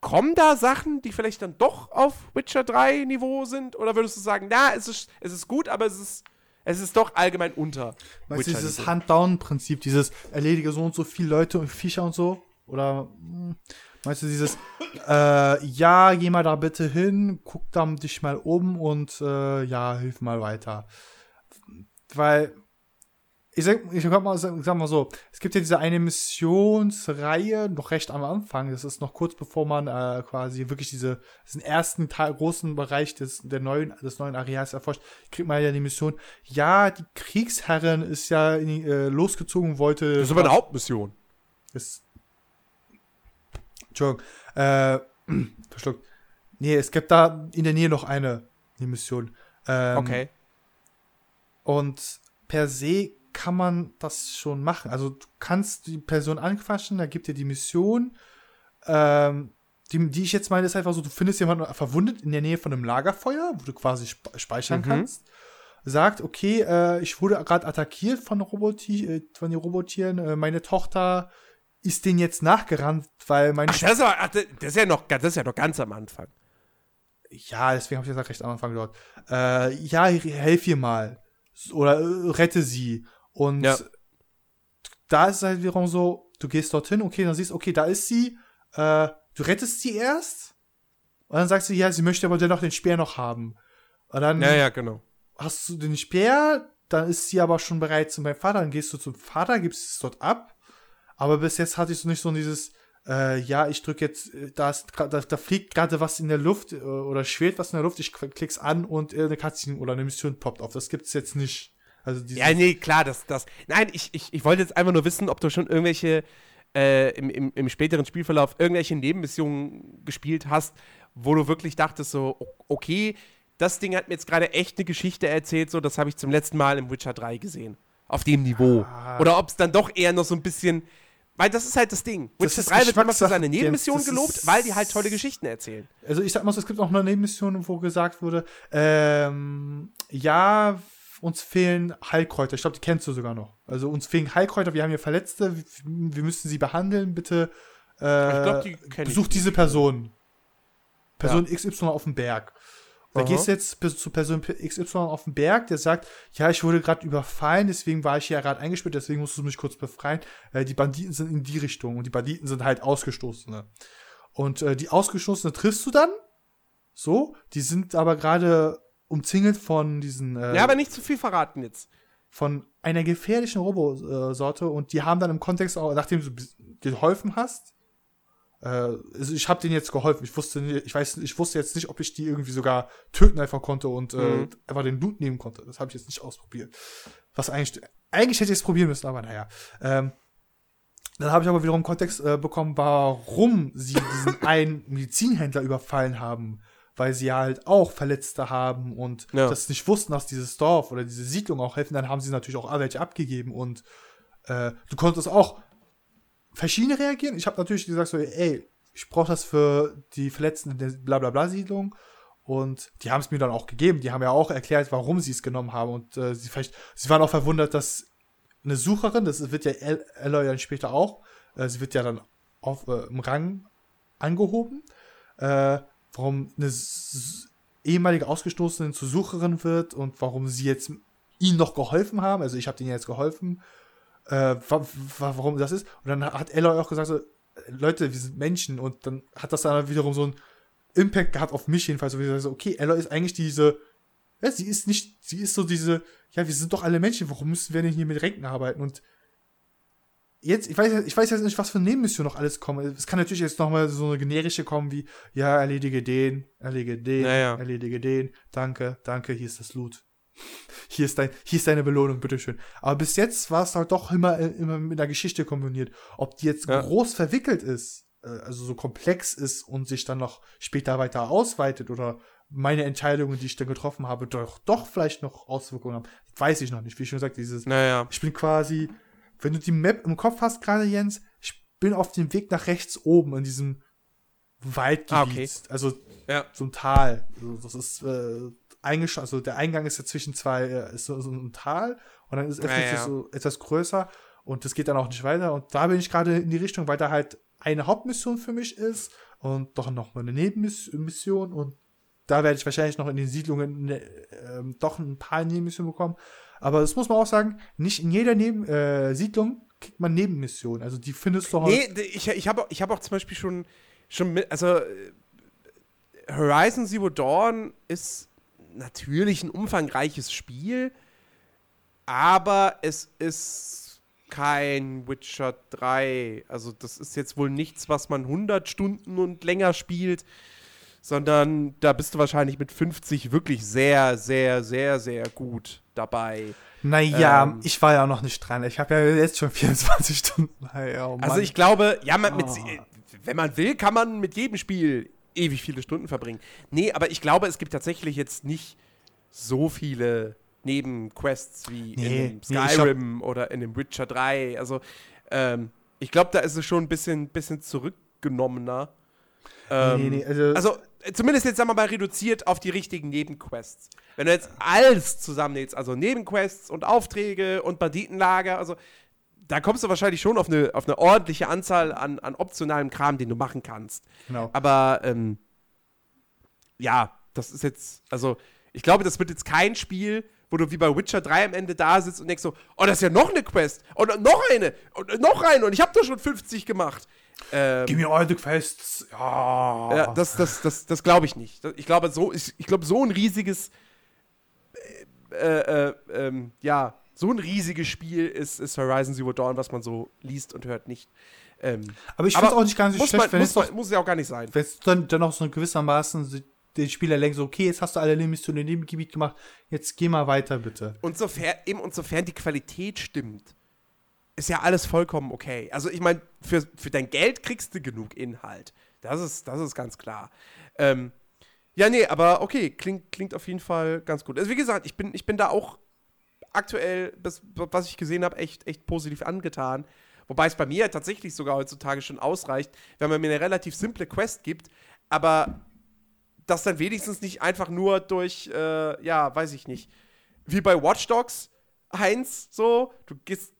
kommen da Sachen, die vielleicht dann doch auf Witcher 3 Niveau sind? Oder würdest du sagen, na, es ist, es ist gut, aber es ist, es ist doch allgemein unter Weißt du, dieses? Hand-Down-Prinzip, dieses erledige so und so viele Leute und Viecher und so? Oder hm, meinst du dieses, äh, ja, geh mal da bitte hin, guck da dich mal um und äh, ja, hilf mal weiter. Weil, ich sag, ich sag mal, sag, sag mal so, es gibt ja diese eine Missionsreihe noch recht am Anfang, das ist noch kurz bevor man äh, quasi wirklich diese, diesen ersten großen Bereich des, der neuen, des neuen Areals erforscht, kriegt man ja die Mission, ja, die Kriegsherrin ist ja in, äh, losgezogen, wollte. Das ist aber eine Hauptmission. Ist, Entschuldigung, äh, [clears throat] verschluckt. Nee, es gibt da in der Nähe noch eine, eine Mission. Ähm, Okay. Und per se kann man das schon machen. Also du kannst die Person anquatschen, da gibt dir die Mission. Ähm, die, die ich jetzt meine, ist einfach so, du findest jemanden verwundet in der Nähe von einem Lagerfeuer, wo du quasi sp speichern Mhm. kannst. Sagt, okay, äh, ich wurde gerade attackiert von, Roboti äh, von den Robotieren. Äh, meine Tochter ist denen jetzt nachgerannt, weil meine Ach, das ist, aber, ach, das ist ja noch, das ist ja noch ganz am Anfang. Ja, deswegen habe ich das recht am Anfang dort. Äh, ja, helf ihr mal. Oder äh, rette sie. Und Ja. da ist es halt wiederum so, du gehst dorthin, okay, dann siehst, okay, da ist sie, äh, du rettest sie erst und dann sagst du, ja, sie möchte aber dennoch den Speer noch haben. Und dann Ja, ja, genau. hast du den Speer, dann ist sie aber schon bereit zu meinem Vater, dann gehst du zum Vater, gibst es dort ab. Aber bis jetzt hatte ich so nicht so dieses, äh, ja, ich drücke jetzt, äh, da, ist, da, da fliegt gerade was in der Luft äh, oder schwelt was in der Luft, ich klick's an und äh, eine Cutscene oder eine Mission poppt auf. Das gibt's jetzt nicht. Also Ja, nee, klar, das, das. Nein, ich, ich, ich wollte jetzt einfach nur wissen, ob du schon irgendwelche äh, im, im, im späteren Spielverlauf irgendwelche Nebenmissionen gespielt hast, wo du wirklich dachtest, so, okay, das Ding hat mir jetzt gerade echt eine Geschichte erzählt, so, das habe ich zum letzten Mal im Witcher 3 gesehen. Auf dem Niveau. Ah. Oder ob es dann doch eher noch so ein bisschen. Weil das ist halt das Ding. Das Witcher ist 3 wird immer für seine Nebenmissionen das gelobt, weil die halt tolle Geschichten erzählen. Also ich sag mal so, es gibt auch eine Nebenmission, wo gesagt wurde, ähm, ja, uns fehlen Heilkräuter. Ich glaube, die kennst du sogar noch. Also uns fehlen Heilkräuter, wir haben hier Verletzte, wir, wir müssen sie behandeln, bitte äh, Ich glaub, die kenn ich besuch diese Person. Person Ja. XY auf dem Berg. Da Aha. gehst du jetzt bis- zu Person XY auf den Berg, der sagt, ja, ich wurde gerade überfallen, deswegen war ich hier gerade eingesperrt, deswegen musst du mich kurz befreien. Äh, die Banditen sind in die Richtung und die Banditen sind halt Ausgestoßene. Und äh, die Ausgestoßene triffst du dann, so, die sind aber gerade umzingelt von diesen, äh, Ja, aber nicht zu viel verraten jetzt. von einer gefährlichen Robosorte und die haben dann im Kontext auch, nachdem du geholfen hast, äh, also ich habe denen jetzt geholfen. Ich wusste, ich weiß, ich wusste jetzt nicht, ob ich die irgendwie sogar töten einfach konnte und äh, Mhm. einfach den Loot nehmen konnte. Das habe ich jetzt nicht ausprobiert. Was eigentlich, eigentlich hätte ich es probieren müssen, aber naja. Ähm, dann habe ich aber wiederum Kontext äh, bekommen, warum sie diesen [laughs] einen Medizinhändler überfallen haben. Weil sie halt auch Verletzte haben und Ja. das nicht wussten, dass dieses Dorf oder diese Siedlung auch helfen. Dann haben sie natürlich auch welche abgegeben und äh, du konntest auch verschiedene reagieren. Ich habe natürlich gesagt so, ey, ich brauche das für die Verletzten in der Blablabla-Siedlung. Und die haben es mir dann auch gegeben. Die haben ja auch erklärt, warum sie es genommen haben. Und äh, sie, sie waren auch verwundert, dass eine Sucherin, das wird ja El- Eloy dann später auch, äh, sie wird ja dann auf, äh, im Rang angehoben, äh, warum eine ehemalige Ausgestoßene zur Sucherin wird und warum sie jetzt ihnen noch geholfen haben. Also ich habe denen jetzt geholfen, äh, wa wa warum das ist. Und dann hat Eloy auch gesagt, so, Leute, wir sind Menschen. Und dann hat das dann wiederum so einen Impact gehabt auf mich jedenfalls. Wie ich so, okay, Eloy ist eigentlich diese, ja, sie ist nicht, sie ist so diese, ja, wir sind doch alle Menschen, warum müssen wir denn hier mit Ränken arbeiten? Und jetzt, ich weiß, ich weiß jetzt nicht, was für Nebenmissionen noch alles kommen. Es kann natürlich jetzt nochmal so eine generische kommen wie, ja, erledige den, erledige den, Ja, ja. erledige den, danke, danke, hier ist das Loot. Hier ist, dein, hier ist deine Belohnung, bitteschön. Aber bis jetzt war es halt doch immer, immer mit einer Geschichte kombiniert. Ob die jetzt Ja. groß verwickelt ist, äh, also so komplex ist und sich dann noch später weiter ausweitet oder meine Entscheidungen, die ich dann getroffen habe, doch, doch vielleicht noch Auswirkungen haben, weiß ich noch nicht. Wie schon gesagt, dieses, Naja. ich bin quasi, wenn du die Map im Kopf hast, gerade Jens, ich bin auf dem Weg nach rechts oben in diesem Waldgebiet. Ah, okay. Also Ja. ein Tal. Also das ist äh, eingeschlossen. Also der Eingang ist ja zwischen zwei, äh, ist so, so ein Tal und dann ist es Ja, so etwas größer und das geht dann auch nicht weiter. Und da bin ich gerade in die Richtung, weil da halt eine Hauptmission für mich ist und doch noch mal eine Nebenmission und da werde ich wahrscheinlich noch in den Siedlungen ne, ähm, doch ein paar Nebenmissionen bekommen. Aber das muss man auch sagen, nicht in jeder Neben äh, Siedlung kriegt man Nebenmissionen. Also die findest du Nee, d- ich, ich habe ich hab auch zum Beispiel schon, schon mit, also äh, Horizon Zero Dawn ist natürlich ein umfangreiches Spiel, aber es ist kein Witcher 3. Also das ist jetzt wohl nichts, was man 100 Stunden und länger spielt, sondern da bist du wahrscheinlich mit 50 wirklich sehr, sehr, sehr, sehr gut dabei. Naja, Ähm. ich war ja noch nicht dran. Ich habe ja jetzt schon [laughs] 24 Stunden. Hey, oh. Also ich glaube, ja, mit, Oh. wenn man will, kann man mit jedem Spiel ewig viele Stunden verbringen. Nee, aber ich glaube, es gibt tatsächlich jetzt nicht so viele Nebenquests wie Nee, in nee, Skyrim oder in dem Witcher 3. Also ähm, ich glaube, da ist es schon ein bisschen, bisschen zurückgenommener. Ähm, nee, nee, also, also zumindest jetzt sagen wir mal reduziert auf die richtigen Nebenquests. Wenn du jetzt alles zusammenlädst, also Nebenquests und Aufträge und Banditenlager, also da kommst du wahrscheinlich schon auf eine, auf eine ordentliche Anzahl an, an optionalem Kram, den du machen kannst. genau. Aber ähm, ja, das ist jetzt, also ich glaube, das wird jetzt kein Spiel, wo du wie bei Witcher 3 am Ende da sitzt und denkst so, oh, das ist ja noch eine Quest und noch eine und noch eine und ich habe doch schon 50 gemacht. Ähm, Gib mir eure Quests. Ja. ja das das, das, das glaube ich nicht. Ich glaube, so, ich, ich glaube, so ein riesiges, äh, äh, ähm, ja, so ein riesiges Spiel ist, ist Horizon Zero Dawn, was man so liest und hört, nicht. Ähm, aber ich finde es auch nicht ganz so schlecht, man, wenn muss, es doch, muss ja auch gar nicht sein. Wenn es dann, dann auch so gewissermaßen den Spieler lenkt, so, okay, jetzt hast du alle Missionen in dem Gebiet gemacht, jetzt geh mal weiter, bitte. Und sofern, eben, und sofern die Qualität stimmt, ist ja alles vollkommen okay. Also ich meine, für, für dein Geld kriegst du genug Inhalt. Das ist, das ist ganz klar. Ähm, ja, nee, aber okay, klingt, klingt auf jeden Fall ganz gut. Also wie gesagt, ich bin, ich bin da auch aktuell, das, was ich gesehen habe, echt, echt positiv angetan. Wobei es bei mir tatsächlich sogar heutzutage schon ausreicht, wenn man mir eine relativ simple Quest gibt, aber das dann wenigstens nicht einfach nur durch, äh, ja, weiß ich nicht, wie bei Watch Dogs, Heinz, so, du gehst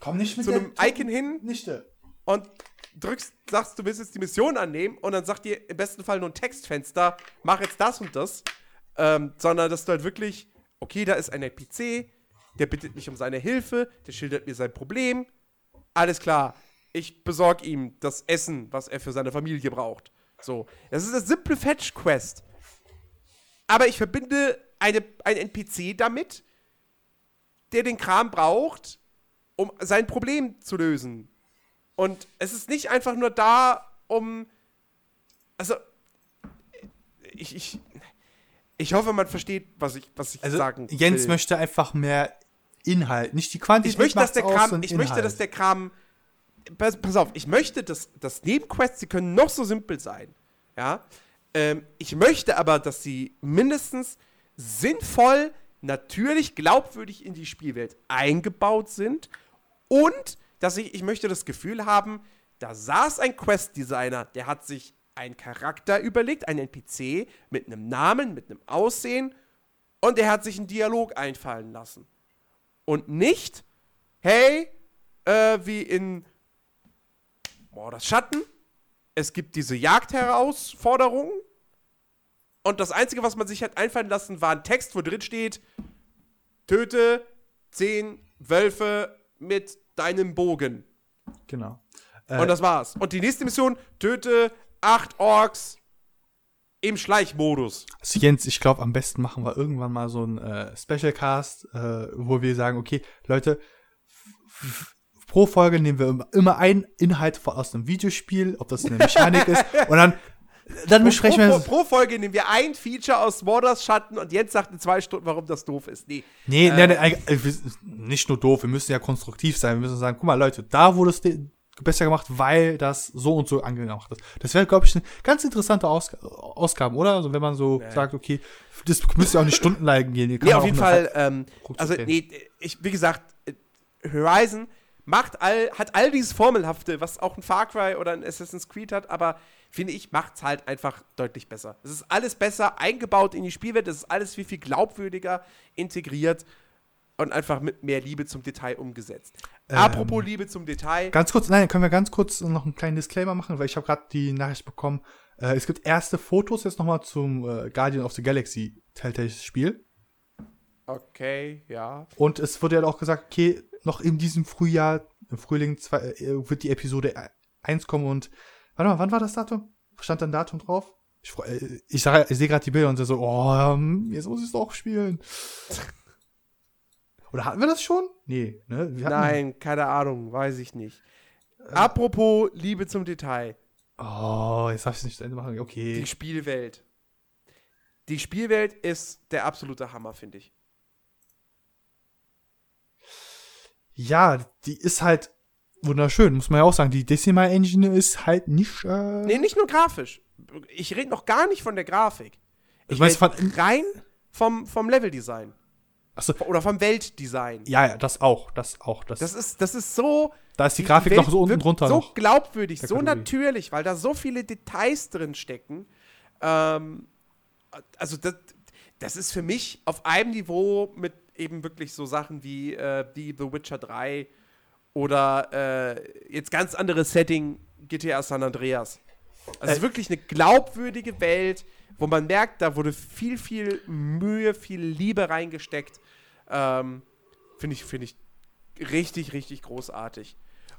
Komm nicht mit zu einem Icon hin Nichte. und drückst, sagst, du willst jetzt die Mission annehmen und dann sagt dir im besten Fall nur ein Textfenster, mach jetzt das und das, ähm, sondern dass du halt wirklich, okay, da ist ein NPC, der bittet mich um seine Hilfe, der schildert mir sein Problem, alles klar, ich besorge ihm das Essen, was er für seine Familie braucht. So, das ist eine simple Fetch-Quest. Aber ich verbinde eine, ein NPC damit, der den Kram braucht, um sein Problem zu lösen. Und es ist nicht einfach nur da, um. Also. Ich, ich, ich hoffe, man versteht, was ich, was ich also, sagen will. Jens möchte einfach mehr Inhalt, nicht die Quantität. Ich möchte, dass der Kram, ich möchte, dass der Kram pass, pass auf, ich möchte, dass, dass Nebenquests, die können noch so simpel sein. Ja. Ähm, ich möchte aber, dass sie mindestens sinnvoll, natürlich, glaubwürdig in die Spielwelt eingebaut sind und dass ich, ich möchte das Gefühl haben, da saß ein Quest-Designer, der hat sich einen Charakter überlegt, einen NPC mit einem Namen, mit einem Aussehen und der hat sich einen Dialog einfallen lassen. Und nicht, hey, äh, wie in das Schatten. Es gibt diese Jagdherausforderung. Und das Einzige, was man sich hat einfallen lassen, war ein Text, wo drin steht: Töte zehn Wölfe mit deinem Bogen. Genau. Äh, und das war's. Und die nächste Mission: Töte acht Orks im Schleichmodus. Also Jens, ich glaube, am besten machen wir irgendwann mal so ein äh, Special Cast, äh, wo wir sagen, okay, Leute, pro Folge nehmen wir immer einen Inhalt aus einem Videospiel, ob das eine Mechanik ist, [laughs] und dann dann besprechen wir. Pro, pro, Folge nehmen wir ein Feature aus Mordors Schatten und Jens sagt in zwei Stunden, warum das doof ist. Nee. Nee, äh, nee, nee, nicht nur doof, wir müssen ja konstruktiv sein. Wir müssen sagen, guck mal, Leute, da wurde es besser gemacht, weil das so und so angemacht ist. Das wäre, glaube ich, eine ganz interessante Aus Ausgabe, oder? Also wenn man so nee. sagt, okay, das müsste ja auch nicht stundenlang gehen. Nee, auf jeden Fall, ähm, also nee, ich, wie gesagt, Horizon macht all, hat all dieses Formelhafte, was auch ein Far Cry oder ein Assassin's Creed hat, aber finde ich, macht es halt einfach deutlich besser. Es ist alles besser eingebaut in die Spielwelt, es ist alles viel, viel glaubwürdiger integriert und einfach mit mehr Liebe zum Detail umgesetzt. Ähm, Apropos Liebe zum Detail. Ganz kurz, nein, können wir ganz kurz noch einen kleinen Disclaimer machen, weil ich habe gerade die Nachricht bekommen, äh, es gibt erste Fotos jetzt nochmal zum äh, Guardian of the Galaxy Telltale-Spiel. Okay, ja. Und es wurde ja auch gesagt, okay, noch in diesem Frühjahr, im Frühling zwei, äh, wird die Episode 1 kommen und warte mal, wann war das Datum? Stand da ein Datum drauf? Ich, äh, ich, ich sehe gerade die Bilder und so, oh, jetzt muss ich es doch spielen. Oder hatten wir das schon? Nee, ne? Nein, keine Ahnung, weiß ich nicht. Ähm, Apropos Liebe zum Detail. Oh, jetzt darf ich es nicht zu Ende machen. Okay. Die Spielwelt. Die Spielwelt ist der absolute Hammer, finde ich. ja, die ist halt wunderschön, muss man ja auch sagen. Die Decima Engine ist halt nicht. Äh nee, nicht nur grafisch. Ich rede noch gar nicht von der Grafik. Ich weiß von rein vom, vom Leveldesign. Achso. Oder vom Weltdesign. Ja, ja, das auch, das auch. Das, das, ist, das ist so. Da ist die, die Grafik noch so unten drunter. So noch. glaubwürdig, so natürlich, weil da so viele Details drin stecken. Ähm, also, das, das ist für mich auf einem Niveau mit eben wirklich so Sachen wie, äh, wie The Witcher 3 oder äh, jetzt ganz anderes Setting GTA San Andreas. Also Äh, wirklich eine glaubwürdige Welt, wo man merkt, da wurde viel, viel Mühe, viel Liebe reingesteckt. Ähm, Finde ich, finde ich richtig, richtig großartig.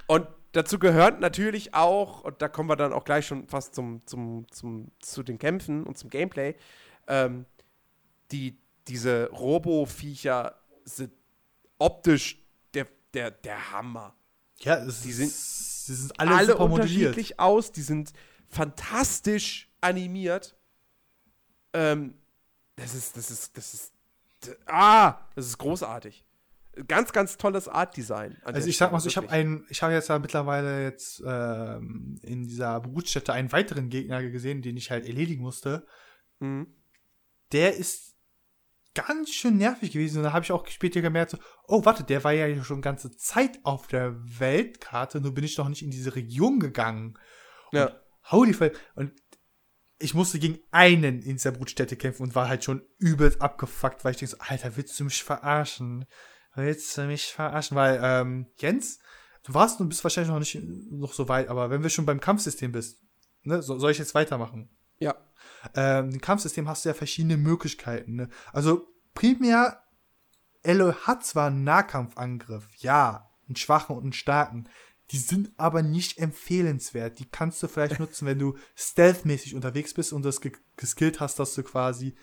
Und dazu gehört natürlich auch, und da kommen wir dann auch gleich schon fast zum, zum, zum, zu den Kämpfen und zum Gameplay, ähm, die, diese Robo-Viecher sind optisch der, der, der Hammer. Ja, es Die ist, sind sie sind alle, Alle unterschiedlich aus, die sind fantastisch animiert. Ähm, das ist, das ist, das ist, ah, das ist großartig. Ganz, ganz tolles Art-Design. Also ich sag mal so, ich habe einen, ich habe jetzt ja mittlerweile jetzt ähm, in dieser Brutstätte einen weiteren Gegner gesehen, den ich halt erledigen musste. Mhm. Der ist ganz schön nervig gewesen. Und da habe ich auch später gemerkt, so, oh, warte, der war ja schon ganze Zeit auf der Weltkarte, nur bin ich noch nicht in diese Region gegangen. Ja. Holy fuck. Und ich musste gegen einen in dieser Brutstätte kämpfen und war halt schon übelst abgefuckt, weil ich denke so, Alter, willst du mich verarschen? Willst du mich verarschen? Weil, ähm, Jens, du warst und bist wahrscheinlich noch nicht noch so weit, aber wenn wir schon beim Kampfsystem bist, ne, so, soll ich jetzt weitermachen? Ja. Ähm, im Kampfsystem hast du ja verschiedene Möglichkeiten. Ne? Also primär, Elo hat zwar einen Nahkampfangriff, ja, einen schwachen und einen starken. Die sind aber nicht empfehlenswert. Die kannst du vielleicht nutzen, wenn du stealthmäßig unterwegs bist und das ge geskillt hast, dass du quasi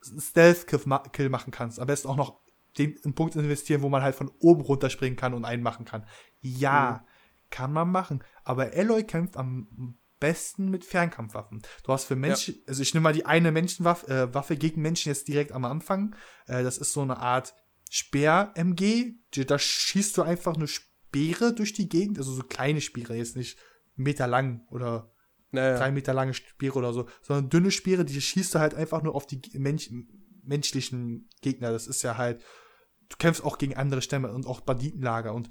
Stealth-Kill machen kannst. Am besten auch noch den einen Punkt investieren, wo man halt von oben runterspringen kann und einen machen kann. Ja, kann man machen. Aber Eloy kämpft am besten mit Fernkampfwaffen. Du hast für Menschen, also ich nehme mal die eine Menschenwaffe äh, Waffe gegen Menschen jetzt direkt am Anfang. Äh, das ist so eine Art Speer-MG. Da schießt du einfach eine Speere durch die Gegend, also so kleine Speere, jetzt nicht Meter lang oder Naja. drei Meter lange Speere oder so, sondern dünne Speere, die schießt du halt einfach nur auf die Mensch, menschlichen Gegner. Das ist ja halt, du kämpfst auch gegen andere Stämme und auch Banditenlager und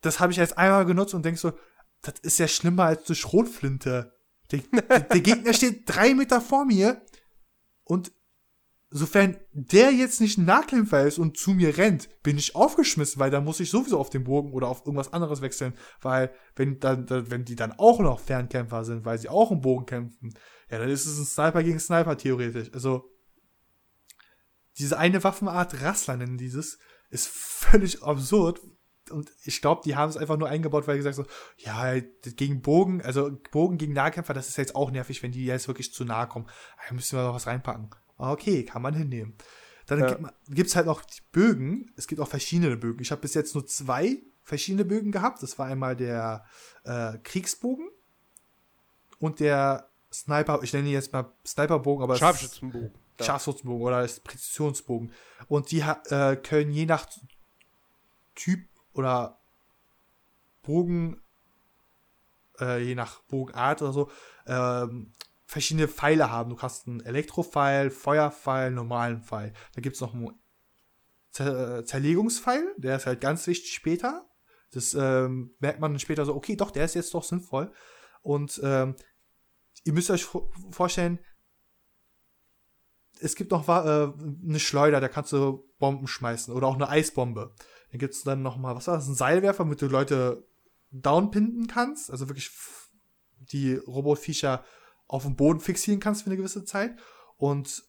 das habe ich jetzt einmal genutzt und denk so, das ist ja schlimmer als eine Schrotflinte. Der, der, der Gegner steht drei Meter vor mir und sofern der jetzt nicht ein Nahkämpfer ist und zu mir rennt, bin ich aufgeschmissen, weil da muss ich sowieso auf den Bogen oder auf irgendwas anderes wechseln, weil wenn dann, dann wenn die dann auch noch Fernkämpfer sind, weil sie auch im Bogen kämpfen, ja, dann ist es ein Sniper gegen Sniper theoretisch. Also diese eine Waffenart Rassler nennen dieses ist völlig absurd und ich glaube, die haben es einfach nur eingebaut, weil sie gesagt so, ja, gegen Bogen, also Bogen gegen Nahkämpfer, das ist jetzt auch nervig, wenn die jetzt wirklich zu nahe kommen. Da müssen wir noch was reinpacken. Ah, Okay, kann man hinnehmen. Dann Ja. gibt gibt's halt noch die Bögen. Es gibt auch verschiedene Bögen. Ich habe bis jetzt nur zwei verschiedene Bögen gehabt. Das war einmal der äh, Kriegsbogen und der Sniper. Ich nenne ihn jetzt mal Sniperbogen, aber es- Scharfschützenbogen. Ja. Scharfschützenbogen oder Präzisionsbogen. Und die äh, können je nach Typ oder Bogen, äh, je nach Bogenart oder so, ähm, verschiedene Pfeile haben. Du hast einen Elektropfeil, Feuerpfeil, normalen Pfeil. Da gibt es noch einen Zer äh, Zerlegungspfeil, der ist halt ganz wichtig später. Das ähm, merkt man dann später so, okay, doch, der ist jetzt doch sinnvoll. Und ähm, ihr müsst euch vor vorstellen, es gibt noch äh, eine Schleuder, da kannst du Bomben schmeißen oder auch eine Eisbombe. Dann gibt's dann noch mal, was war das, ein Seilwerfer, mit du Leute downpinden kannst, also wirklich die Robotviecher auf dem Boden fixieren kannst für eine gewisse Zeit. Und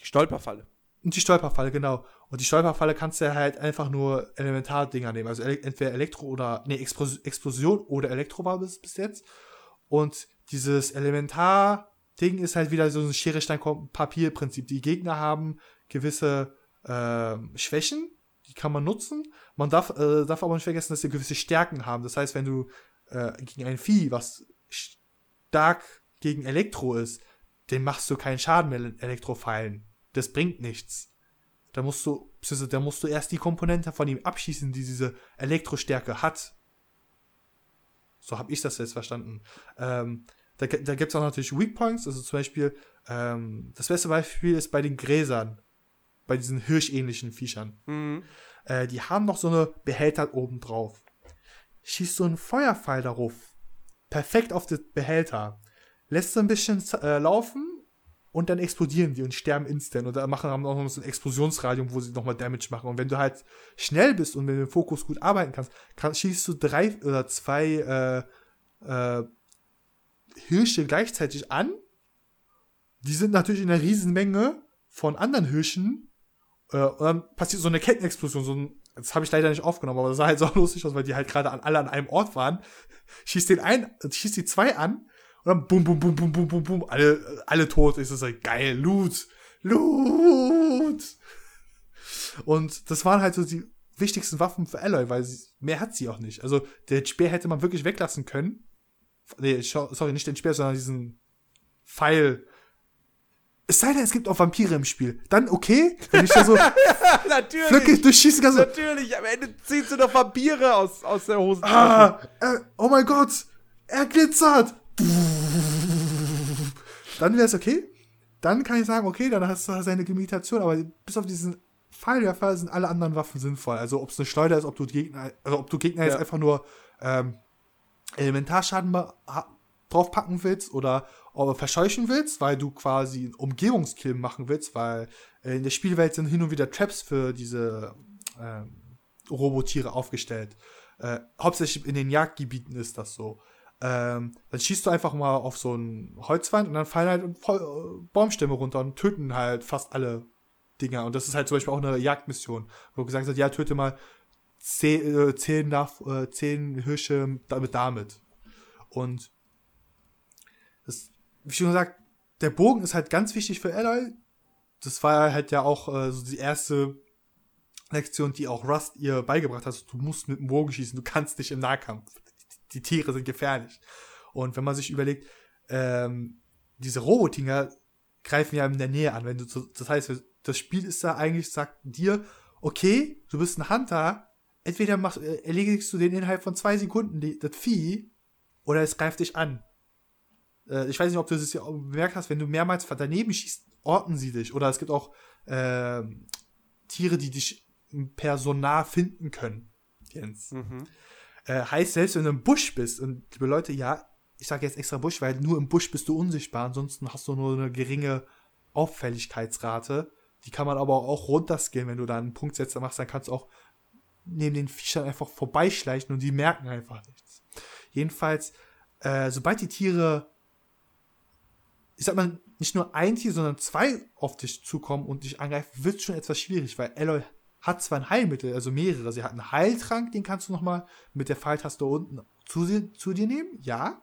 Die Stolperfalle. und die Stolperfalle, genau. Und die Stolperfalle kannst du halt einfach nur Elementardinger nehmen. Also entweder Elektro oder, nee, Explos Explosion oder Elektro war bis, bis jetzt. Und dieses Elementar-Ding ist halt wieder so ein Schere, Stein, Papier-Prinzip. Die Gegner haben gewisse ähm, Schwächen, die kann man nutzen. Man darf, äh, darf aber nicht vergessen, dass sie gewisse Stärken haben. Das heißt, wenn du äh, gegen ein Vieh, was stark gegen Elektro ist, den machst du keinen Schaden mit Elektropfeilen. Das bringt nichts. Da musst du, da musst du erst die Komponente von ihm abschießen, die diese Elektrostärke hat. So habe ich das jetzt verstanden. Ähm, da da gibt es auch natürlich Weak Points, also zum Beispiel, ähm, das beste Beispiel ist bei den Gräsern, bei diesen hirschähnlichen Viechern. Mhm. Äh, die haben noch so eine Behälter oben drauf. Schießt so einen Feuerpfeil darauf. Perfekt auf den Behälter. Lässt so ein bisschen äh, laufen und dann explodieren die und sterben instant. Und da machen haben auch noch so ein Explosionsradium, wo sie nochmal Damage machen. Und wenn du halt schnell bist und mit dem Fokus gut arbeiten kannst, kann, schießt du drei oder zwei äh, äh, Hirsche gleichzeitig an. Die sind natürlich in einer Riesenmenge von anderen Hirschen. Äh, und dann passiert so eine Kettenexplosion, so ein, das habe ich leider nicht aufgenommen, aber das sah halt so [laughs] lustig aus, weil die halt gerade an, alle an einem Ort waren. Schießt den ein, schießt die zwei an und dann bum, bum, bum, bum, bum, bum, bum, alle, alle tot. Ist das halt geil, Loot, Loot. Und das waren halt so die wichtigsten Waffen für Alloy, weil sie, mehr hat sie auch nicht. Also der Speer hätte man wirklich weglassen können. Nee, sorry, nicht den Speer, sondern diesen Pfeil. Es sei denn, es gibt auch Vampire im Spiel. Dann okay, wenn ich da so [laughs] natürlich, flückig durchschießen kann. So, natürlich, am Ende zieht sie noch Vampire aus, aus der Hose. ah, äh, oh mein Gott, er glitzert. Dann wäre es okay. Dann kann ich sagen, okay, dann hast du seine Limitation, aber bis auf diesen Pfeilwerfer sind alle anderen Waffen sinnvoll. Also ob es eine Schleuder ist, ob du Gegner, also ob du Gegner ja. jetzt einfach nur ähm, Elementarschaden draufpacken willst oder verscheuchen willst, weil du quasi einen Umgebungskill machen willst, weil äh, in der Spielwelt sind hin und wieder Traps für diese ähm, Robotiere aufgestellt. Äh, hauptsächlich in den Jagdgebieten ist das so. Ähm, dann schießt du einfach mal auf so einen Holzwand und dann fallen halt äh, Baumstämme runter und töten halt fast alle Dinger. Und das ist halt zum Beispiel auch eine Jagdmission, wo gesagt wird, ja, töte mal zehn, äh, zehn, äh, zehn Hirsche damit, damit. Und das, wie schon gesagt, der Bogen ist halt ganz wichtig für Alloy. Das war halt ja auch äh, so die erste Lektion, die auch Rust ihr beigebracht hat. Du musst mit dem Bogen schießen, du kannst nicht im Nahkampf. Die Tiere sind gefährlich. Und wenn man sich überlegt, ähm, diese Robotinger greifen ja in der Nähe an. Wenn du, das heißt, das Spiel ist da eigentlich, sagt dir, okay, du bist ein Hunter, entweder machst, äh, erledigst du den innerhalb von zwei Sekunden das Vieh, oder es greift dich an. Äh, ich weiß nicht, ob du das ja bemerkt hast, wenn du mehrmals daneben schießt, orten sie dich. Oder es gibt auch äh, Tiere, die dich per Sonar finden können. Jens. Mhm. Äh, heißt, selbst wenn du im Busch bist, und liebe Leute, ja, ich sage jetzt extra Busch, weil nur im Busch bist du unsichtbar, ansonsten hast du nur eine geringe Auffälligkeitsrate. Die kann man aber auch runterskillen, wenn du da einen Punktsetzer machst, dann kannst du auch neben den Viechern einfach vorbeischleichen und die merken einfach nichts. Jedenfalls, äh, sobald die Tiere, ich sag mal, nicht nur ein Tier, sondern zwei auf dich zukommen und dich angreifen, wird es schon etwas schwierig, weil Aloy hat zwar ein Heilmittel, also mehrere. Sie hat einen Heiltrank, den kannst du nochmal mit der Pfeiltaste unten zu, zu dir nehmen, ja.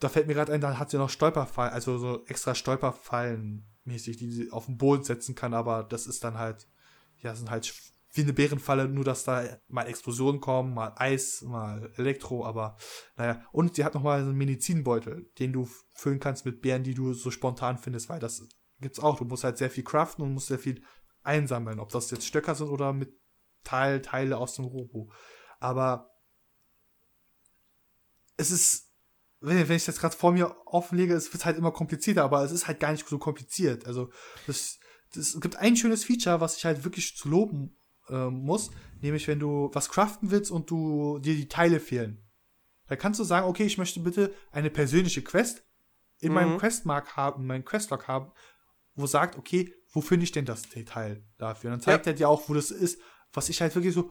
Da fällt mir gerade ein, dann hat sie noch Stolperfallen, also so extra Stolperfallen mäßig, die sie auf den Boden setzen kann, aber das ist dann halt, ja, sind halt wie eine Bärenfalle, nur dass da mal Explosionen kommen, mal Eis, mal Elektro, aber naja. Und sie hat nochmal einen Medizinbeutel, den du füllen kannst mit Bären, die du so spontan findest, weil das gibt's auch. Du musst halt sehr viel craften und musst sehr viel einsammeln, ob das jetzt Stöcker sind oder mit Teil, Teile aus dem Robo. Aber es ist wenn, wenn ich das gerade vor mir offenlege, es wird halt immer komplizierter, aber es ist halt gar nicht so kompliziert. Also das, das, es gibt ein schönes Feature, was ich halt wirklich zu loben äh, muss, nämlich wenn du was craften willst und du dir die Teile fehlen. Da kannst du sagen, okay, ich möchte bitte eine persönliche Quest in mhm. meinem Questmark haben, in meinem Questlog haben, wo sagt, okay, wo finde ich denn das Detail dafür? Und dann zeigt ja. er dir auch, wo das ist, was ich halt wirklich so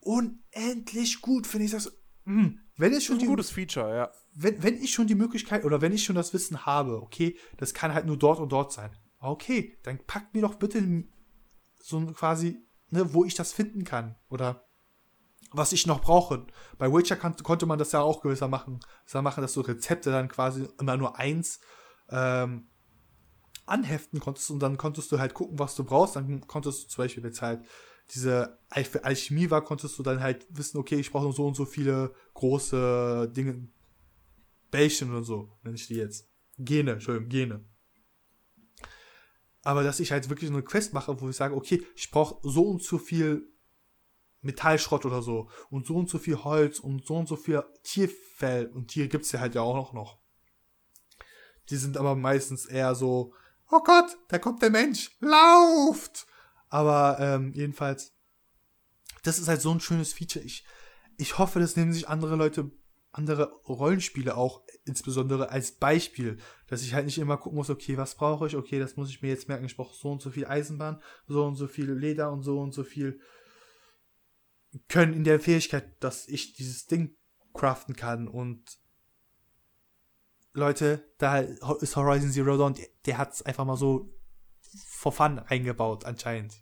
unendlich gut finde. Ich sag so, mh, wenn es schon ein gutes Feature, ja wenn, wenn ich schon die Möglichkeit oder wenn ich schon das Wissen habe, okay, das kann halt nur dort und dort sein. Okay, dann packt mir doch bitte so quasi, ne, wo ich das finden kann oder was ich noch brauche. Bei Witcher kann, konnte man das ja auch gewisser machen, gewisser machen, dass du Rezepte dann quasi immer nur eins ähm, anheften konntest und dann konntest du halt gucken, was du brauchst. Dann konntest du zum Beispiel jetzt halt diese Alchemie war, konntest du dann halt wissen, okay, ich brauche so und so viele große Dinge, Bällchen oder so, nenne ich die jetzt. Gene, Entschuldigung, Gene. Aber dass ich halt wirklich eine Quest mache, wo ich sage, okay, ich brauche so und so viel Metallschrott oder so und so und so viel Holz und so und so viel Tierfell und Tiere gibt's ja halt ja auch noch. Die sind aber meistens eher so, oh Gott, da kommt der Mensch, lauft! Aber ähm, jedenfalls, das ist halt so ein schönes Feature. Ich, ich hoffe, das nehmen sich andere Leute andere Rollenspiele auch insbesondere als Beispiel, dass ich halt nicht immer gucken muss, okay, was brauche ich, okay, das muss ich mir jetzt merken, ich brauche so und so viel Eisenbahn, so und so viel Leder und so und so viel Können in der Fähigkeit, dass ich dieses Ding craften kann und Leute, da ist Horizon Zero Dawn, der, der hat es einfach mal so for fun eingebaut, anscheinend.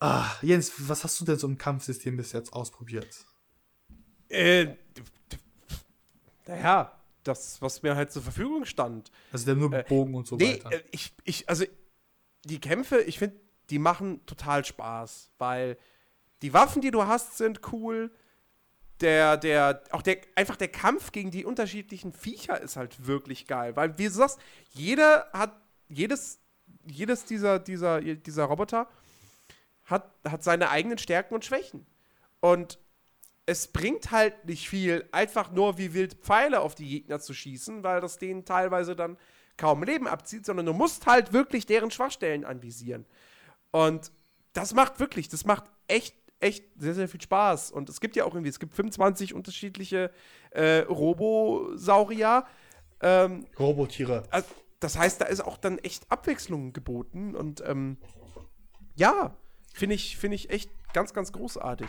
Ah, Jens, was hast du denn so im Kampfsystem bis jetzt ausprobiert? Äh, naja, das, was mir halt zur Verfügung stand. Also der nur Äh, Bogen und so nee, weiter. äh, ich, ich, also die Kämpfe, ich finde, die machen total Spaß, weil die Waffen, die du hast, sind cool. Der, der, auch der, einfach der Kampf gegen die unterschiedlichen Viecher ist halt wirklich geil, weil, wie du sagst, jeder hat, jedes, jedes dieser, dieser, dieser Roboter hat, hat seine eigenen Stärken und Schwächen. Und es bringt halt nicht viel, einfach nur wie wild Pfeile auf die Gegner zu schießen, weil das denen teilweise dann kaum Leben abzieht, sondern du musst halt wirklich deren Schwachstellen anvisieren. Und das macht wirklich, das macht echt, echt sehr, sehr viel Spaß. Und es gibt ja auch irgendwie, es gibt 25 unterschiedliche äh, Robosaurier. Ähm, Robotiere. also, das heißt, da ist auch dann echt Abwechslung geboten und ähm, ja, finde ich, finde ich echt ganz, ganz großartig.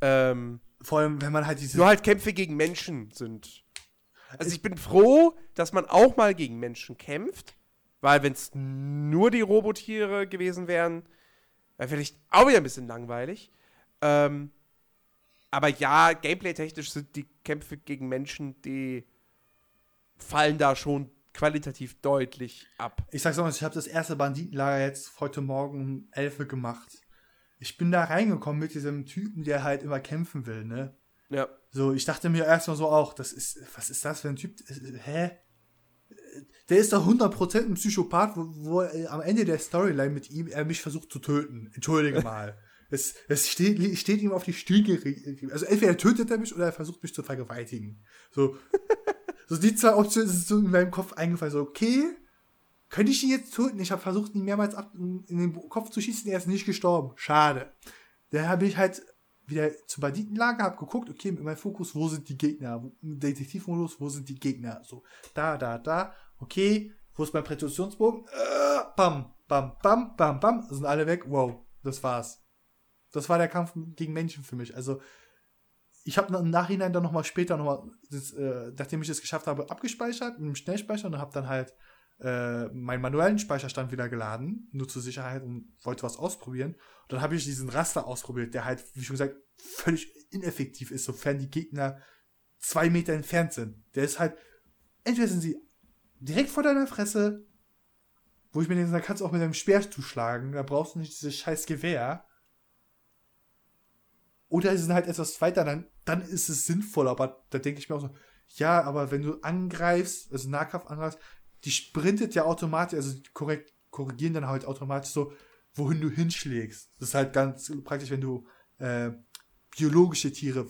Ähm, Vor allem, wenn man halt diese. nur halt Kämpfe gegen Menschen sind. Also ich bin froh, dass man auch mal gegen Menschen kämpft, weil wenn es nur die Robotiere gewesen wären, wäre vielleicht auch wieder ein bisschen langweilig. Ähm, aber ja, gameplay-technisch sind die Kämpfe gegen Menschen, die fallen da schon qualitativ deutlich ab. Ich sag's auch mal, ich habe das erste Banditenlager jetzt heute Morgen um 11 Uhr gemacht. Ich bin da reingekommen mit diesem Typen, der halt immer kämpfen will, ne? Ja. So, ich dachte mir erstmal so auch, das ist, was ist das für ein Typ? Hä? Der ist doch 100% ein Psychopath, wo, wo äh, am Ende der Storyline mit ihm er mich versucht zu töten. Entschuldige mal. [laughs] Es, es steht, steht ihm auf die Stiege. Also entweder tötet er mich oder er versucht mich zu vergewaltigen. So, [laughs] so die zwei Optionen sind so in meinem Kopf eingefallen. So, okay, könnte ich ihn jetzt töten? Ich habe versucht, ihn mehrmals ab, in den Kopf zu schießen, er ist nicht gestorben. Schade. Dann habe ich halt wieder zum Banditenlager, habe geguckt, okay, mit meinem Fokus, wo sind die Gegner? Detektivmodus, wo sind die Gegner? So, da, da, da. Okay, wo ist mein Präzisionsbogen? Äh, bam, bam, bam, bam, bam. Sind alle weg. Wow, das war's. Das war der Kampf gegen Menschen für mich. Also, ich habe im Nachhinein dann nochmal später nochmal, äh, nachdem ich es geschafft habe, abgespeichert, mit dem Schnellspeicher und habe dann halt äh, meinen manuellen Speicherstand wieder geladen, nur zur Sicherheit und wollte was ausprobieren. Und dann habe ich diesen Raster ausprobiert, der halt, wie schon gesagt, völlig ineffektiv ist, sofern die Gegner zwei Meter entfernt sind. Der ist halt, entweder sind sie direkt vor deiner Fresse, wo ich mir denke, da kannst du auch mit deinem Speer zuschlagen, da brauchst du nicht dieses scheiß Gewehr. Oder sie sind halt etwas weiter, dann, dann ist es sinnvoll, aber da denke ich mir auch so, ja, aber wenn du angreifst, also Nahkampf angreifst, die sprintet ja automatisch, also korrekt, korrigieren dann halt automatisch so, wohin du hinschlägst. Das ist halt ganz praktisch, wenn du äh, biologische Tiere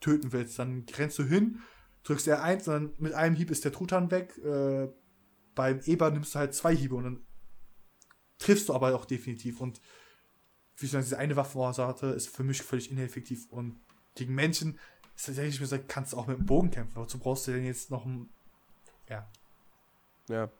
töten willst, dann rennst du hin, drückst R1 und dann mit einem Hieb ist der Truthahn weg. Äh, beim Eber nimmst du halt zwei Hiebe und dann triffst du aber auch definitiv. Und wie gesagt, diese eine Waffensorte ist für mich völlig ineffektiv. Und gegen Menschen ist tatsächlich gesagt, kannst du auch mit dem Bogen kämpfen. Wozu brauchst du denn jetzt noch ein. Ja. Ja.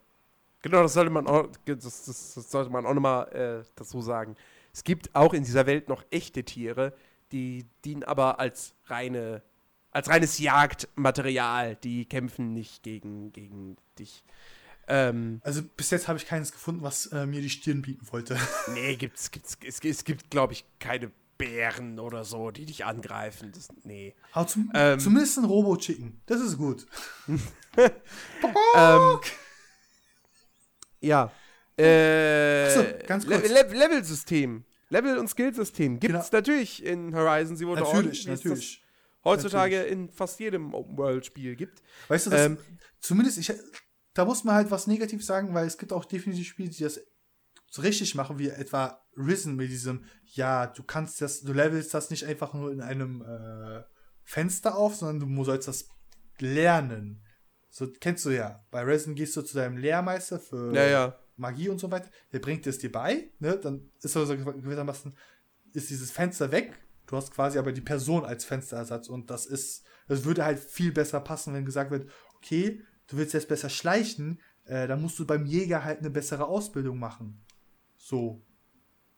Genau, das sollte man auch, das, das, das sollte man auch nochmal äh, dazu sagen. Es gibt auch in dieser Welt noch echte Tiere, die dienen aber als reine, als reines Jagdmaterial. Die kämpfen nicht gegen, gegen dich. Ähm, Also bis jetzt habe ich keines gefunden, was äh, mir die Stirn bieten wollte. [laughs] nee, gibt's, gibt's, es, es gibt, glaube ich, keine Bären oder so, die dich angreifen. Das, nee. Aber zum, Ähm. zumindest ein Robo-Chicken. Das ist gut. [laughs] Ähm, ja. Äh, Ach so, ganz kurz. Le Le Level-System. Level- und Skillsystem gibt es Genau. natürlich in Horizon Zero Dawn. Natürlich, natürlich. Heutzutage in fast jedem Open-World-Spiel gibt. Weißt du, das, Ähm, zumindest, ich, da muss man halt was Negatives sagen, weil es gibt auch definitiv Spiele, die das so richtig machen, wie etwa Risen mit diesem, ja, du kannst das, du levelst das nicht einfach nur in einem äh, Fenster auf, sondern du sollst das lernen. So kennst du ja. Bei Risen gehst du zu deinem Lehrmeister für Ja, ja. Magie und so weiter. Der bringt es dir bei, ne? Dann ist also gewissermaßen ist dieses Fenster weg. Du hast quasi aber die Person als Fensterersatz und das ist, das würde halt viel besser passen, wenn gesagt wird, okay, du willst jetzt besser schleichen, äh, dann musst du beim Jäger halt eine bessere Ausbildung machen. So.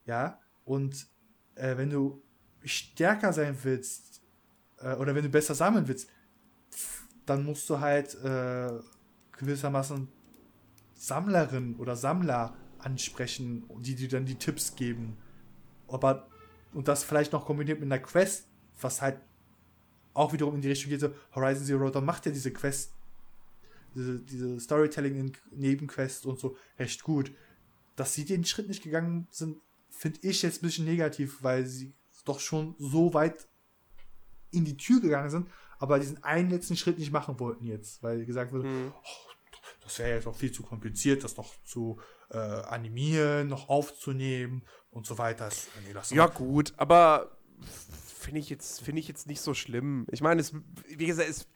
Ja. Und äh, wenn du stärker sein willst, äh, oder wenn du besser sammeln willst, dann musst du halt äh, gewissermaßen Sammlerin oder Sammler ansprechen, die dir dann die Tipps geben. Aber, und das vielleicht noch kombiniert mit einer Quest, was halt auch wiederum in die Richtung geht, so Horizon Zero Dawn macht ja diese Quest, diese, diese Storytelling in Nebenquests und so recht gut. Dass sie den Schritt nicht gegangen sind, finde ich jetzt ein bisschen negativ, weil sie doch schon so weit in die Tür gegangen sind, aber diesen einen letzten Schritt nicht machen wollten jetzt, weil gesagt wurde, mhm. oh, das wäre jetzt auch viel zu kompliziert, das noch zu äh, animieren, noch aufzunehmen und so weiter. Nee, ja, gut, aber finde ich, jetzt, ich jetzt nicht so schlimm. Ich meine, es, wie gesagt, es,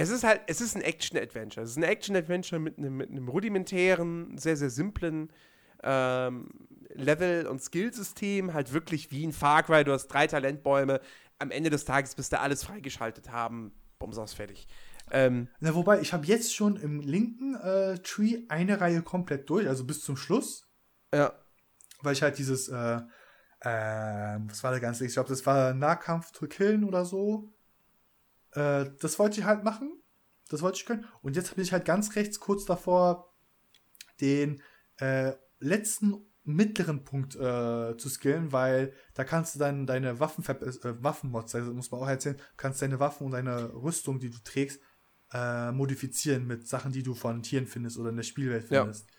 es ist halt, es ist ein Action-Adventure. Es ist ein Action-Adventure mit einem, mit einem rudimentären, sehr, sehr simplen ähm, Level- und Skillsystem. Halt wirklich wie ein Far Cry. Du hast drei Talentbäume. Am Ende des Tages bist du alles freigeschaltet haben. Bums aus, fertig. Ähm, Na, wobei, ich habe jetzt schon im linken äh, Tree eine Reihe komplett durch, also bis zum Schluss. Ja. Weil ich halt dieses, äh, äh, was war der ganze, ich glaube, das war Nahkampf to killen oder so. Äh, das wollte ich halt machen. Das wollte ich können. Und jetzt bin ich halt ganz rechts kurz davor, den äh, letzten mittleren Punkt äh, zu skillen, weil da kannst du dann deine Waffen äh, Waffenmods, also muss man auch erzählen, kannst deine Waffen und deine Rüstung, die du trägst, äh, modifizieren mit Sachen, die du von Tieren findest oder in der Spielwelt findest. Ja.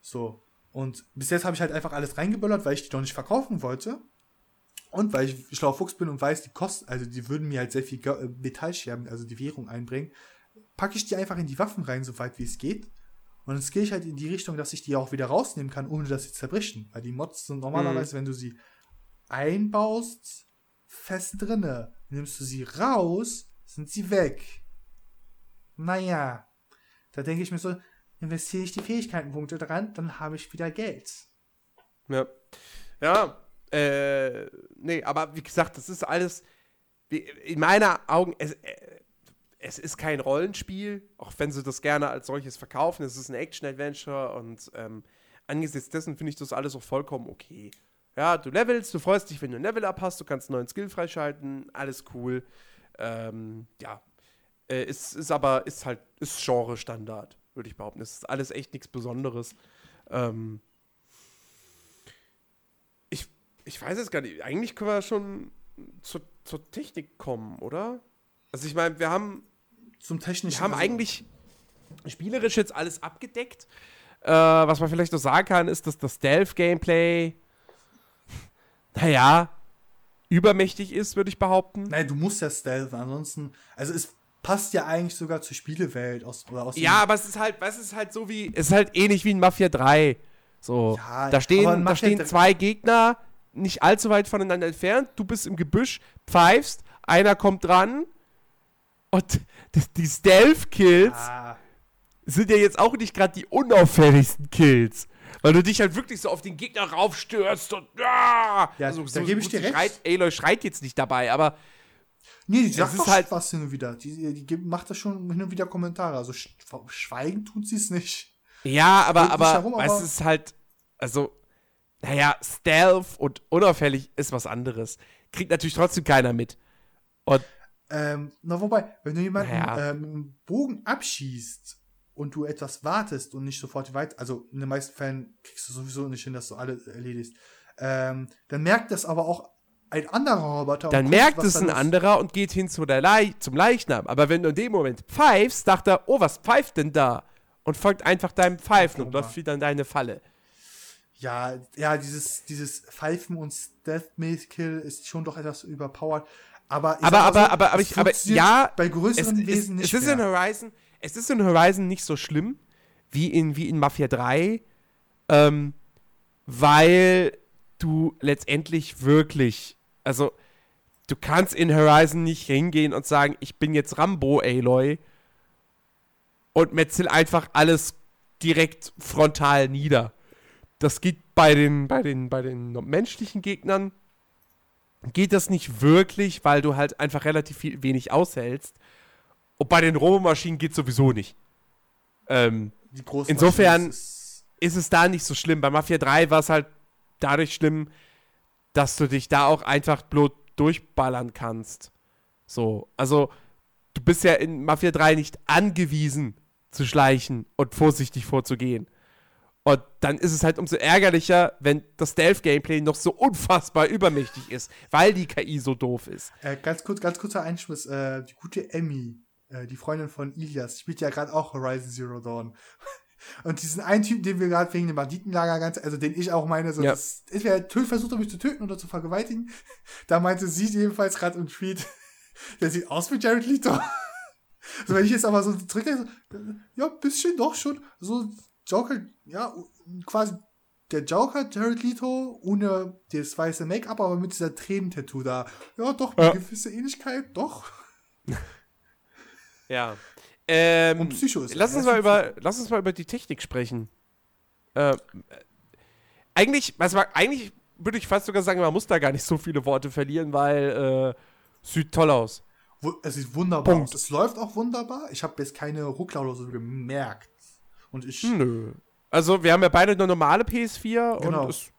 So. Und bis jetzt habe ich halt einfach alles reingeböllert, weil ich die noch nicht verkaufen wollte. Und weil ich schlauer Fuchs bin und weiß, die kosten, also die würden mir halt sehr viel Metallscherben, also die Währung einbringen, packe ich die einfach in die Waffen rein, so weit wie es geht. Und dann gehe ich halt in die Richtung, dass ich die auch wieder rausnehmen kann, ohne dass sie zerbrechen. Weil die Mods sind normalerweise, mhm. wenn du sie einbaust, fest drinne. Nimmst du sie raus, sind sie weg naja, da denke ich mir so, investiere ich die Fähigkeitenpunkte dran, dann habe ich wieder Geld. Ja. Ja, äh, nee, aber wie gesagt, das ist alles, in meiner Augen, es, äh, es ist kein Rollenspiel, auch wenn sie das gerne als solches verkaufen. Es ist ein Action-Adventure und ähm, angesichts dessen finde ich das alles auch vollkommen okay. Ja, du levelst, du freust dich, wenn du ein Level-Up hast, du kannst einen neuen Skill freischalten, alles cool. Ähm, ja, äh, ist, ist aber, ist halt, ist Genre-Standard, würde ich behaupten. Es ist alles echt nichts Besonderes. Ähm ich, weiß es gar nicht. Eigentlich können wir schon zur, zur Technik kommen, oder? Also ich meine, wir haben zum technischen. Wir haben eigentlich spielerisch jetzt alles abgedeckt. Äh, was man vielleicht noch sagen kann, ist, dass das Stealth-Gameplay, [laughs] naja, übermächtig ist, würde ich behaupten. Nein, du musst ja Stealth, ansonsten, also es passt ja eigentlich sogar zur Spielewelt aus, oder aus Ja, aber es ist halt, was ist halt so wie, es ist halt ähnlich wie in Mafia 3. So, ja, da stehen, da stehen zwei Gegner nicht allzu weit voneinander entfernt, du bist im Gebüsch, pfeifst, einer kommt dran und [laughs] die Stealth-Kills ja. sind ja jetzt auch nicht gerade die unauffälligsten Kills. Weil du dich halt wirklich so auf den Gegner raufstürzt und ah! ja, also, da so, gebe ich dir recht. Schreit, Aloy schreit jetzt nicht dabei, aber Nee, die sagt doch halt was hin und wieder. Die, die macht da schon hin und wieder Kommentare. Also schweigen tut sie es nicht. Ja, aber, aber, herum, aber es ist halt, also, naja, Stealth und unauffällig ist was anderes. Kriegt natürlich trotzdem keiner mit. Und ähm, na, wobei, wenn du jemanden naja. ähm, Bogen abschießt und du etwas wartest und nicht sofort weit, also in den meisten Fällen kriegst du sowieso nicht hin, dass du alle erledigst, ähm, dann merkt das aber auch ein anderer Roboter. Dann guckt, merkt es ein anderer und geht hin zu der Le zum Leichnam. Aber wenn du in dem Moment pfeifst, sagt er, oh, was pfeift denn da? Und folgt einfach deinem Pfeifen und läuft wieder in deine Falle. Ja, ja, dieses, dieses Pfeifen und Stealth-Kill ist schon doch etwas überpowered. Aber, aber, aber, so, aber, aber, ich, aber ja, bei größeren es, Wesen nicht. Es ist, in Horizon, es ist in Horizon nicht so schlimm wie in, wie in Mafia 3, ähm, weil du letztendlich wirklich also, du kannst in Horizon nicht hingehen und sagen, ich bin jetzt Rambo, Aloy, und metzel einfach alles direkt frontal nieder. Das geht bei den, bei den, bei den menschlichen Gegnern, geht das nicht wirklich, weil du halt einfach relativ viel, wenig aushältst. Und bei den Robomaschinen geht sowieso nicht. Ähm, insofern ist, ist es da nicht so schlimm. Bei Mafia 3 war es halt dadurch schlimm, dass du dich da auch einfach bloß durchballern kannst. So, also du bist ja in Mafia 3 nicht angewiesen zu schleichen und vorsichtig vorzugehen. Und dann ist es halt umso ärgerlicher, wenn das Stealth-Gameplay noch so unfassbar übermächtig ist, weil die KI so doof ist. Äh, ganz kurz, ganz kurzer Einschluss. Äh, die gute Emmy, äh, die Freundin von Ilias, spielt ja gerade auch Horizon Zero Dawn. [laughs] Und diesen einen Typen, den wir gerade wegen dem Banditenlager ganz, also den ich auch meine, so, Ja. das, entweder Tö- versucht er mich zu töten oder zu vergewaltigen. [laughs] Da meinte sie jedenfalls gerade im Tweet, [laughs] der sieht aus wie Jared Leto. So, wenn ich jetzt aber so zurückdenke, so, äh, ja, bisschen doch schon, so Joker, ja, quasi der Joker, Jared Leto, ohne das weiße Make-up, aber mit dieser Tränentattoo da. Ja, doch, eine Ja. gewisse Ähnlichkeit, doch. [laughs] Ja. Ähm, Und Psycho ist lass uns, mal über, lass uns mal über die Technik sprechen. Äh, eigentlich, also eigentlich würde ich fast sogar sagen, man muss da gar nicht so viele Worte verlieren, weil äh, sieht toll aus. Es sieht wunderbar Punkt. aus. Es läuft auch wunderbar. Ich habe jetzt keine Ruckler oder so gemerkt. Und ich. Nö. Also, wir haben ja beide eine normale PS4 Genau. und es,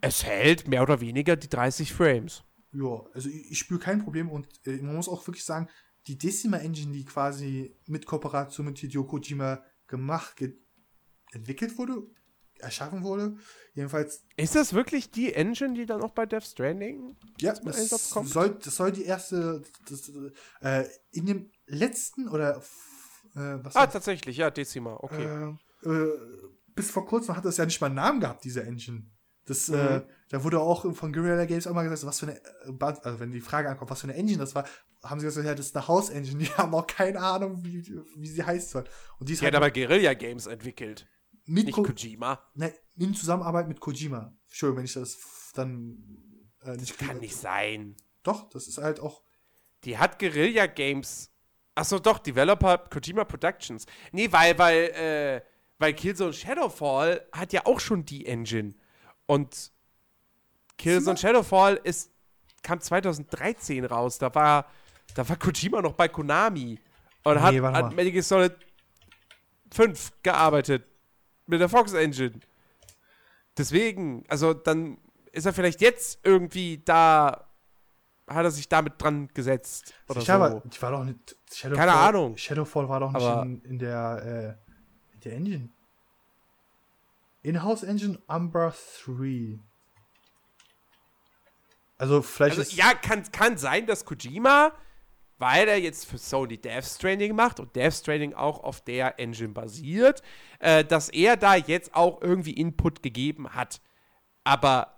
es hält mehr oder weniger die 30 Frames. Ja, also ich, ich spüre kein Problem und äh, man muss auch wirklich sagen, die Decima Engine, die quasi mit Kooperation mit Hideo Kojima gemacht, ge entwickelt wurde, erschaffen wurde, jedenfalls, Ist das wirklich die Engine, die dann auch bei Death Stranding? ja, zum das Einsatz kommt? soll, das soll die erste, das, äh, in dem letzten oder äh, Ah, war's? tatsächlich, ja, Decima, okay. äh, äh, bis vor kurzem hat das ja nicht mal einen Namen gehabt, diese Engine. Das, äh, Mhm. da wurde auch von Guerrilla Games auch mal gesagt, was für eine, also wenn die Frage ankommt, was für eine Engine das war, haben sie gesagt, ja, das ist eine House Engine. [laughs] Die haben auch keine Ahnung, wie, wie sie heißt soll. Und die ist hat halt aber Guerilla Games entwickelt, mit nicht Ko Kojima. ne, in Zusammenarbeit mit Kojima. Entschuldigung, wenn ich das dann äh, nicht Kann nicht sein. Doch, das ist halt auch. Die hat Guerilla Games. Achso, doch, Developer Kojima Productions. Nee, weil, weil, äh, weil Killzone Shadowfall hat ja auch schon die Engine. Und Killzone Shadowfall ist, kam 2013 raus. Da war, da war Kojima noch bei Konami. Und hat Nee, warte an. Metal Gear Solid 5 gearbeitet. Mit der Fox Engine. Deswegen, also dann ist er vielleicht jetzt irgendwie da, hat er sich damit dran gesetzt. Oder Ich so. die war doch nicht. Shadowfall, Keine Ahnung. Shadowfall war doch nicht in, in der, äh, in der Engine. In-House Engine Umbra 3. Also vielleicht Also ist. ja, kann, kann sein, dass Kojima, weil er jetzt für Sony Death Stranding macht und Death Stranding auch auf der Engine basiert, äh, dass er da jetzt auch irgendwie Input gegeben hat. Aber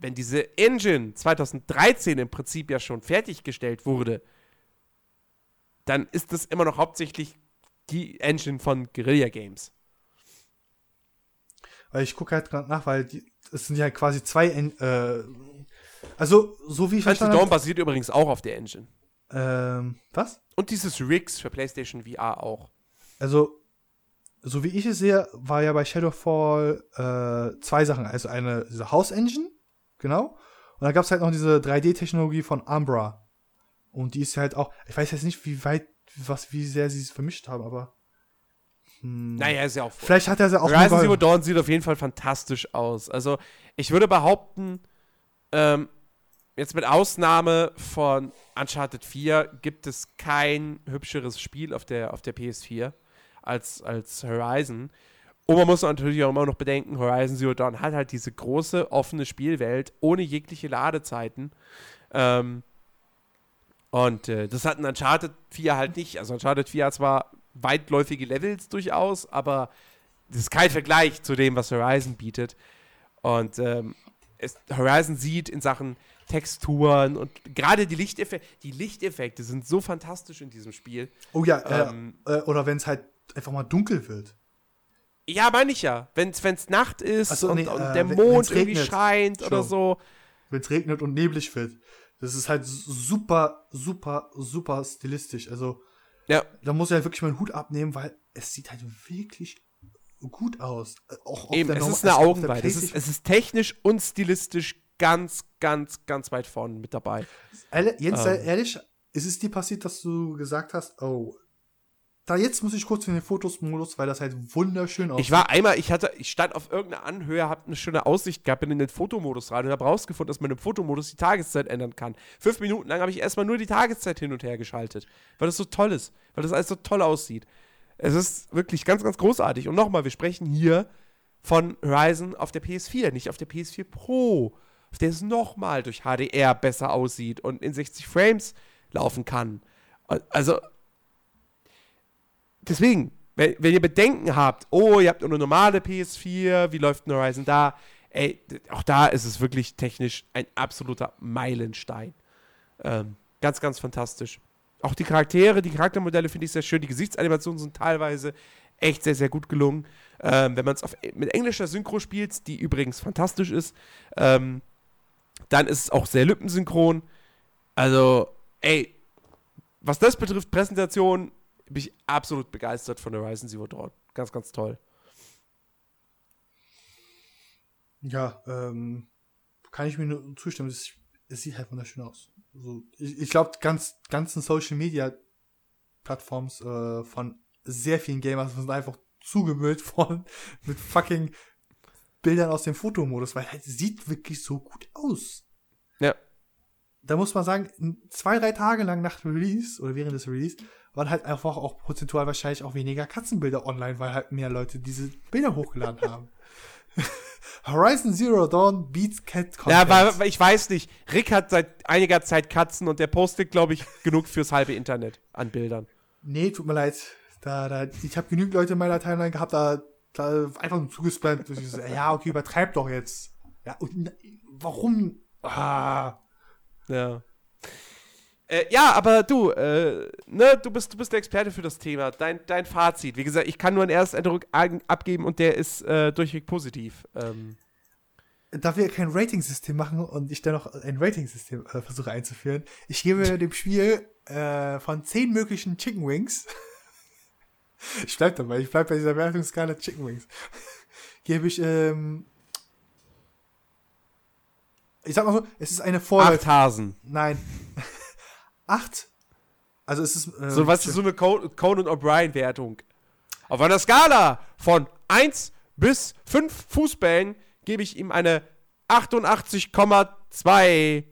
wenn diese Engine 2013 im Prinzip ja schon fertiggestellt wurde, dann ist das immer noch hauptsächlich die Engine von Guerilla Games. Weil ich gucke halt gerade nach, weil es sind ja quasi zwei. En äh, also, so wie ich verstanden Dawn habe. basiert übrigens auch auf der Engine. Ähm, was? Und dieses Rigs für PlayStation VR auch. Also, so wie ich es sehe, war ja bei Shadowfall äh, zwei Sachen. Also eine diese House Engine, genau. Und dann gab es halt noch diese 3D-Technologie von Umbra. Und die ist halt auch, ich weiß jetzt nicht, wie weit, was, wie sehr sie es vermischt haben, aber. Hm, Naja, ist ja auch Vielleicht hat er sie auch Horizon Zero. Dawn sieht auf jeden Fall fantastisch aus. Also, ich würde behaupten, ähm, jetzt mit Ausnahme von Uncharted 4 gibt es kein hübscheres Spiel auf der, auf der PS4 als, als Horizon. Und man muss natürlich auch immer noch bedenken, Horizon Zero Dawn hat halt diese große, offene Spielwelt ohne jegliche Ladezeiten. Ähm, und äh, das hat ein Uncharted 4 halt nicht. Also Uncharted 4 hat zwar weitläufige Levels durchaus, aber das ist kein Vergleich zu dem, was Horizon bietet. Und ähm, es, Horizon sieht in Sachen Texturen und gerade die Lichteffekte, die Lichteffekte sind so fantastisch in diesem Spiel. Oh ja, äh, Ähm, äh, oder wenn es halt einfach mal dunkel wird. Ja, meine ich ja. Wenn es Nacht ist so, und, nee, und äh, der wenn- Mond irgendwie regnet. scheint oder so. Wenn es regnet und neblig wird. Das ist halt super, super, super stilistisch. Also, Ja, da muss ich halt wirklich meinen Hut abnehmen, weil es sieht halt wirklich gut aus. Äh, Auch auf eben, es ist eine Augenweide. Es ist, es ist technisch und stilistisch ganz, ganz, ganz weit vorne mit dabei. Jens, Ähm. ehrlich, ist es dir passiert, dass du gesagt hast, oh, da jetzt muss ich kurz in den Fotos-Modus, weil das halt wunderschön aussieht. Ich war einmal, ich hatte, ich stand auf irgendeiner Anhöhe, hab eine schöne Aussicht gehabt, bin in den Fotomodus rein und habe rausgefunden, dass man im Fotomodus die Tageszeit ändern kann. Fünf Minuten lang habe ich erstmal nur die Tageszeit hin und her geschaltet, weil das so toll ist, weil das alles so toll aussieht. Es ist wirklich ganz, ganz großartig. Und nochmal, wir sprechen hier von Horizon auf der PS4, nicht auf der PS4 Pro, auf der es nochmal durch HDR besser aussieht und in 60 Frames laufen kann. Also, deswegen, wenn, wenn ihr Bedenken habt, oh, ihr habt nur eine normale PS4, wie läuft ein Horizon da? Ey, auch da ist es wirklich technisch ein absoluter Meilenstein. Ähm, ganz, ganz fantastisch. Auch die Charaktere, die Charaktermodelle finde ich sehr schön. Die Gesichtsanimationen sind teilweise echt sehr, sehr gut gelungen. Ähm, wenn man es mit englischer Synchro spielt, die übrigens fantastisch ist, ähm, dann ist es auch sehr lippensynchron. Also, ey, was das betrifft, Präsentation, bin ich absolut begeistert von Horizon Zero Dawn. Ganz, ganz toll. Ja, ähm, kann ich mir nur zustimmen. Es, es sieht halt wunderschön aus. Also, ich ich glaube, ganz, ganzen Social Media Plattforms äh, von sehr vielen Gamers sind einfach zugemüllt [laughs] von mit fucking Bildern aus dem Fotomodus, weil halt sieht wirklich so gut aus. Ja. Da muss man sagen, zwei, drei Tage lang nach Release oder während des Release waren halt einfach auch prozentual wahrscheinlich auch weniger Katzenbilder online, weil halt mehr Leute diese Bilder hochgeladen [laughs] haben. [laughs] Horizon Zero Dawn beats Cat Content. Ja, aber ich weiß nicht. Rick hat seit einiger Zeit Katzen und der postet, glaube ich, genug fürs halbe Internet an Bildern. Nee, tut mir leid. Da, da, ich habe genügend Leute in meiner Timeline gehabt, da, da einfach nur zugespammt. So, ja, okay, übertreib doch jetzt. Ja, und, warum? Ah. Ja. Äh, ja, aber du, äh, ne, du bist, du bist der Experte für das Thema. Dein, dein Fazit. Wie gesagt, ich kann nur einen Ersteindruck abgeben und der ist äh, durchweg positiv. Ähm. Da wir kein Rating-System machen und ich dann noch ein Rating-System äh, versuche einzuführen, ich gebe [laughs] dem Spiel äh, von zehn möglichen Chicken Wings, [laughs] ich bleib dabei, ich bleib bei dieser Wertungsskala Chicken Wings, [laughs] gebe ich, ähm, ich sag mal so, es ist eine Vorläufe. Acht Hasen. Nein. 8. Also es ist. Äh, so was ist so eine Conan O'Brien-Wertung. Auf einer Skala von 1 bis 5 Fußbällen gebe ich ihm eine 88,2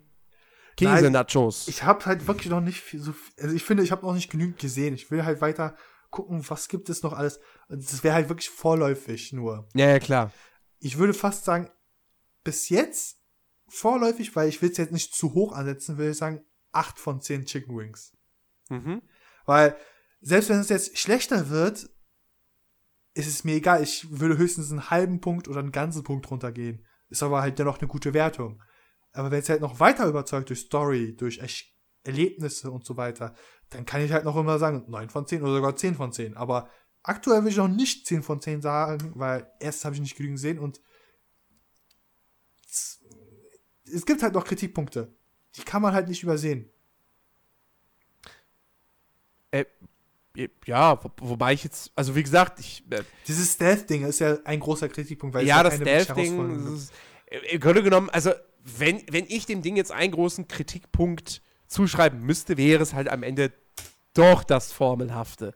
Käse-Nachos. Ich habe halt wirklich noch nicht viel, so also ich finde, ich habe noch nicht genügend gesehen. Ich will halt weiter gucken, was gibt es noch alles. Das wäre halt wirklich vorläufig nur. Ja, ja, klar. Ich würde fast sagen, bis jetzt vorläufig, weil ich will es jetzt nicht zu hoch ansetzen, würde ich sagen 8 von 10 Chicken Wings. Mhm. Weil, selbst wenn es jetzt schlechter wird, ist es mir egal. Ich würde höchstens einen halben Punkt oder einen ganzen Punkt runtergehen. Ist aber halt dennoch eine gute Wertung. Aber wenn es halt noch weiter überzeugt durch Story, durch Echt Erlebnisse und so weiter, dann kann ich halt noch immer sagen 9 von 10 oder sogar 10 von 10. Aber aktuell will ich noch nicht 10 von 10 sagen, weil erst habe ich nicht genügend gesehen und es gibt halt noch Kritikpunkte die kann man halt nicht übersehen. Äh, ja, wo, wobei ich jetzt, also wie gesagt, ich. Äh, Dieses Stealth-Ding ist ja ein großer Kritikpunkt, weil ja, das Stealth-Ding, äh, im Grunde genommen, also wenn, wenn ich dem Ding jetzt einen großen Kritikpunkt zuschreiben müsste, wäre es halt am Ende doch das Formelhafte.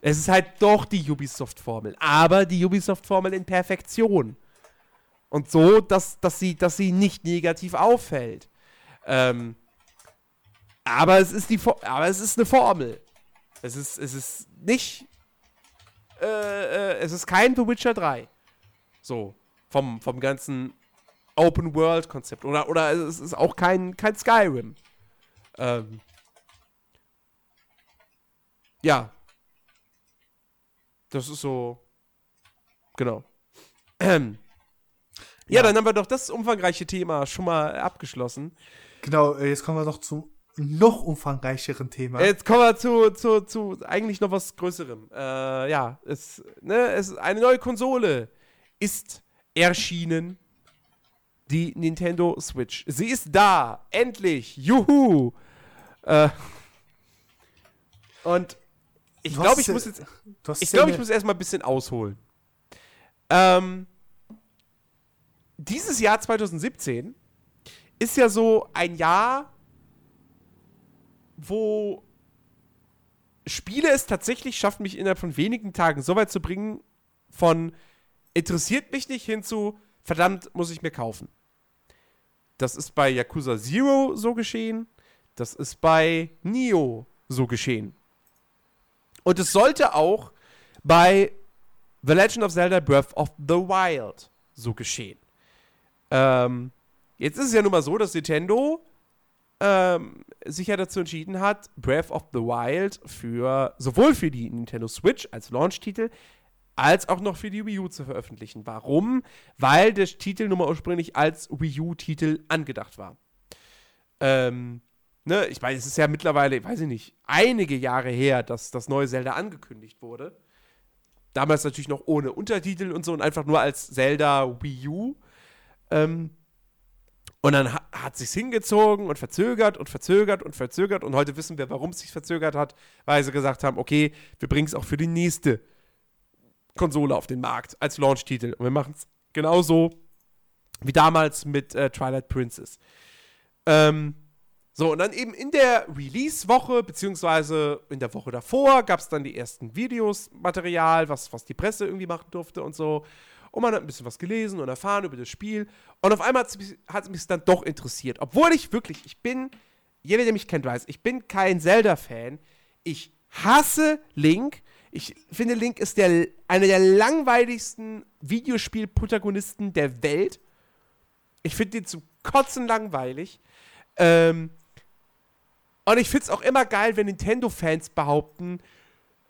Es ist halt doch die Ubisoft-Formel, aber die Ubisoft-Formel in Perfektion. Und so, dass, dass, sie, dass sie nicht negativ auffällt. Ähm, aber es ist die aber es ist eine Formel. Es ist, es ist nicht. Äh, äh, es ist kein The Witcher 3. So. Vom, vom ganzen Open World Konzept. Oder, oder es ist auch kein, kein Skyrim. Ähm, ja. Das ist so. Genau. Ähm. [clears throat] Ja, ja, dann haben wir doch das umfangreiche Thema schon mal abgeschlossen. Genau, äh, jetzt kommen wir noch zum noch umfangreicheren Thema. Jetzt kommen wir zu, zu, zu eigentlich noch was Größerem. Äh, ja, es, ne, es, eine neue Konsole ist erschienen. Die Nintendo Switch. Sie ist da. Endlich. Juhu. Äh, und ich glaube, ich muss jetzt. Ich glaube, ich muss erstmal ein bisschen ausholen. Ähm, dieses Jahr 2017 ist ja so ein Jahr, wo Spiele es tatsächlich schaffen, mich innerhalb von wenigen Tagen so weit zu bringen, von interessiert mich nicht hin zu verdammt, muss ich mir kaufen. Das ist bei Yakuza Zero so geschehen. Das ist bei Nio so geschehen. Und es sollte auch bei The Legend of Zelda Breath of the Wild so geschehen. Ähm, jetzt ist es ja nun mal so, dass Nintendo ähm, sich ja dazu entschieden hat, Breath of the Wild für sowohl für die Nintendo Switch als Launch-Titel als auch noch für die Wii U zu veröffentlichen. Warum? Weil der Titel nun mal ursprünglich als Wii U-Titel angedacht war. Ähm, ne, ich meine, es ist ja mittlerweile, weiß ich nicht, einige Jahre her, dass das neue Zelda angekündigt wurde. Damals natürlich noch ohne Untertitel und so und einfach nur als Zelda Wii U. Ähm, und dann ha hat sich's hingezogen und verzögert und verzögert und verzögert. Und heute wissen wir, warum es sich verzögert hat, weil sie gesagt haben, okay, wir bringen es auch für die nächste Konsole auf den Markt als Launch-Titel. Und wir machen es genauso wie damals mit äh, Twilight Princess. Ähm, so, und dann eben in der Release-Woche, beziehungsweise in der Woche davor, gab es dann die ersten Videos, Material, was, was die Presse irgendwie machen durfte und so. Und man hat ein bisschen was gelesen und erfahren über das Spiel. Und auf einmal hat es mich dann doch interessiert. Obwohl ich wirklich, ich bin, jeder, der mich kennt, weiß, ich bin kein Zelda-Fan. Ich hasse Link. Ich finde, Link ist der, einer der langweiligsten Videospiel-Protagonisten der Welt. Ich finde den zum Kotzen langweilig. Ähm, und ich finde es auch immer geil, wenn Nintendo-Fans behaupten,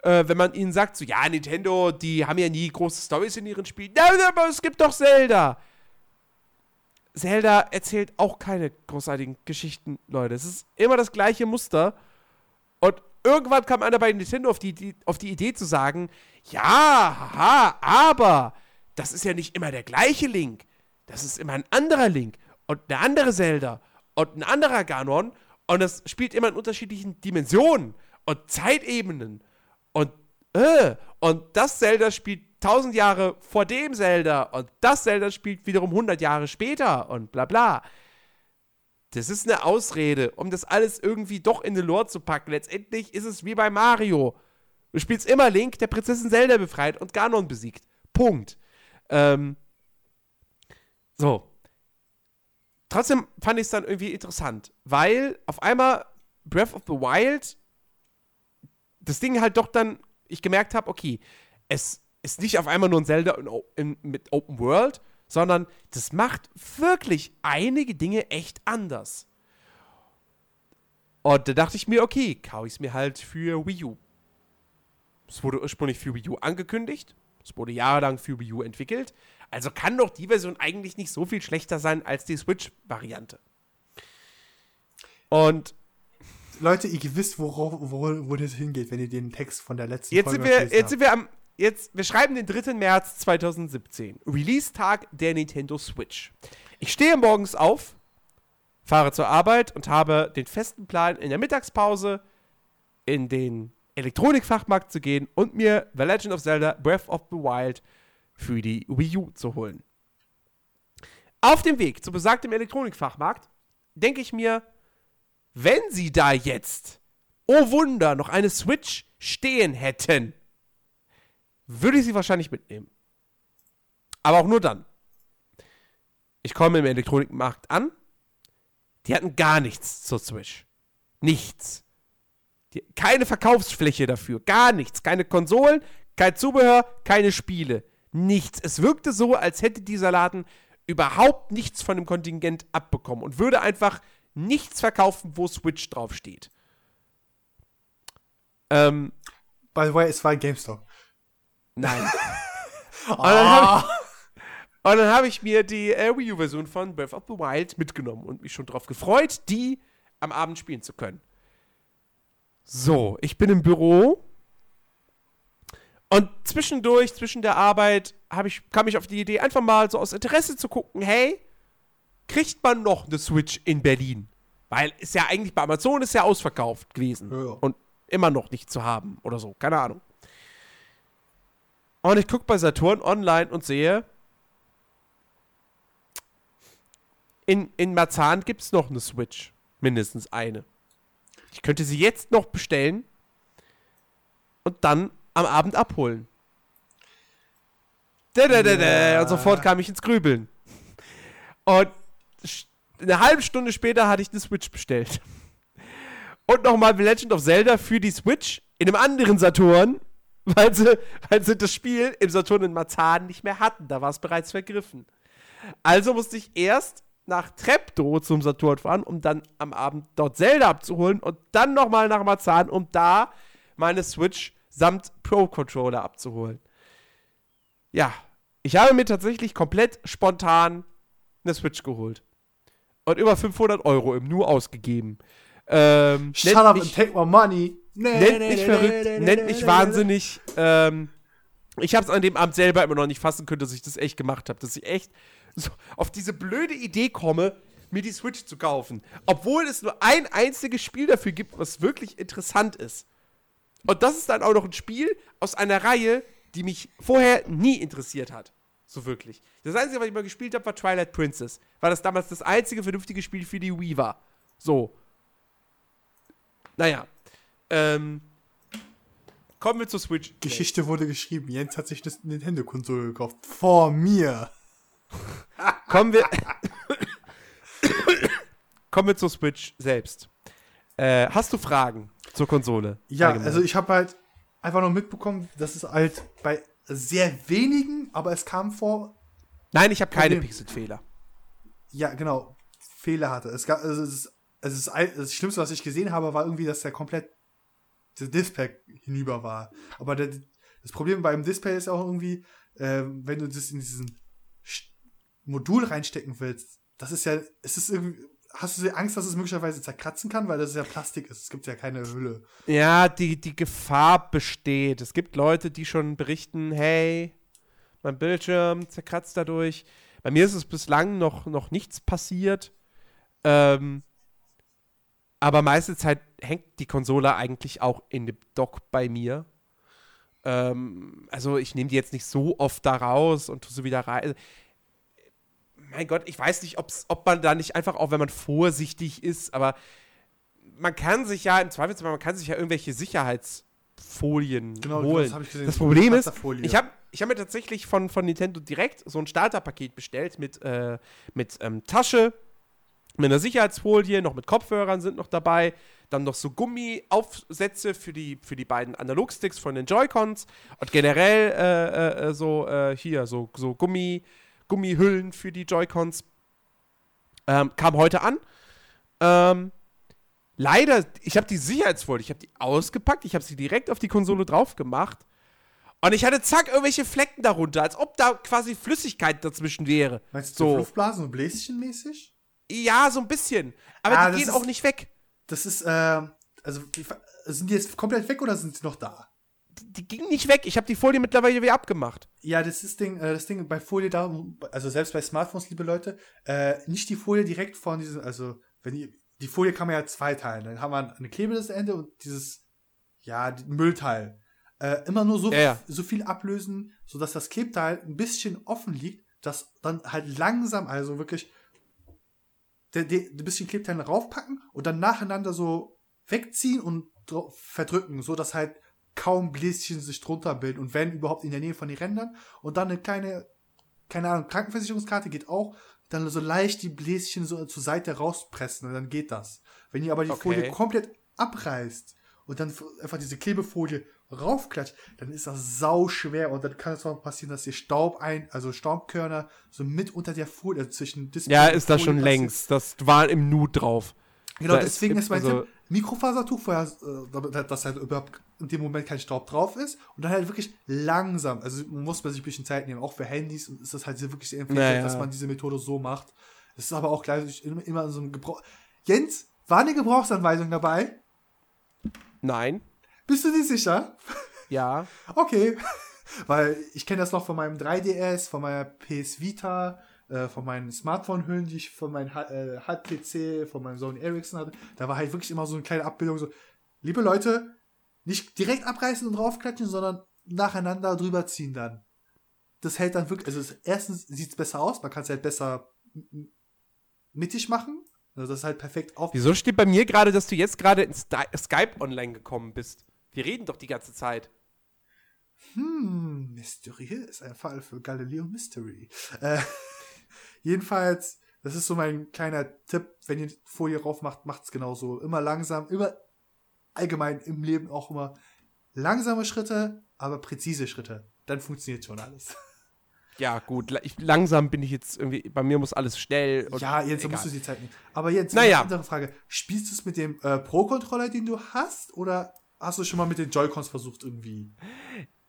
äh, wenn man ihnen sagt, so, ja, Nintendo, die haben ja nie große Stories in ihren Spielen. Ja, aber es gibt doch Zelda. Zelda erzählt auch keine großartigen Geschichten, Leute. Es ist immer das gleiche Muster. Und irgendwann kam einer bei Nintendo auf die, die, auf die Idee zu sagen, ja, haha, aber das ist ja nicht immer der gleiche Link. Das ist immer ein anderer Link und eine andere Zelda und ein anderer Ganon und das spielt immer in unterschiedlichen Dimensionen und Zeitebenen und, äh, und das Zelda spielt 1000 Jahre vor dem Zelda und das Zelda spielt wiederum 100 Jahre später und bla bla. Das ist eine Ausrede, um das alles irgendwie doch in den Lore zu packen. Letztendlich ist es wie bei Mario. Du spielst immer Link, der Prinzessin Zelda befreit und Ganon besiegt. Punkt. Ähm, so. Trotzdem fand ich es dann irgendwie interessant, weil auf einmal Breath of the Wild das Ding halt doch dann, ich gemerkt habe, okay, es ist nicht auf einmal nur ein Zelda in, in, mit Open World, sondern das macht wirklich einige Dinge echt anders. Und da dachte ich mir, okay, kaufe ich es mir halt für Wii U. Es wurde ursprünglich für Wii U angekündigt. Es wurde jahrelang für Wii U entwickelt. Also kann doch die Version eigentlich nicht so viel schlechter sein als die Switch-Variante. Und Leute, ihr wisst, worauf, wo, wo das hingeht, wenn ihr den Text von der letzten jetzt Folge sind wir, Jetzt sind wir am. Jetzt, wir schreiben den 3. März 2017. Release-Tag der Nintendo Switch. Ich stehe morgens auf, fahre zur Arbeit und habe den festen Plan, in der Mittagspause in den Elektronikfachmarkt zu gehen und mir The Legend of Zelda Breath of the Wild für die Wii U zu holen. Auf dem Weg zu besagtem Elektronikfachmarkt denke ich mir, wenn sie da jetzt, oh Wunder, noch eine Switch stehen hätten, würde ich sie wahrscheinlich mitnehmen. Aber auch nur dann. Ich komme im Elektronikmarkt an. Die hatten gar nichts zur Switch. Nichts. Die, keine Verkaufsfläche dafür. Gar nichts. Keine Konsolen, kein Zubehör, keine Spiele. Nichts. Es wirkte so, als hätte dieser Laden überhaupt nichts von dem Kontingent abbekommen und würde einfach nichts verkaufen, wo Switch draufsteht. Ähm, By the way, es war ein GameStop. Nein. [laughs] und dann habe ich, hab ich, mir die äh, Wii U-Version von Breath of the Wild mitgenommen und mich schon darauf gefreut, die am Abend spielen zu können. So, ich bin im Büro und zwischendurch, zwischen der Arbeit, ich, kam ich auf die Idee, einfach mal so aus Interesse zu gucken, hey, kriegt man noch eine Switch in Berlin. Weil ist ja eigentlich bei Amazon ist ja ausverkauft gewesen. Ja. Und immer noch nicht zu haben oder so. Keine Ahnung. Und ich gucke bei Saturn online und sehe, in, in Marzahn gibt es noch eine Switch. Mindestens eine. Ich könnte sie jetzt noch bestellen. und dann am Abend abholen. Da, da, da, da. Und sofort kam ich ins Grübeln. Und eine halbe Stunde später hatte ich eine Switch bestellt. Und nochmal The Legend of Zelda für die Switch in einem anderen Saturn, weil sie, weil sie das Spiel im Saturn in Marzahn nicht mehr hatten. Da war es bereits vergriffen. Also musste ich erst nach Treptow zum Saturn fahren, um dann am Abend dort Zelda abzuholen und dann nochmal nach Marzahn, um da meine Switch samt Pro-Controller abzuholen. Ja, ich habe mir tatsächlich komplett spontan eine Switch geholt. Und über 500 Euro im Nu ausgegeben. Ähm, Shut up mich- and take my money. Nee, nennt nee, mich nee, verrückt, nennt mich wahnsinnig. Ähm, ich habe es an dem Abend selber immer noch nicht fassen können, dass ich das echt gemacht habe. Dass ich echt so auf diese blöde Idee komme, mir die Switch zu kaufen. Obwohl es nur ein einziges Spiel dafür gibt, was wirklich interessant ist. Und das ist dann auch noch ein Spiel aus einer Reihe, die mich vorher nie interessiert hat. So wirklich. Das Einzige, was ich mal gespielt habe, war Twilight Princess. Weil das damals das einzige vernünftige Spiel für die Wii war. So. Naja. Ähm. Kommen wir zur Switch. Geschichte wurde geschrieben. Jens hat sich das Nintendo-Konsole gekauft. Vor mir. [laughs] Kommen wir. [coughs] Kommen wir zur Switch selbst. Äh, hast du Fragen zur Konsole? Ja, Allgemein? also ich habe halt einfach noch mitbekommen, dass es halt bei sehr wenigen, aber es kam vor, Nein, ich habe keine. Pixelfehler. ja, genau, Fehler hatte. Es gab, also es ist, es ist das Schlimmste, was ich gesehen habe, war irgendwie, dass der komplett das Display hinüber war. Aber der, das Problem beim Display ist auch irgendwie, ähm, wenn du das in diesen Sch- Modul reinstecken willst, das ist ja, es ist irgendwie, hast du Angst, dass es möglicherweise zerkratzen kann, weil das ja Plastik ist. Es gibt ja keine Hülle. Ja, die, die Gefahr besteht. Es gibt Leute, die schon berichten, hey, mein Bildschirm zerkratzt dadurch. Bei mir ist es bislang noch, noch nichts passiert. Ähm, aber meiste Zeit hängt die Konsole eigentlich auch in dem Dock bei mir. Ähm, also ich nehme die jetzt nicht so oft da raus und tue sie wieder rein. Mein Gott, ich weiß nicht, ob man da nicht einfach auch, wenn man vorsichtig ist, aber man kann sich ja im Zweifelsfall, man kann sich ja irgendwelche Sicherheitsfolien Genau, holen. das habe ich gesehen. Das Problem ist, ich habe ich hab mir tatsächlich von, von Nintendo direkt so ein Starterpaket bestellt mit, äh, mit ähm, Tasche, mit einer Sicherheitsfolie, noch mit Kopfhörern sind noch dabei, dann noch so Gummiaufsätze für die, für die beiden Analogsticks von den Joy-Cons und generell äh, äh, so äh, hier, so, so Gummi, Gummihüllen für die Joy-Cons. Ähm, kam heute an. Ähm, leider, ich habe die Sicherheitsfolie, ich habe die ausgepackt, ich habe sie direkt auf die Konsole drauf gemacht. Und ich hatte zack irgendwelche Flecken darunter, als ob da quasi Flüssigkeit dazwischen wäre. Meinst du so. Luftblasen und Bläschenmäßig? ja, so ein bisschen. Aber Ah, die gehen ist- auch nicht weg. Das ist, äh, also sind die jetzt komplett weg oder sind sie noch da? Die gingen nicht weg. Ich habe die Folie mittlerweile wieder abgemacht. Ja, das ist Ding, äh, das Ding bei Folie da, also selbst bei Smartphones, liebe Leute, äh, nicht die Folie direkt von diesem, also wenn die, die Folie kann man ja zweiteilen. Dann haben wir eine Klebe das Ende und dieses, ja, Müllteil. Äh, immer nur so, Ja, ja. so viel ablösen, sodass das Klebteil ein bisschen offen liegt, dass dann halt langsam, also wirklich, ein bisschen Klebteil raufpacken und dann nacheinander so wegziehen und verdrücken, so dass halt kaum Bläschen sich drunter bilden und wenn überhaupt in der Nähe von den Rändern und dann eine kleine, keine Ahnung, Krankenversicherungskarte geht auch, dann so leicht die Bläschen so zur Seite rauspressen und dann geht das. Wenn ihr aber die Okay. Folie komplett abreißt und dann einfach diese Klebefolie raufklatscht, dann ist das sau schwer und dann kann es auch passieren, dass ihr Staub ein, also Staubkörner so mit unter der Folie, also zwischen Display Ja, ist das schon längst. Das war im Nu drauf. Genau, Da deswegen ist- ist mein also- Tipp, Mikrofasertuch, vorher, äh, damit halt- dass halt überhaupt in dem Moment kein Staub drauf ist und dann halt wirklich langsam, also muss man sich ein bisschen Zeit nehmen, auch für Handys ist das halt sehr wirklich sehr empfehlenswert, Naja. dass man diese Methode so macht. Das ist aber auch gleich immer, immer so ein Gebrauch. Jens, war eine Gebrauchsanweisung dabei? Nein. Bist du dir sicher? Ja. [laughs] Okay. Weil ich kenne das noch von meinem 3DS, von meiner PS Vita, äh, von meinen Smartphone-Hüllen, die ich von meinem H- äh, HTC, von meinem Sony Ericsson hatte. Da war halt wirklich immer so eine kleine Abbildung so, liebe Leute, nicht direkt abreißen und draufklatschen, sondern nacheinander drüber ziehen dann. Das hält dann wirklich, also es, erstens sieht es besser aus, man kann es halt besser mittig machen. Also das ist halt perfekt auf. Wieso steht bei mir gerade, dass du jetzt gerade in Skype online gekommen bist? Wir reden doch die ganze Zeit. Hm, Mystery ist ein Fall für Galileo Mystery. Äh, [laughs] jedenfalls, das ist so mein kleiner Tipp, wenn ihr Folie rauf macht, macht's genauso. Immer langsam, immer allgemein im Leben auch immer langsame Schritte, aber präzise Schritte. Dann funktioniert schon alles. [laughs] Ja, gut, ich, langsam bin ich jetzt irgendwie, bei mir muss alles schnell. ja, jetzt musst du die Zeit nehmen. Aber jetzt naja. eine andere Frage. Spielst du es mit dem äh, Pro-Controller, den du hast, oder hast du schon mal mit den Joy-Cons versucht irgendwie?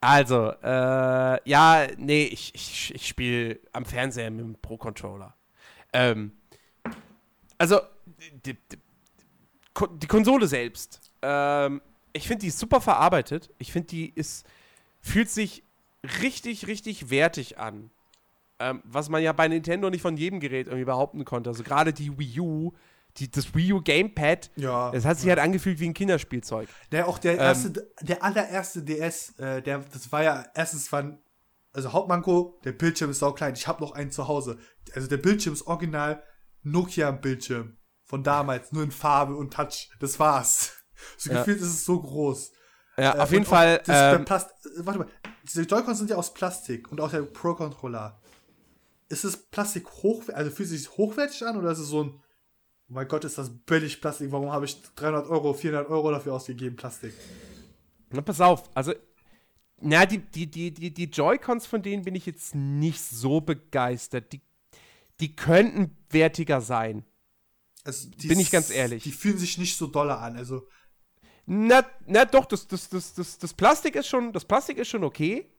Also, äh, ja, nee, ich, ich, ich spiele am Fernseher mit dem Pro-Controller. Ähm, also, die, die, die Konsole selbst, ähm, ich finde die super verarbeitet. Ich finde die ist, fühlt sich richtig, richtig wertig an. Ähm, was man ja bei Nintendo nicht von jedem Gerät irgendwie behaupten konnte. Also gerade die Wii U, die, das Wii U Gamepad, ja, das hat sich ja. halt angefühlt wie ein Kinderspielzeug. Der auch der erste, ähm, der allererste DS, äh, der, das war ja erstens war, also Hauptmanko, der Bildschirm ist auch klein. Ich habe noch einen zu Hause. Also der Bildschirm ist original Nokia-Bildschirm von damals, nur in Farbe und Touch. Das war's. [laughs] So ja. gefühlt ist es so groß. Ja, äh, auf jeden Fall. Das, ähm, Plast warte mal, diese Joy-Cons sind ja aus Plastik und auch der Pro-Controller. Ist das Plastik hochwertig, also fühlt sich hochwertig an oder ist es so ein, oh mein Gott, ist das billig Plastik, warum habe ich 300 Euro, 400 Euro dafür ausgegeben, Plastik? Na, pass auf, also, na, die, die, die, die, die Joy-Cons von denen bin ich jetzt nicht so begeistert. Die, die könnten wertiger sein. Also, bin ich ganz ehrlich. Die fühlen sich nicht so doller an, also. Na, na doch, das, das, das, das, das Plastik ist schon, das Plastik ist schon okay.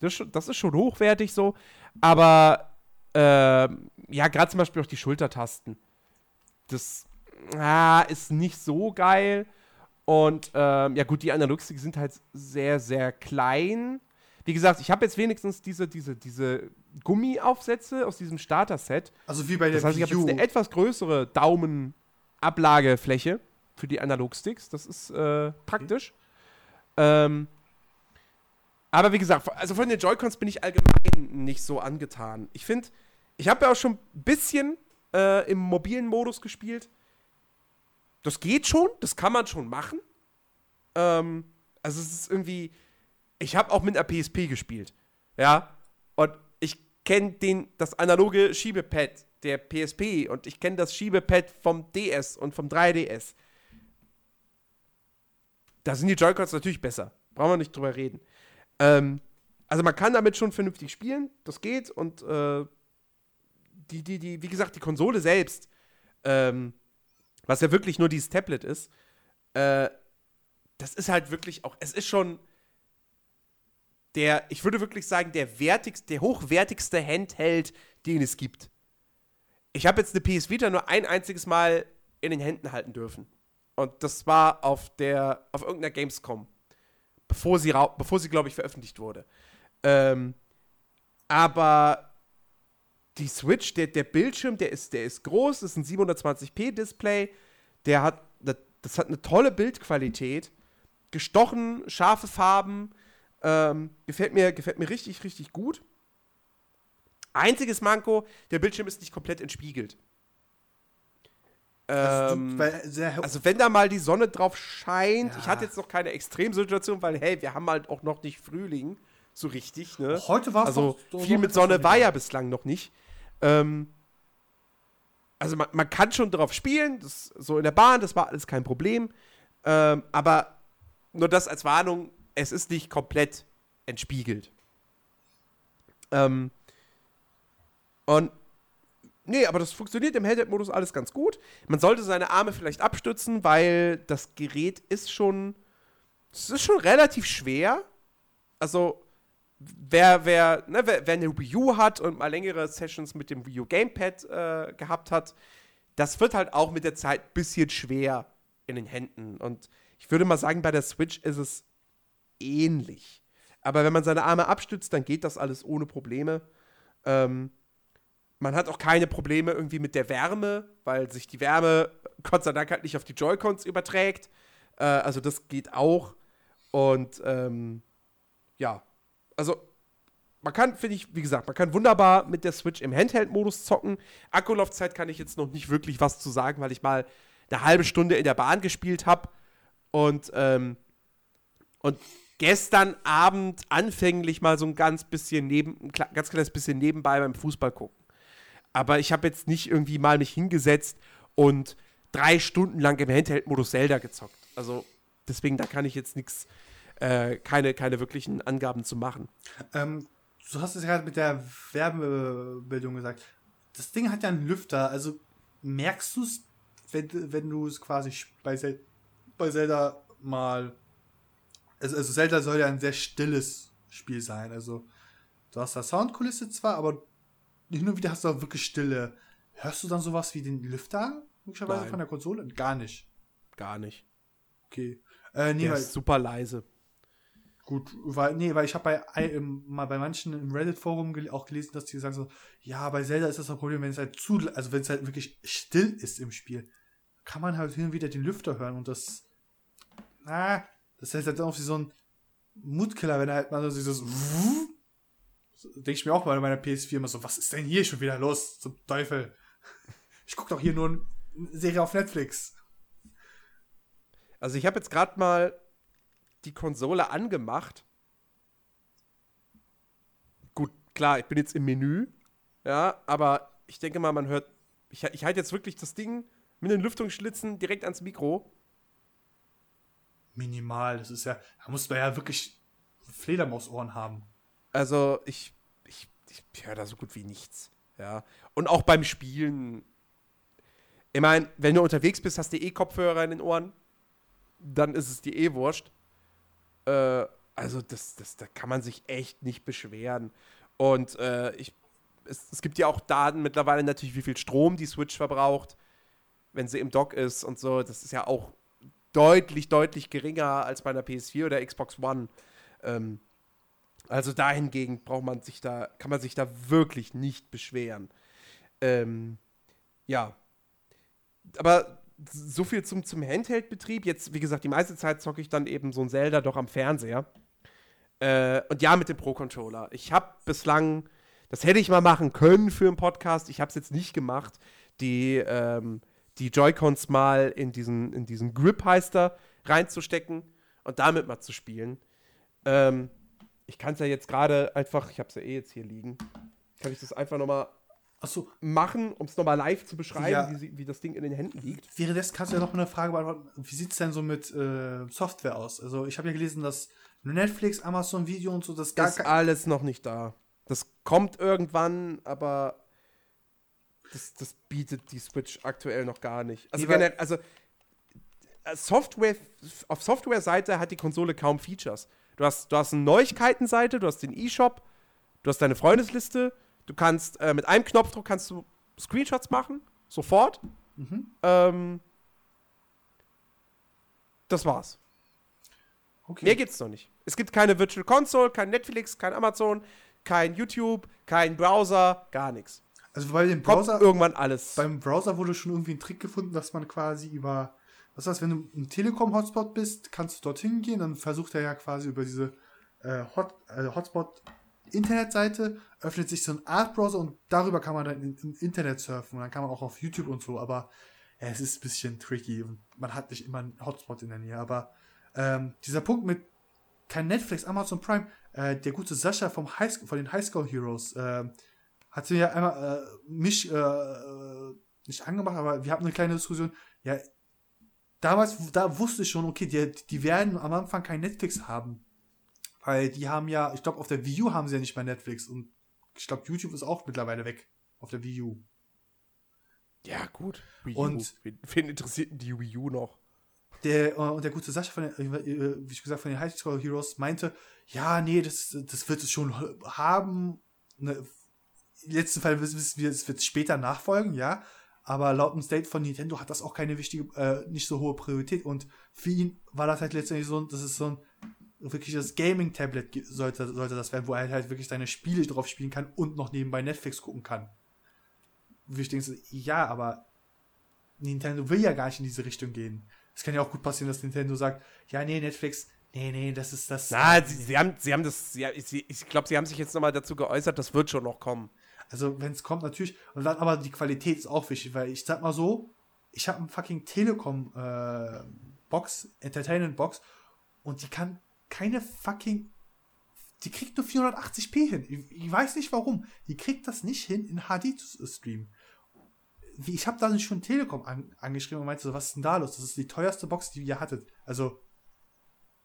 Das, das ist schon hochwertig so. Aber äh, ja, gerade zum Beispiel auch die Schultertasten. Das ah, ist nicht so geil. Und ähm, ja, gut, die Analogsticks sind halt sehr, sehr klein. Wie gesagt, ich habe jetzt wenigstens diese, diese, diese Gummiaufsätze aus diesem Starter-Set. Also wie bei der Das heißt, ich habe jetzt eine etwas größere Daumenablagefläche für die Analogsticks. Das ist äh, praktisch. Okay. Ähm, aber wie gesagt, also von den Joy-Cons bin ich allgemein nicht so angetan. Ich finde, ich habe ja auch schon ein bisschen äh, im mobilen Modus gespielt. Das geht schon, das kann man schon machen. Ähm, also es ist irgendwie, ich habe auch mit einer PSP gespielt, ja, und ich kenne das analoge Schiebepad der PSP und ich kenne das Schiebepad vom DS und vom 3DS. Da sind die Joy-Cons natürlich besser. Brauchen wir nicht drüber reden. Ähm, also man kann damit schon vernünftig spielen, das geht. Und äh, die, die, die, wie gesagt, die Konsole selbst, ähm, was ja wirklich nur dieses Tablet ist, äh, das ist halt wirklich auch, es ist schon der, ich würde wirklich sagen, der wertigste, der hochwertigste Handheld, den es gibt. Ich habe jetzt eine PS Vita nur ein einziges Mal in den Händen halten dürfen. Und das war auf der, auf irgendeiner Gamescom. Bevor sie, bevor sie glaube ich, veröffentlicht wurde. Ähm, aber die Switch, der, der Bildschirm, der ist, der ist groß, das ist ein 720p-Display, der hat, das hat eine tolle Bildqualität, gestochen, scharfe Farben, ähm, gefällt, mir, gefällt mir richtig, richtig gut. Einziges Manko, der Bildschirm ist nicht komplett entspiegelt. Ähm, also wenn da mal die Sonne drauf scheint, ja. ich hatte jetzt noch keine Extremsituation, weil hey, wir haben halt auch noch nicht Frühling so richtig. Ne? Heute war es Also viel mit Sonne war ja bislang noch nicht. Ähm, also man, man, kann schon drauf spielen, das, so in der Bahn, das war alles kein Problem. Ähm, aber nur das als Warnung, es ist nicht komplett entspiegelt. Ähm, und Nee, aber das funktioniert im Headset-Modus alles ganz gut. Man sollte seine Arme vielleicht abstützen, weil das Gerät ist schon. Es ist schon relativ schwer. Also, wer, wer, ne, wer, wer eine Wii U hat und mal längere Sessions mit dem Wii U Gamepad äh, gehabt hat, das wird halt auch mit der Zeit ein bisschen schwer in den Händen. Und ich würde mal sagen, bei der Switch ist es ähnlich. Aber wenn man seine Arme abstützt, dann geht das alles ohne Probleme. Ähm, man hat auch keine Probleme irgendwie mit der Wärme, weil sich die Wärme Gott sei Dank halt nicht auf die Joy-Cons überträgt. Äh, also das geht auch. Und ähm, ja, also man kann, finde ich, wie gesagt, man kann wunderbar mit der Switch im Handheld-Modus zocken. Akkulaufzeit kann ich jetzt noch nicht wirklich was zu sagen, weil ich mal eine halbe Stunde in der Bahn gespielt habe. Und ähm, Und gestern Abend anfänglich mal so ein ganz bisschen neben, ein ganz kleines bisschen nebenbei beim Fußball gucken. Aber ich habe jetzt nicht irgendwie mal mich hingesetzt und drei Stunden lang im Handheld-Modus Zelda gezockt. Also deswegen, da kann ich jetzt nichts, äh, keine, keine wirklichen Angaben zu machen. Ähm, du hast es gerade mit der Werbebildung gesagt. Das Ding hat ja einen Lüfter, also merkst du es, wenn, wenn du es quasi bei, Zel bei Zelda mal. Also, also Zelda soll ja ein sehr stilles Spiel sein. Also du hast da Soundkulisse zwar, aber hin und wieder hast du auch wirklich Stille. Hörst du dann sowas wie den Lüfter möglicherweise von der Konsole? Gar nicht. Gar nicht. Okay. Äh, nee, Der weil, ist super leise. Gut, weil, nee, weil ich habe bei, mal bei manchen im Reddit-Forum gel auch gelesen, dass die sagen so, ja, bei Zelda ist das ein Problem, wenn es halt zu, also wenn es halt wirklich still ist im Spiel, kann man halt hin und wieder den Lüfter hören und das, na, das ist halt dann auch wie so ein Mutkiller, wenn er halt mal so dieses, denke ich mir auch mal in meiner PS4 immer so, was ist denn hier schon wieder los zum Teufel? Ich gucke doch hier nur eine Serie auf Netflix. Also ich habe jetzt gerade mal die Konsole angemacht. Gut, klar, ich bin jetzt im Menü, ja, aber ich denke mal, man hört, ich, ich halte jetzt wirklich das Ding mit den Lüftungsschlitzen direkt ans Mikro. Minimal, das ist ja, da muss man ja wirklich Fledermausohren haben. Also ich, ich, ich höre da so gut wie nichts, ja. Und auch beim Spielen, ich meine, wenn du unterwegs bist, hast du eh Kopfhörer in den Ohren, dann ist es dir eh wurscht. Äh, also das, das, da kann man sich echt nicht beschweren. Und äh, ich, es, es gibt ja auch Daten mittlerweile natürlich, wie viel Strom die Switch verbraucht, wenn sie im Dock ist und so. Das ist ja auch deutlich, deutlich geringer als bei einer PS4 oder Xbox One. Ähm, also dahingegen braucht man sich da, kann man sich da wirklich nicht beschweren. Ähm, ja. Aber so viel zum, zum Handheld-Betrieb. Jetzt, wie gesagt, die meiste Zeit zocke ich dann eben so ein Zelda doch am Fernseher. Äh, und ja, mit dem Pro-Controller. Ich habe bislang, das hätte ich mal machen können für einen Podcast. Ich habe es jetzt nicht gemacht. Die, ähm, die Joy-Cons mal in diesen, in diesen Grip-Heister reinzustecken und damit mal zu spielen. Ähm, ich kann es ja jetzt gerade einfach, ich habe es ja eh jetzt hier liegen, kann ich das einfach nochmal so. machen, um es nochmal live zu beschreiben, ja. wie, wie, das Ding in den Händen liegt. Währenddessen kannst du ja noch eine Frage beantworten. Wie sieht es denn so mit äh, Software aus? Also ich habe ja gelesen, dass Netflix, Amazon Video und so, das gar ist alles noch nicht da. Das kommt irgendwann, aber das, das bietet die Switch aktuell noch gar nicht. Also, generell, also äh, Software, auf Software-Seite hat die Konsole kaum Features. Du hast, du hast eine Neuigkeitenseite, du hast den E-Shop, du hast deine Freundesliste, Du kannst äh, mit einem Knopfdruck kannst du Screenshots machen, sofort. Mhm. Ähm, das war's. Okay. Mehr gibt's noch nicht. Es gibt keine Virtual Console, kein Netflix, kein Amazon, kein YouTube, kein Browser, gar nichts. Also bei dem Browser Kommt irgendwann alles. Beim Browser wurde schon irgendwie ein Trick gefunden, dass man quasi über was heißt, wenn du ein Telekom Hotspot bist, kannst du dorthin gehen, dann versucht er ja quasi über diese äh, Hot, äh, Hotspot Internetseite, öffnet sich so ein Art-Browser und darüber kann man dann im Internet surfen und dann kann man auch auf YouTube und so, aber ja, es ist ein bisschen tricky und man hat nicht immer einen Hotspot in der Nähe, aber ähm, dieser Punkt mit kein Netflix, Amazon Prime, äh, der gute Sascha vom High von den Highschool Heroes, äh, hat mir ja einmal äh, mich äh, nicht angemacht, aber wir hatten eine kleine Diskussion. Ja, damals, da wusste ich schon, okay, die, die werden am Anfang kein Netflix haben. Weil die haben ja, ich glaube, auf der Wii U haben sie ja nicht mehr Netflix und ich glaube, YouTube ist auch mittlerweile weg auf der Wii U. Ja, gut. Wii U. Und wen interessiert die Wii U noch? Der, äh, und der gute Sascha von den, äh, wie ich gesagt, von den High School Heroes meinte, ja, nee, das, das wird es schon haben. Ne, Im letzten Fall wissen wir, es wird später nachfolgen, ja. Aber laut dem State von Nintendo hat das auch keine wichtige, äh, nicht so hohe Priorität. Und für ihn war das halt letztendlich so, das ist so ein wirklich das Gaming-Tablet sollte, sollte das werden, wo er halt wirklich seine Spiele drauf spielen kann und noch nebenbei Netflix gucken kann. Wie ich denke, ja, aber Nintendo will ja gar nicht in diese Richtung gehen. Es kann ja auch gut passieren, dass Nintendo sagt, ja, nee, Netflix, nee, nee, das ist das. Na, sie, sie haben, sie haben das, ja, ich, ich glaube, sie haben sich jetzt nochmal dazu geäußert, das wird schon noch kommen. Also, wenn es kommt, natürlich. Und dann aber die Qualität ist auch wichtig, weil ich sag mal so, ich habe einen fucking Telekom äh, Box, Entertainment Box und die kann keine fucking. Die kriegt nur 480p hin. Ich, ich weiß nicht warum. Die kriegt das nicht hin, in HD zu streamen. Ich habe da schon Telekom an, angeschrieben und meinte so, was ist denn da los? Das ist die teuerste Box, die ihr hattet. Also,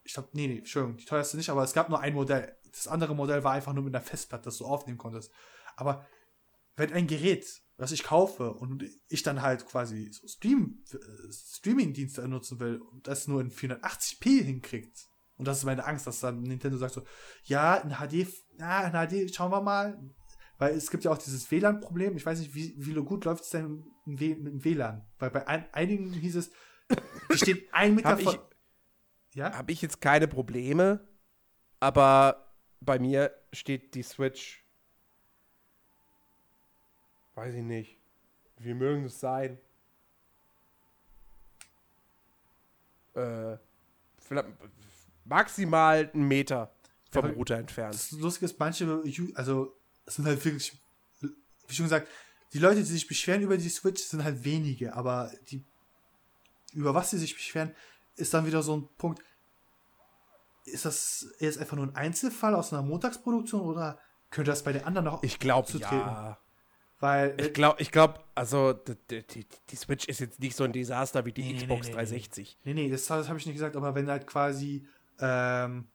ich glaube, nee, nee, Entschuldigung, die teuerste nicht, aber es gab nur ein Modell. Das andere Modell war einfach nur mit einer Festplatte, das du aufnehmen konntest. Aber wenn ein Gerät, was ich kaufe und ich dann halt quasi so Stream, äh, Streaming-Dienste nutzen will und das nur in 480p hinkriegt, und das ist meine Angst, dass dann Nintendo sagt so, ja, in HD, ja, in HD, schauen wir mal. Weil es gibt ja auch dieses WLAN-Problem. Ich weiß nicht, wie, wie gut läuft es denn im, im WLAN? Weil bei ein, einigen hieß es, die stehen [laughs] ein Meter von. Ja? Habe ich jetzt keine Probleme, aber bei mir steht die Switch. Weiß ich nicht. Wie mögen es sein? Äh, maximal einen Meter vom ja, Router entfernt. Das Lustige ist, manche, also, es sind halt wirklich, wie schon gesagt, die Leute, die sich beschweren über die Switch, sind halt wenige, aber die, über was sie sich beschweren, ist dann wieder so ein Punkt, ist das jetzt einfach nur ein Einzelfall aus einer Montagsproduktion oder könnte das bei den anderen noch Ich glaube, ja. Weil, ich glaube, ich glaube, also die, die, die, Switch ist jetzt nicht so ein Desaster wie die nee, Xbox nee, nee, 360. Nee, nee, das, das habe ich nicht gesagt, aber wenn halt quasi, ähm,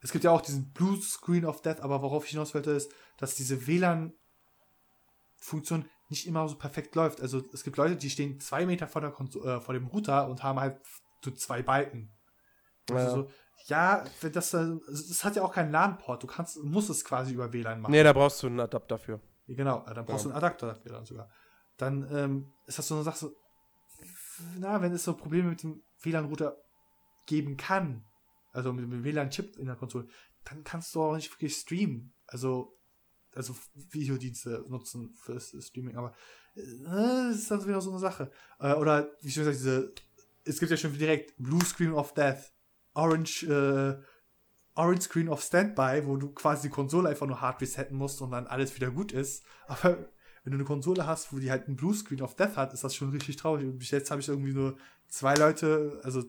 es gibt ja auch diesen Blue Screen of Death, aber worauf ich hinaus wollte, ist, dass diese WLAN-Funktion nicht immer so perfekt läuft. Also es gibt Leute, die stehen zwei Meter vor, äh, vor dem Router und haben halt so zwei Balken. Also ja. so, ja, das, das hat ja auch keinen LAN-Port. Du kannst, musst es quasi über WLAN machen. Nee, da brauchst du einen Adapter für. Genau, dann brauchst ja. du einen Adapter dafür dann sogar. Dann ähm, ist das so eine Sache, so, na, wenn es so Probleme mit dem WLAN-Router geben kann, also mit dem WLAN-Chip in der Konsole, dann kannst du auch nicht wirklich streamen. Also, also Videodienste nutzen fürs Streaming, aber äh, das ist dann wieder so eine Sache. Äh, oder, wie schon gesagt, diese, es gibt ja schon direkt Blue Screen of Death Orange, äh, Orange Screen of Standby, wo du quasi die Konsole einfach nur hard resetten musst und dann alles wieder gut ist. Aber wenn du eine Konsole hast, wo die halt einen Blue Screen of Death hat, ist das schon richtig traurig. Und bis jetzt habe ich irgendwie nur zwei Leute, also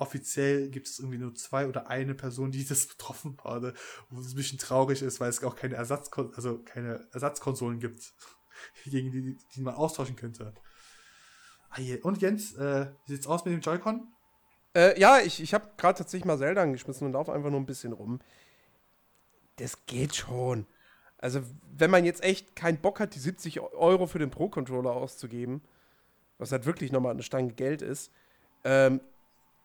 offiziell gibt es irgendwie nur zwei oder eine Person, die das betroffen war, wo es ein bisschen traurig ist, weil es auch keine Ersatz, also keine Ersatzkonsolen gibt, [laughs] gegen die, die man austauschen könnte. Ah, und Jens, äh, wie sieht's aus mit dem Joy-Con? Äh, ja, ich, ich habe gerade tatsächlich mal Zelda angeschmissen und laufe einfach nur ein bisschen rum. Das geht schon. Also, wenn man jetzt echt keinen Bock hat, die 70 Euro für den Pro-Controller auszugeben, was halt wirklich nochmal eine Stange Geld ist, ähm,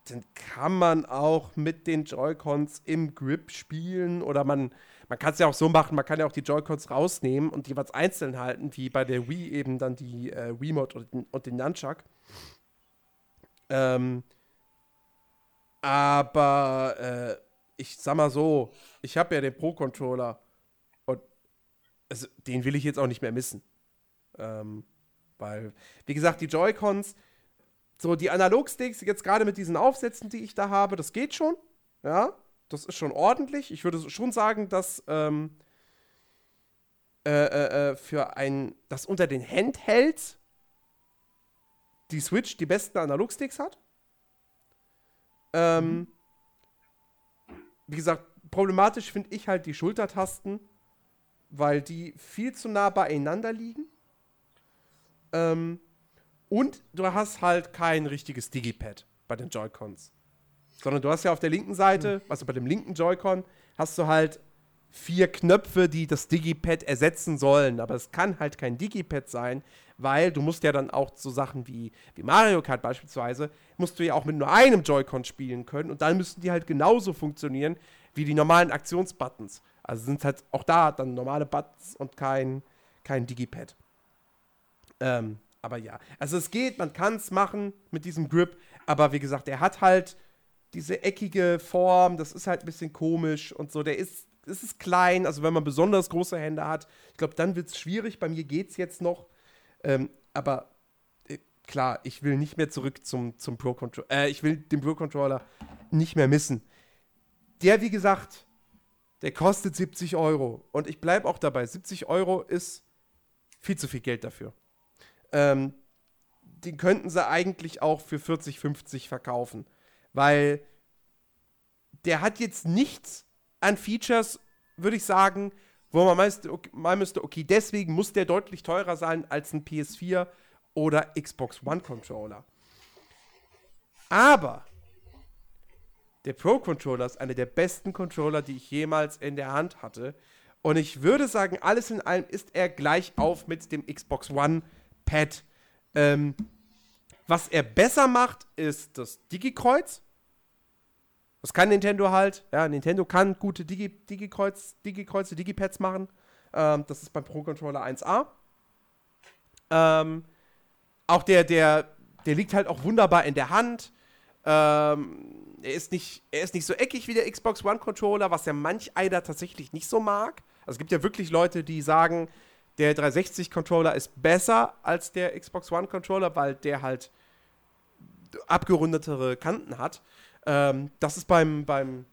dann kann man auch mit den Joy-Cons im Grip spielen oder man, man kann es ja auch so machen, man kann ja auch die Joy-Cons rausnehmen und jeweils einzeln halten, wie bei der Wii eben dann die äh, Remote und, und den Nunchuck. Ähm, aber äh, ich sag mal so, ich habe ja den Pro-Controller und also, den will ich jetzt auch nicht mehr missen. Ähm, weil, wie gesagt, die Joy-Cons, so die Analog-Sticks, jetzt gerade mit diesen Aufsätzen, die ich da habe, das geht schon. Ja, das ist schon ordentlich. Ich würde schon sagen, dass ähm, äh, äh, äh für ein, das unter den Handhelds die Switch die besten Analog-Sticks hat. Ähm. Wie gesagt, problematisch finde ich halt die Schultertasten, weil die viel zu nah beieinander liegen. Ähm, und du hast halt kein richtiges Digipad bei den Joy-Cons. Sondern du hast ja auf der linken Seite, mhm. also bei dem linken Joy-Con, hast du halt vier Knöpfe, die das Digipad ersetzen sollen. Aber es kann halt kein Digipad sein, weil du musst ja dann auch so Sachen wie, wie Mario Kart beispielsweise, musst du ja auch mit nur einem Joy-Con spielen können und dann müssten die halt genauso funktionieren wie die normalen Aktionsbuttons. Also sind halt auch da dann normale Buttons und kein, kein Digipad. Ähm, aber ja, also es geht, man kann es machen mit diesem Grip, aber wie gesagt, der hat halt diese eckige Form, das ist halt ein bisschen komisch und so, der ist, es ist klein, also wenn man besonders große Hände hat, ich glaube, dann wird es schwierig, bei mir geht es jetzt noch, ähm, aber äh, klar, ich will nicht mehr zurück zum, zum Pro Controller. Äh, ich will den Pro Controller nicht mehr missen. Der, wie gesagt, der kostet 70 Euro. Und ich bleibe auch dabei. 70 Euro ist viel zu viel Geld dafür. Ähm, den könnten sie eigentlich auch für 40, 50 verkaufen. Weil der hat jetzt nichts an Features, würde ich sagen, wo man meist, okay, müsste, okay, deswegen muss der deutlich teurer sein als ein PS4 oder Xbox One Controller. Aber der Pro Controller ist einer der besten Controller, die ich jemals in der Hand hatte. Und ich würde sagen, alles in allem ist er gleich auf mit dem Xbox One Pad. Ähm, was er besser macht, ist das Digi-Kreuz. Das kann Nintendo halt. Ja, Nintendo kann gute Digi, Digi-Kreuz, Digi-Kreuze, Digi-Pads machen. Ähm, das ist beim Pro-Controller 1A. Ähm, auch der, der, der liegt halt auch wunderbar in der Hand. Ähm, er, ist nicht, er ist nicht so eckig wie der Xbox One-Controller, was ja manch einer tatsächlich nicht so mag. Also es gibt ja wirklich Leute, die sagen, der 360-Controller ist besser als der Xbox One-Controller, weil der halt abgerundetere Kanten hat. Ähm, das ist beim, beim,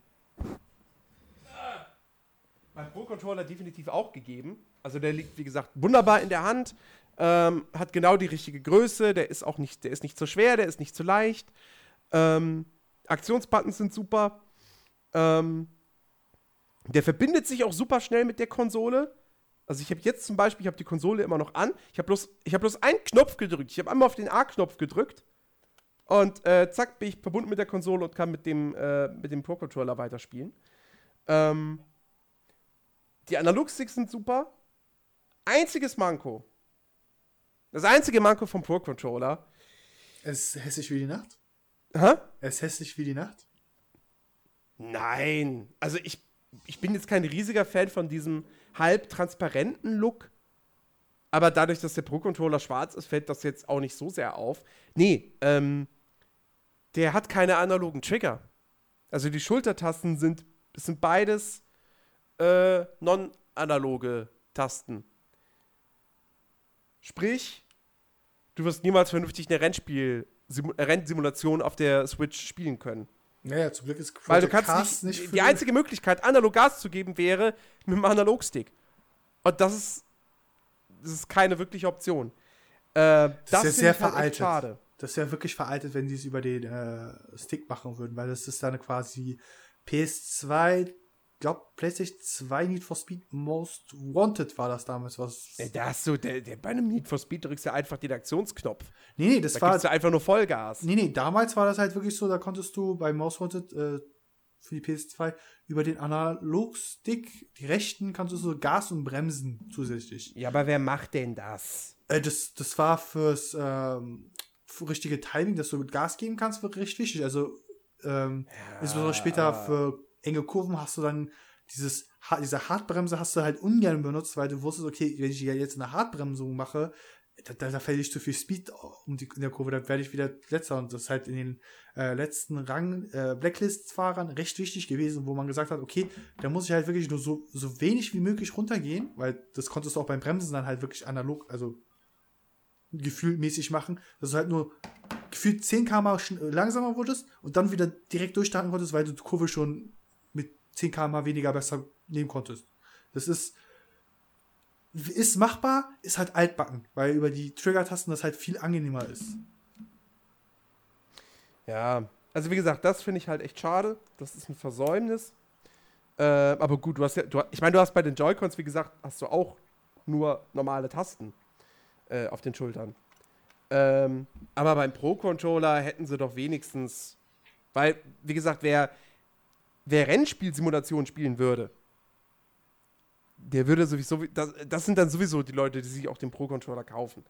beim Pro-Controller definitiv auch gegeben. Also der liegt, wie gesagt, wunderbar in der Hand, ähm, hat genau die richtige Größe, der ist auch nicht, der ist nicht zu schwer, der ist nicht zu leicht. Ähm, Aktionsbuttons sind super. Ähm, der verbindet sich auch super schnell mit der Konsole. Also ich habe jetzt zum Beispiel, ich habe die Konsole immer noch an. Ich habe bloß, hab bloß einen Knopf gedrückt. Ich habe einmal auf den A-Knopf gedrückt und äh, zack, bin ich verbunden mit der Konsole und kann mit dem, äh, mit dem Pro-Controller weiterspielen. Ähm, die Analogsticks sind super. Einziges Manko. Das einzige Manko vom Pro-Controller. Es ist hässlich wie die Nacht? Hä? Er ist hässlich wie die Nacht? Nein. Also ich, ich bin jetzt kein riesiger Fan von diesem halbtransparenten Look. Aber dadurch, dass der Pro-Controller schwarz ist, fällt das jetzt auch nicht so sehr auf. Nee, ähm, der hat keine analogen Trigger. Also die Schultertasten sind, sind beides äh, non-analoge Tasten. Sprich, du wirst niemals vernünftig eine Rennspiel Rennsimulation auf der Switch spielen können. Naja, zum Glück ist Project Weil du kannst nicht, nicht die einzige Möglichkeit, analog Gas zu geben, wäre mit dem Analogstick. Und das ist, das ist keine wirkliche Option. Äh, das, das ist ja sehr halt veraltet. Schade. Das wäre wirklich veraltet, wenn die es über den äh, Stick machen würden, weil das ist dann quasi PS2, glaube PlayStation 2 Need for Speed Most Wanted war das damals was. Ja, da hast du, der, der, bei einem Need for Speed drückst du einfach den Aktionsknopf. Nee, nee, das da war. Da du einfach nur Vollgas. Nee, nee, damals war das halt wirklich so, da konntest du bei Most Wanted äh, für die PS2 über den Analogstick, die rechten, kannst du so Gas und Bremsen zusätzlich. Ja, aber wer macht denn das? Äh, das, das war fürs ähm, richtige Timing, dass du mit Gas geben kannst, wird richtig wichtig. Also, ähm, ja. insbesondere später für enge Kurven hast du dann dieses, diese Hartbremse hast du halt ungern benutzt, weil du wusstest, okay, wenn ich jetzt eine Hartbremsung mache, da, da, da fällt ich zu viel Speed um die, in der Kurve, dann werde ich wieder letzter. Und das ist halt in den äh, letzten Rang äh, Blacklist-Fahrern recht wichtig gewesen, wo man gesagt hat, okay, da muss ich halt wirklich nur so, so wenig wie möglich runtergehen, weil das konntest du auch beim Bremsen dann halt wirklich analog, also gefühlmäßig machen, dass du halt nur gefühlt 10 km langsamer wurdest und dann wieder direkt durchstarten konntest, weil du die Kurve schon 10 km weniger besser nehmen konntest. Das ist ist machbar, ist halt altbacken, weil über die Trigger-Tasten das halt viel angenehmer ist. Ja, also wie gesagt, das finde ich halt echt schade. Das ist ein Versäumnis. Äh, aber gut, du hast ja, du, ich meine, du hast bei den Joy-Cons, wie gesagt, hast du auch nur normale Tasten äh, auf den Schultern. Ähm, aber beim Pro-Controller hätten sie doch wenigstens, weil, wie gesagt, wer, wer Rennspielsimulation spielen würde, der würde sowieso, das, das sind dann sowieso die Leute, die sich auch den Pro-Controller kaufen.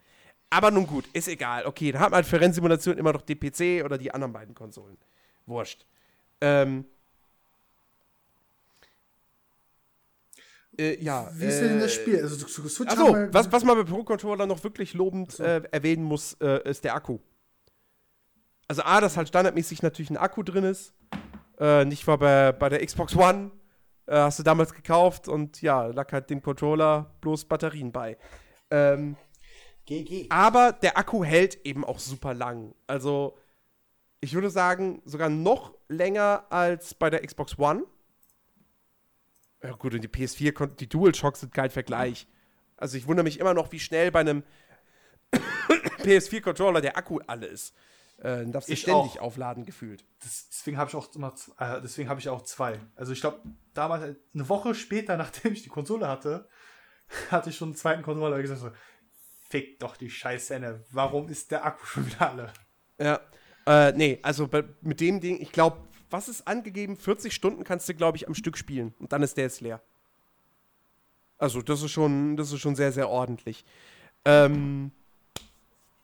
Aber nun gut, ist egal. Okay, da hat man für Rennsimulation immer noch den PC oder die anderen beiden Konsolen. Wurscht. Ähm, Äh, ja. Wie ist denn das äh, Spiel? Also, Switch achso, was, was man bei Pro Controller noch wirklich lobend so. äh, erwähnen muss, äh, ist der Akku. Also, A, dass halt standardmäßig natürlich ein Akku drin ist. Äh, nicht war bei, bei der Xbox One. Äh, hast du damals gekauft und ja, lag halt dem Controller bloß Batterien bei. Ähm, GG. Aber der Akku hält eben auch super lang. Also, ich würde sagen, sogar noch länger als bei der Xbox One. Ja, gut, und die PS4, die DualShocks sind kein Vergleich. Also, ich wundere mich immer noch, wie schnell bei einem [coughs] PS4-Controller der Akku alle ist. Äh, darfst du Ich ständig auch. aufladen gefühlt. Das, deswegen habe ich auch immer, äh, deswegen habe ich auch zwei. Also ich glaube, damals, eine Woche später, [laughs] nachdem ich die Konsole hatte, hatte ich schon einen zweiten Controller und gesagt so, fick doch die Scheiße, warum ist der Akku schon wieder alle? Ja. Äh, nee, also bei, mit dem Ding, ich glaube, was ist angegeben? 40 Stunden kannst du, glaube ich, am Stück spielen. Und dann ist der jetzt leer. Also, das ist schon, das ist schon sehr, sehr ordentlich. Ähm,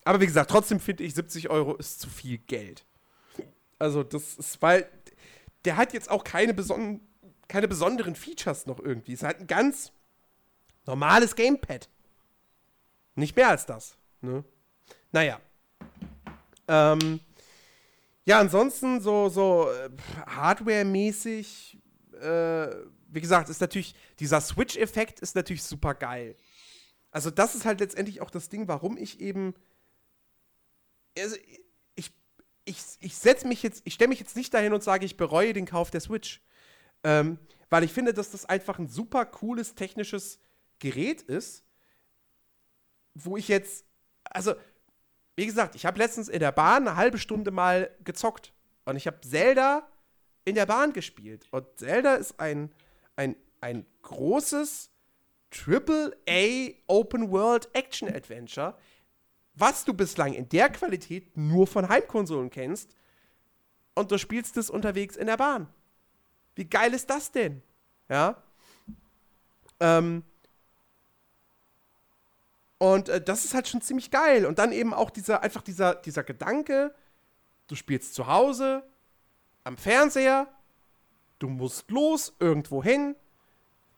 aber wie gesagt, trotzdem finde ich, 70 Euro ist zu viel Geld. Also, das ist, weil der hat jetzt auch keine, beson keine besonderen Features noch irgendwie. Es ist halt ein ganz normales Gamepad. Nicht mehr als das. Ne? Naja. Ähm, ja, ansonsten so, so äh, Hardware-mäßig, äh, wie gesagt, ist natürlich, dieser Switch-Effekt ist natürlich super geil. Also, das ist halt letztendlich auch das Ding, warum ich eben. Also, ich, ich, ich setze mich jetzt, ich stelle mich jetzt nicht dahin und sage, ich bereue den Kauf der Switch. Ähm, weil ich finde, dass das einfach ein super cooles technisches Gerät ist, wo ich jetzt, also wie gesagt, ich habe letztens in der Bahn eine halbe Stunde mal gezockt. Und ich habe Zelda in der Bahn gespielt. Und Zelda ist ein, ein, ein großes AAA Open World Action Adventure, was du bislang in der Qualität nur von Heimkonsolen kennst. Und du spielst es unterwegs in der Bahn. Wie geil ist das denn? Ja. Ähm, und äh, das ist halt schon ziemlich geil. Und dann eben auch dieser, einfach dieser, dieser Gedanke, du spielst zu Hause, am Fernseher, du musst los, irgendwo hin,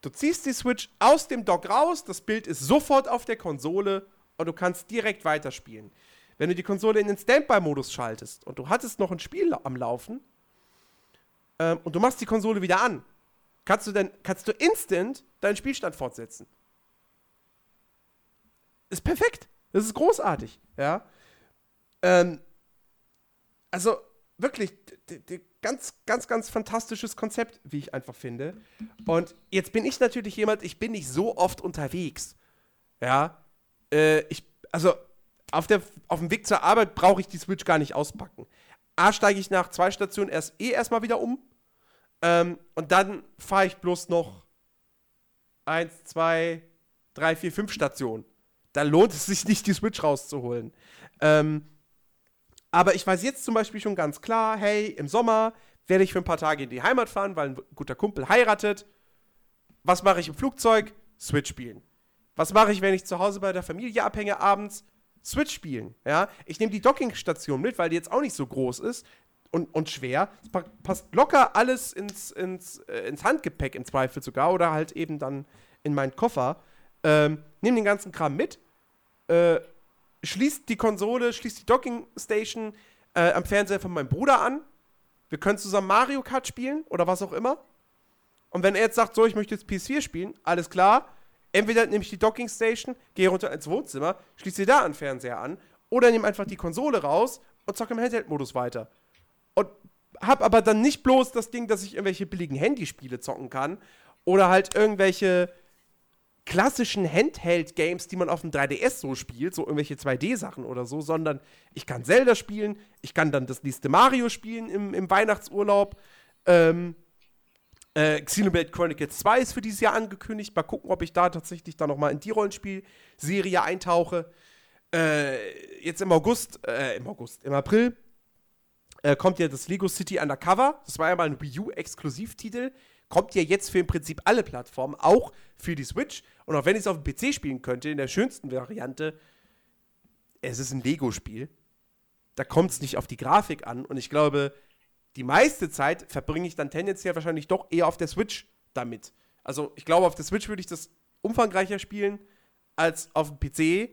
du ziehst die Switch aus dem Dock raus, das Bild ist sofort auf der Konsole und du kannst direkt weiterspielen. Wenn du die Konsole in den Standby-Modus schaltest und du hattest noch ein Spiel am Laufen ähm, und du machst die Konsole wieder an, kannst du dann kannst du instant deinen Spielstand fortsetzen ist perfekt. Das ist großartig, ja. Ähm, also wirklich, ganz, ganz, ganz fantastisches Konzept, wie ich einfach finde. Und jetzt bin ich natürlich jemand, ich bin nicht so oft unterwegs, ja. Äh, ich, also auf, der, auf dem Weg zur Arbeit brauche ich die Switch gar nicht auspacken. A, steige ich nach zwei Stationen erst eh erstmal wieder um. Ähm, und dann fahre ich bloß noch eins, zwei, drei, vier, fünf Stationen da lohnt es sich nicht, die Switch rauszuholen. Ähm, aber ich weiß jetzt zum Beispiel schon ganz klar, hey, im Sommer werde ich für ein paar Tage in die Heimat fahren, weil ein guter Kumpel heiratet. Was mache ich im Flugzeug? Switch spielen. Was mache ich, wenn ich zu Hause bei der Familie abhänge abends? Switch spielen. Ja? Ich nehme die Dockingstation mit, weil die jetzt auch nicht so groß ist und, und schwer. Es pa passt locker alles ins, ins, äh, ins Handgepäck im Zweifel sogar oder halt eben dann in meinen Koffer. Ähm, nimm den ganzen Kram mit, äh, schließt die Konsole, schließt die Docking Station äh, am Fernseher von meinem Bruder an. Wir können zusammen Mario Kart spielen oder was auch immer. Und wenn er jetzt sagt, so, ich möchte jetzt PS4 spielen, alles klar. Entweder nehme ich die Docking Station, gehe runter ins Wohnzimmer, schließe da einen Fernseher an oder nehme einfach die Konsole raus und zocke im Handheld-Modus weiter. Und hab aber dann nicht bloß das Ding, dass ich irgendwelche billigen Handyspiele zocken kann oder halt irgendwelche klassischen Handheld-Games, die man auf dem 3DS so spielt, so irgendwelche 2D-Sachen oder so, sondern ich kann Zelda spielen, ich kann dann das nächste Mario spielen im, im Weihnachtsurlaub. Ähm, äh, Xenoblade Chronicles 2 ist für dieses Jahr angekündigt. Mal gucken, ob ich da tatsächlich dann nochmal in die Rollenspielserie eintauche. Äh, jetzt im August, äh, im August, im April äh, kommt ja das Lego City Undercover. Das war ja mal ein Wii U-Exklusivtitel. Kommt ja jetzt für im Prinzip alle Plattformen, auch für die Switch. Und auch wenn ich es auf dem PC spielen könnte, in der schönsten Variante, es ist ein Lego-Spiel. Da kommt es nicht auf die Grafik an. Und ich glaube, die meiste Zeit verbringe ich dann tendenziell wahrscheinlich doch eher auf der Switch damit. Also ich glaube, auf der Switch würde ich das umfangreicher spielen als auf dem PC,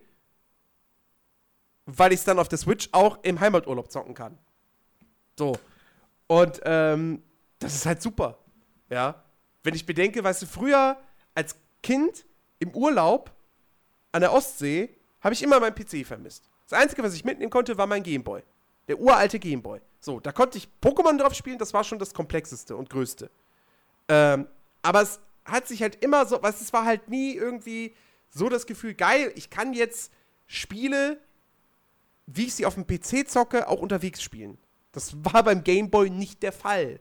weil ich es dann auf der Switch auch im Heimaturlaub zocken kann. So. Und ähm, das ist halt super. Ja. Wenn ich bedenke, weißt du, früher als Kind im Urlaub an der Ostsee habe ich immer meinen PC vermisst. Das Einzige, was ich mitnehmen konnte, war mein Gameboy. Der uralte Gameboy. So, da konnte ich Pokémon drauf spielen, das war schon das komplexeste und größte. Ähm, aber es hat sich halt immer so, was es war halt nie irgendwie so das Gefühl, geil, ich kann jetzt Spiele wie ich sie auf dem PC zocke, auch unterwegs spielen. Das war beim Game Boy nicht der Fall.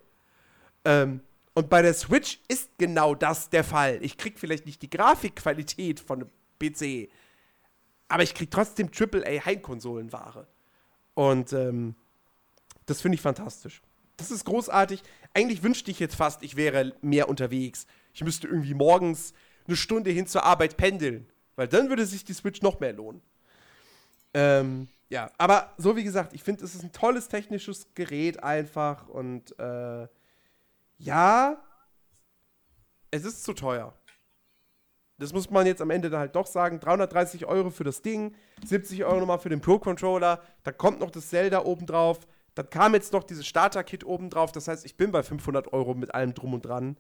Ähm, und bei der Switch ist genau das der Fall. Ich krieg vielleicht nicht die Grafikqualität von einem PC, aber ich krieg trotzdem AAA Heimkonsolenware. Und ähm, das finde ich fantastisch. Das ist großartig. Eigentlich wünschte ich jetzt fast, ich wäre mehr unterwegs. Ich müsste irgendwie morgens eine Stunde hin zur Arbeit pendeln, weil dann würde sich die Switch noch mehr lohnen. Ähm, ja, aber so wie gesagt, ich finde, es ist ein tolles technisches Gerät einfach und äh, ja, es ist zu teuer. Das muss man jetzt am Ende dann halt doch sagen. 330 Euro für das Ding, 70 Euro nochmal für den Pro-Controller, da kommt noch das Zelda obendrauf, dann kam jetzt noch dieses Starter-Kit obendrauf, das heißt, ich bin bei 500 Euro mit allem drum und dran.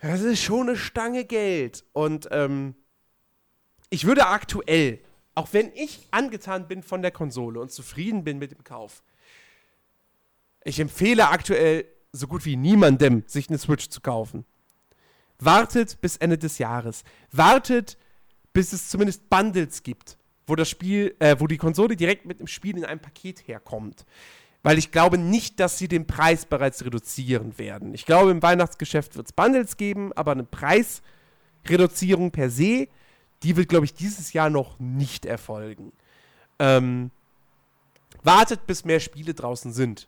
Das ist schon eine Stange Geld. Und ähm, ich würde aktuell, auch wenn ich angetan bin von der Konsole und zufrieden bin mit dem Kauf, ich empfehle aktuell so gut wie niemandem, sich eine Switch zu kaufen. Wartet bis Ende des Jahres. Wartet, bis es zumindest Bundles gibt, wo das Spiel, äh, wo die Konsole direkt mit dem Spiel in einem Paket herkommt. Weil ich glaube nicht, dass sie den Preis bereits reduzieren werden. Ich glaube, im Weihnachtsgeschäft wird es Bundles geben, aber eine Preisreduzierung per se, die wird, glaube ich, dieses Jahr noch nicht erfolgen. Ähm, wartet, bis mehr Spiele draußen sind.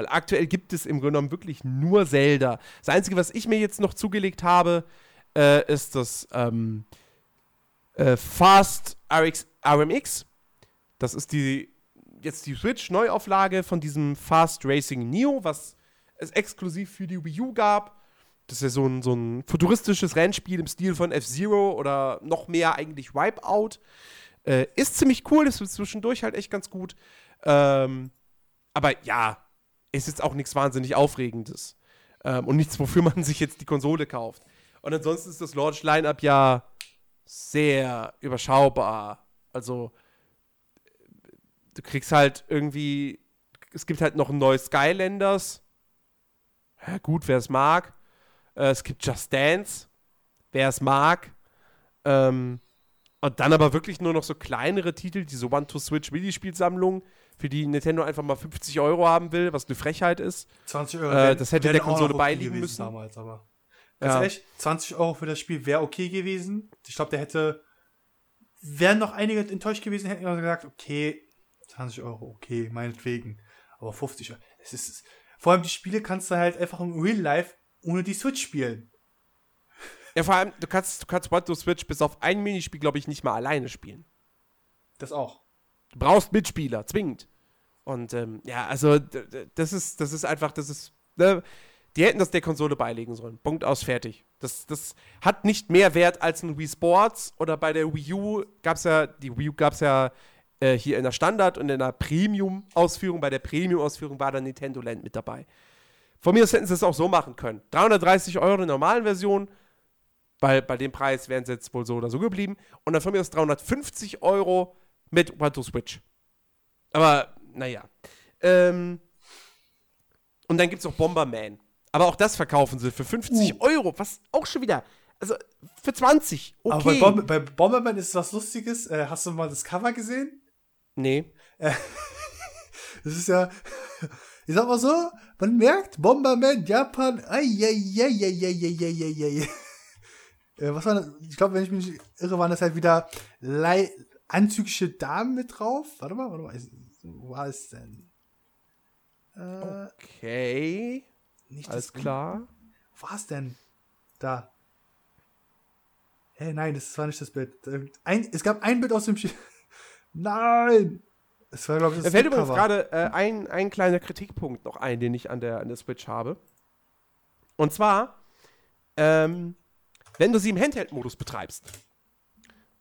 Weil aktuell gibt es im Grunde genommen wirklich nur Zelda. Das Einzige, was ich mir jetzt noch zugelegt habe, äh, ist das ähm, äh, Fast RX, RMX. Das ist die jetzt die Switch-Neuauflage von diesem Fast Racing Neo, was es exklusiv für die Wii U gab. Das ist ja so ein, so ein futuristisches Rennspiel im Stil von F-Zero oder noch mehr eigentlich Wipeout. Äh, ist ziemlich cool, ist zwischendurch halt echt ganz gut. Ähm, aber ja, ist jetzt auch nichts wahnsinnig Aufregendes. Ähm, und nichts, wofür man [laughs] sich jetzt die Konsole kauft. Und ansonsten ist das Launch-Line-Up ja sehr überschaubar. Also, du kriegst halt irgendwie, es gibt halt noch ein neues Skylanders. Ja, gut, wer es mag. Äh, es gibt Just Dance, wer es mag. Ähm, und dann aber wirklich nur noch so kleinere Titel, diese One-to-Switch-Minispielsammlung, für die Nintendo einfach mal 50 Euro haben will, was eine Frechheit ist. 20 Euro. Äh, das hätte der Konsole beiliegen müssen. Damals, aber. Ganz ja. ehrlich, 20 Euro für das Spiel wäre okay gewesen. Ich glaube, der hätte. Wären noch einige enttäuscht gewesen, hätten gesagt, okay, 20 Euro, okay, meinetwegen. Aber 50 Euro. Es ist, vor allem die Spiele kannst du halt einfach im Real Life ohne die Switch spielen. Ja, vor allem, du kannst, du kannst One to Switch bis auf ein Minispiel, glaube ich, nicht mal alleine spielen. Das auch. Du brauchst Mitspieler, zwingend. Und ähm, ja, also das ist, das ist einfach, das ist. Ne, die hätten das der Konsole beilegen sollen. Punkt aus, fertig. Das, das hat nicht mehr Wert als ein Wii Sports oder bei der Wii U gab es ja, die Wii U gab es ja äh, hier in der Standard- und in der Premium-Ausführung. Bei der Premium-Ausführung war dann Nintendo Land mit dabei. Von mir aus hätten sie es auch so machen können. 330 Euro in der normalen Version, weil bei dem Preis wären sie jetzt wohl so oder so geblieben. Und dann von mir aus 350 Euro mit One to Switch. Aber, naja. Ähm, und dann gibt es noch Bomberman. Aber auch das verkaufen sie für 50 uh. Euro, was auch schon wieder. Also für 20. Okay. Aber bei, Bomb bei Bomberman ist was Lustiges. Äh, hast du mal das Cover gesehen? Nee. Äh, das ist ja. Ich sag mal so, man merkt, Bomberman, Japan, ai, Was war das? Ich glaube, wenn ich mich irre, waren das halt wieder anzügliche Damen mit drauf. Warte mal, warte mal. Es denn? Äh, okay. Nicht Alles klar. Es denn? Da. Hä, hey, nein, das war nicht das Bild. Ein, es gab ein Bild aus dem Spiel. [laughs] nein! Es war, glaube ich, das fällt übrigens gerade äh, ein, ein kleiner Kritikpunkt noch ein, den ich an der, an der Switch habe. Und zwar, ähm, wenn du sie im Handheld-Modus betreibst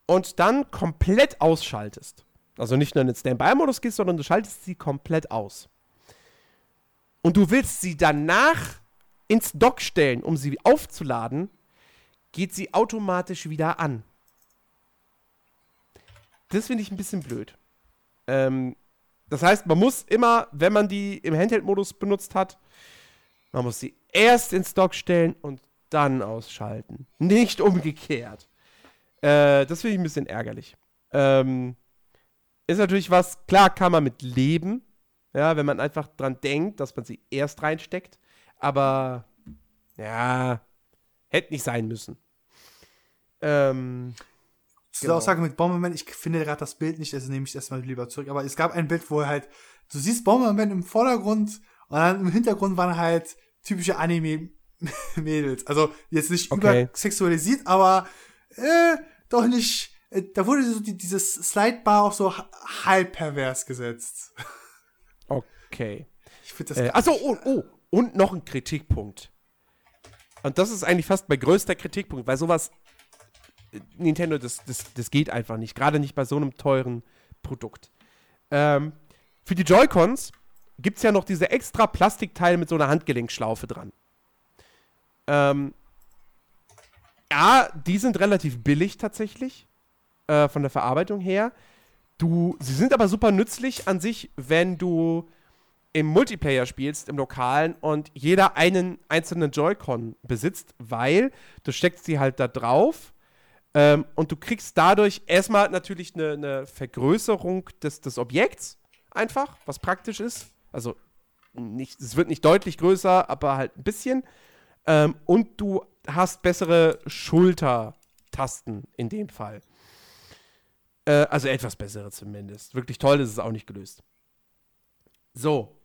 und dann komplett ausschaltest, also nicht nur in den Standby-Modus gehst, sondern du schaltest sie komplett aus. Und du willst sie danach ins Dock stellen, um sie aufzuladen, geht sie automatisch wieder an. Das finde ich ein bisschen blöd. Ähm, das heißt, man muss immer, wenn man die im Handheld-Modus benutzt hat, man muss sie erst ins Dock stellen und dann ausschalten. Nicht umgekehrt. Äh, das finde ich ein bisschen ärgerlich. Ähm, ist natürlich was, klar kann man mit leben, ja, wenn man einfach dran denkt, dass man sie erst reinsteckt, aber ja, hätte nicht sein müssen. Ähm, Zu genau. der Aussage mit Bomberman, ich finde gerade das Bild nicht, also nehme ich erstmal lieber zurück, aber es gab ein Bild, wo halt, du siehst Bomberman im Vordergrund und dann im Hintergrund waren halt typische Anime-Mädels. Also jetzt nicht okay. übersexualisiert, aber äh, doch nicht. Äh, da wurde so die, dieses Slide-Bar auch so halb pervers gesetzt. Okay. Ich finde das. Äh, achso, oh, oh, und noch ein Kritikpunkt. Und das ist eigentlich fast mein größter Kritikpunkt, weil sowas. Äh, Nintendo, das, das, das geht einfach nicht. Gerade nicht bei so einem teuren Produkt. Ähm, für die Joy-Cons gibt es ja noch diese extra Plastikteile mit so einer Handgelenkschlaufe dran. Ähm, ja, die sind relativ billig tatsächlich. Äh, von der Verarbeitung her. Du, sie sind aber super nützlich an sich, wenn du im Multiplayer spielst, im Lokalen und jeder einen einzelnen Joy-Con besitzt, weil du steckst sie halt da drauf ähm, und du kriegst dadurch erstmal natürlich eine, eine Vergrößerung des, des Objekts einfach, was praktisch ist. Also nicht, es wird nicht deutlich größer, aber halt ein bisschen. Ähm, und du hast bessere Schultertasten in dem Fall. Äh, also etwas bessere zumindest. Wirklich toll ist es auch nicht gelöst. So,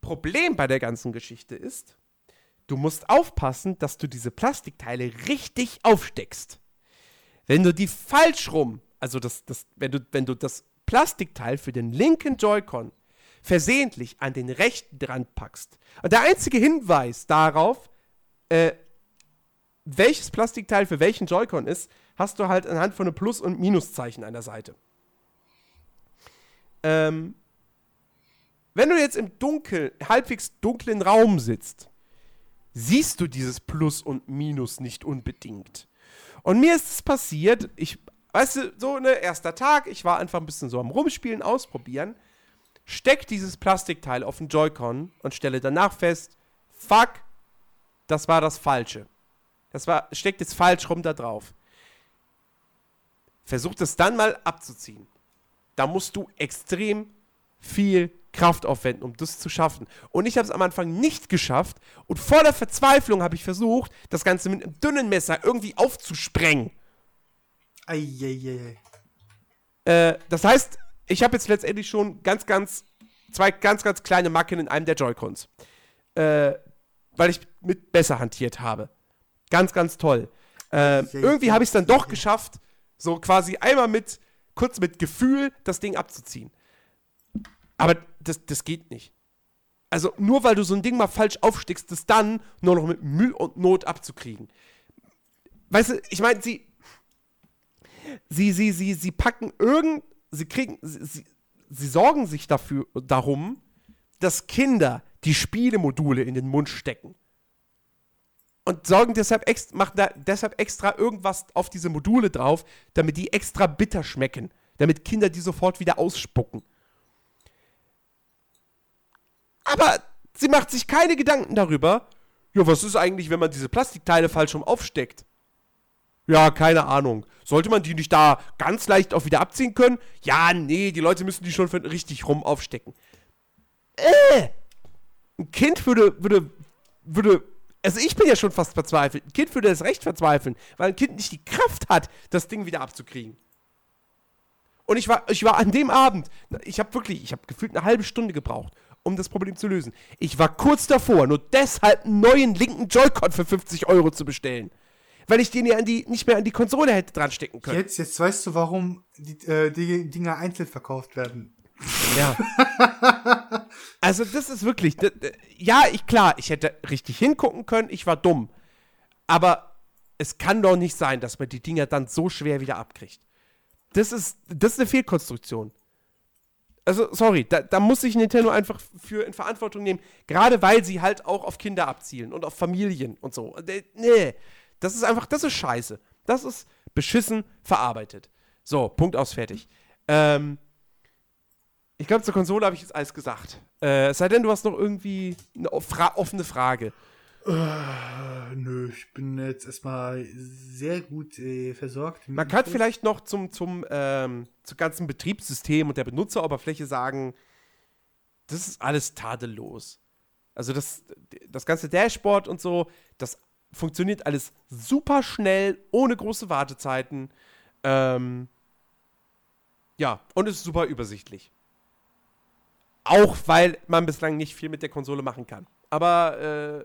Problem bei der ganzen Geschichte ist, du musst aufpassen, dass du diese Plastikteile richtig aufsteckst. Wenn du die falsch rum, also das, das, wenn, du, wenn du das Plastikteil für den linken Joy-Con versehentlich an den rechten dran packst. Und der einzige Hinweis darauf, äh, welches Plastikteil für welchen Joy-Con ist, hast du halt anhand von einem Plus- und Minuszeichen an der Seite. Ähm, wenn du jetzt im dunkel, halbwegs dunklen Raum sitzt, siehst du dieses Plus und Minus nicht unbedingt. Und mir ist es passiert, ich, weißt du, so ne, erster Tag, ich war einfach ein bisschen so am Rumspielen, ausprobieren, steck dieses Plastikteil auf den Joy-Con und stelle danach fest, fuck, das war das Falsche. Das war, steckt jetzt falsch rum da drauf. Versuch das dann mal abzuziehen. Da musst du extrem viel Kraft aufwenden, um das zu schaffen. Und ich habe es am Anfang nicht geschafft und voller Verzweiflung habe ich versucht, das Ganze mit einem dünnen Messer irgendwie aufzusprengen. Eieiei. Äh, das heißt, ich habe jetzt letztendlich schon ganz, ganz, zwei ganz, ganz kleine Macken in einem der Joy-Cons. Äh, weil ich mit besser hantiert habe. Ganz, ganz toll. Äh, irgendwie habe ich es dann doch geschafft, so quasi einmal mit, kurz mit Gefühl, das Ding abzuziehen. Aber das, das geht nicht. Also nur weil du so ein Ding mal falsch aufstickst, das dann nur noch mit Mühe und Not abzukriegen. Weißt du, ich meine, sie, sie, sie, sie, sie packen irgend, sie kriegen, sie, sie, sorgen sich dafür, darum, dass Kinder die Spielemodule in den Mund stecken. Und sorgen deshalb extra, machen da deshalb extra irgendwas auf diese Module drauf, damit die extra bitter schmecken. Damit Kinder die sofort wieder ausspucken. Aber sie macht sich keine Gedanken darüber, ja, was ist eigentlich, wenn man diese Plastikteile falsch rum aufsteckt? Ja, keine Ahnung. Sollte man die nicht da ganz leicht auch wieder abziehen können? Ja, nee, die Leute müssen die schon richtig rum aufstecken. Äh! Ein Kind würde, würde, würde, also ich bin ja schon fast verzweifelt. Ein Kind würde das recht verzweifeln, weil ein Kind nicht die Kraft hat, das Ding wieder abzukriegen. Und ich war, ich war an dem Abend, ich habe wirklich, ich habe gefühlt eine halbe Stunde gebraucht, um das Problem zu lösen. Ich war kurz davor, nur deshalb einen neuen linken Joy-Con für 50 Euro zu bestellen. Weil ich den ja an die, nicht mehr an die Konsole hätte dran stecken können. Jetzt, jetzt weißt du, warum die, äh, die Dinger einzeln verkauft werden. Ja. [laughs] also, das ist wirklich. Ja, ich klar, ich hätte richtig hingucken können, ich war dumm. Aber es kann doch nicht sein, dass man die Dinger dann so schwer wieder abkriegt. Das ist, das ist eine Fehlkonstruktion also sorry, da, da, muss sich Nintendo einfach für in Verantwortung nehmen, gerade weil sie halt auch auf Kinder abzielen und auf Familien und so. Nee, das ist einfach, das ist scheiße. Das ist beschissen verarbeitet. So, Punkt aus, fertig. Ähm, ich glaube, zur Konsole habe ich jetzt alles gesagt. Äh, es sei denn, du hast noch irgendwie eine offene Frage. Äh, nö, ich bin jetzt erstmal sehr gut äh, versorgt. Man kann vielleicht noch zum, zum, ähm, zum ganzen Betriebssystem und der Benutzeroberfläche sagen, das ist alles tadellos. Also das, das ganze Dashboard und so, das funktioniert alles super schnell, ohne große Wartezeiten. Ähm, ja, und ist super übersichtlich. Auch weil man bislang nicht viel mit der Konsole machen kann. Aber äh,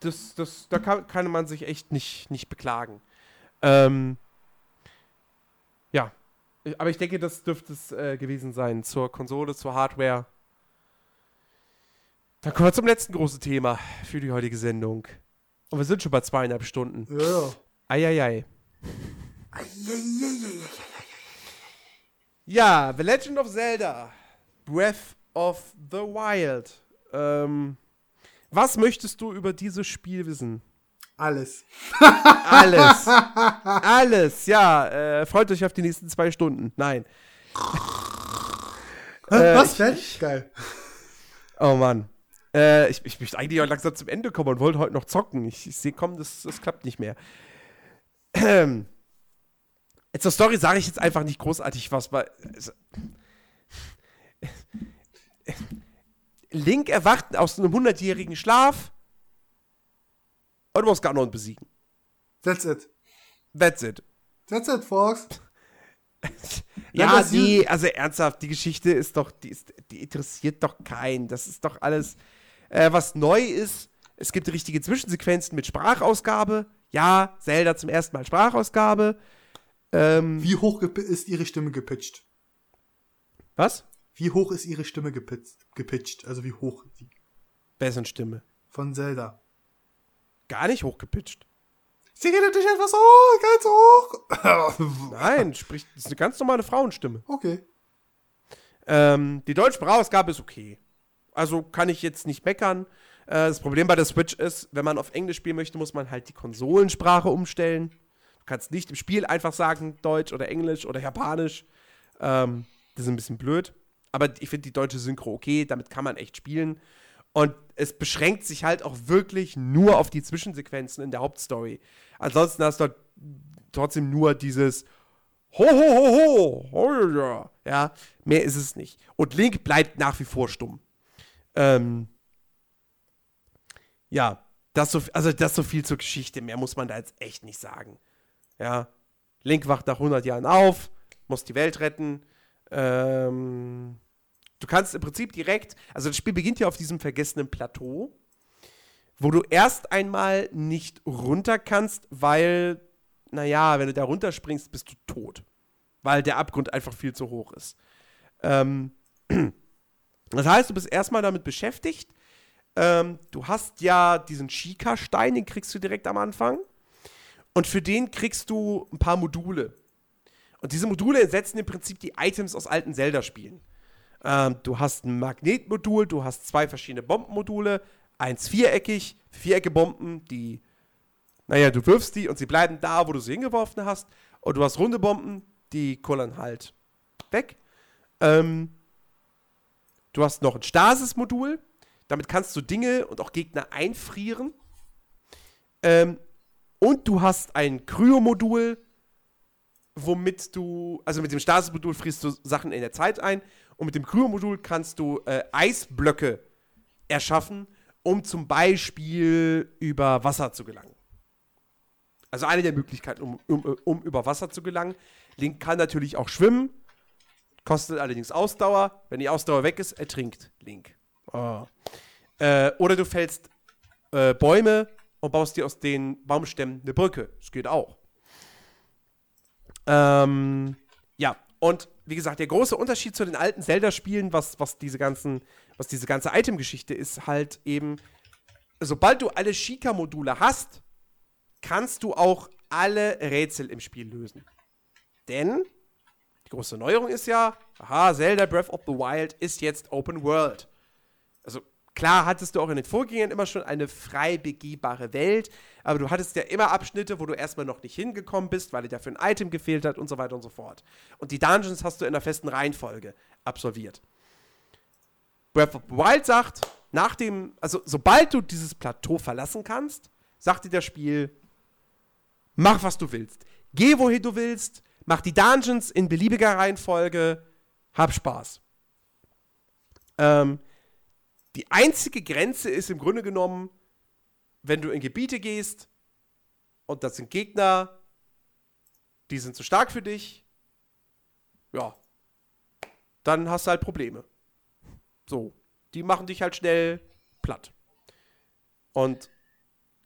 das, das, da kann, kann, man sich echt nicht, nicht beklagen. Ähm, ja, aber ich denke, das dürfte es äh, gewesen sein zur Konsole, zur Hardware. Dann kommen wir zum letzten großen Thema für die heutige Sendung. Und wir sind schon bei zweieinhalb Stunden. Ja. Eieiei. Ja, The Legend of Zelda. Breath of the Wild. Ähm, was möchtest du über dieses Spiel wissen? Alles. Alles. [laughs] Alles, ja. Äh, freut euch auf die nächsten zwei Stunden. Nein. äh, was? Fertig? Geil. Oh Mann. Äh, ich, ich möchte eigentlich auch langsam zum Ende kommen und wollte heute noch zocken. Ich, ich sehe, komm, das, das klappt nicht mehr. Zur Story sage ich jetzt einfach nicht großartig was, weil. Also, Link erwacht aus einem hundertjährigen Schlaf und du musst Ganon besiegen. That's it. That's it. That's it, Fox. [laughs] ja, die, also ernsthaft, die Geschichte ist doch, die, ist, die interessiert doch keinen. Das ist doch alles, äh, was neu ist. Es gibt richtige Zwischensequenzen mit Sprachausgabe. Ja, Zelda zum ersten Mal Sprachausgabe. Ähm, Wie hoch ist ihre Stimme gepitcht? Was? Wie hoch ist ihre Stimme gepitcht? gepitcht? Also wie hoch? Die Wessen Stimme? Von Zelda. Gar nicht hoch gepitcht. Sie redet dich etwas hoch, ganz hoch. [laughs] Nein, spricht, das ist eine ganz normale Frauenstimme. Okay. Ähm, die deutsche Sprachausgabe ist okay. Also kann ich jetzt nicht meckern. Äh, das Problem bei der Switch ist, wenn man auf Englisch spielen möchte, muss man halt die Konsolensprache umstellen. Du kannst nicht im Spiel einfach sagen Deutsch oder Englisch oder Japanisch. Ähm, das ist ein bisschen blöd. Aber ich finde die deutsche Synchro okay, damit kann man echt spielen. Und es beschränkt sich halt auch wirklich nur auf die Zwischensequenzen in der Hauptstory. Ansonsten hast du trotzdem nur dieses Ho, ho, ho, ho, ho, ja. ja, mehr ist es nicht. Und Link bleibt nach wie vor stumm. Ähm, ja, das so, also das so viel zur Geschichte. Mehr muss man da jetzt echt nicht sagen. Ja, Link wacht nach 100 Jahren auf, muss die Welt retten. Ähm, Du kannst im Prinzip direkt, also das Spiel beginnt ja auf diesem vergessenen Plateau, wo du erst einmal nicht runter kannst, weil, naja, wenn du da runterspringst, bist du tot. Weil der Abgrund einfach viel zu hoch ist. Ähm, [clears throat] das heißt, du bist erstmal damit beschäftigt. Ähm, du hast ja diesen Shika-Stein, den kriegst du direkt am Anfang. Und für den kriegst du ein paar Module. Und diese Module ersetzen im Prinzip die Items aus alten Zelda-Spielen. Ähm, du hast ein Magnetmodul, du hast zwei verschiedene Bombenmodule, eins viereckig, vierecke Bomben, die, naja, du wirfst die und sie bleiben da, wo du sie hingeworfen hast. Und du hast runde Bomben, die kullern halt weg. Ähm, du hast noch ein Stasis-Modul, damit kannst du Dinge und auch Gegner einfrieren. Ähm, und du hast ein Kryo-Modul, womit du, also mit dem Stasis-Modul frierst du Sachen in der Zeit ein und mit dem Kryo-Modul kannst du äh, Eisblöcke erschaffen, um zum Beispiel über Wasser zu gelangen. Also eine der Möglichkeiten, um, um, um über Wasser zu gelangen. Link kann natürlich auch schwimmen, kostet allerdings Ausdauer. Wenn die Ausdauer weg ist, ertrinkt Link. Oh. Äh, oder du fällst äh, Bäume und baust dir aus den Baumstämmen eine Brücke. Das geht auch. Ähm, ja, und wie gesagt, der große Unterschied zu den alten Zelda-Spielen, was, was diese ganzen, was diese ganze Item-Geschichte ist, halt eben, sobald du alle Shika-Module hast, kannst du auch alle Rätsel im Spiel lösen. Denn die große Neuerung ist ja, aha, Zelda Breath of the Wild ist jetzt Open World. Also Klar hattest du auch in den Vorgängern immer schon eine frei begehbare Welt, aber du hattest ja immer Abschnitte, wo du erstmal noch nicht hingekommen bist, weil dir dafür ein Item gefehlt hat und so weiter und so fort. Und die Dungeons hast du in einer festen Reihenfolge absolviert. Breath of the Wild sagt, nach dem, also sobald du dieses Plateau verlassen kannst, sagt dir das Spiel, mach was du willst. Geh wohin du willst, mach die Dungeons in beliebiger Reihenfolge, hab Spaß. Ähm, die einzige Grenze ist im Grunde genommen, wenn du in Gebiete gehst und das sind Gegner, die sind zu stark für dich, ja, dann hast du halt Probleme. So, die machen dich halt schnell platt. Und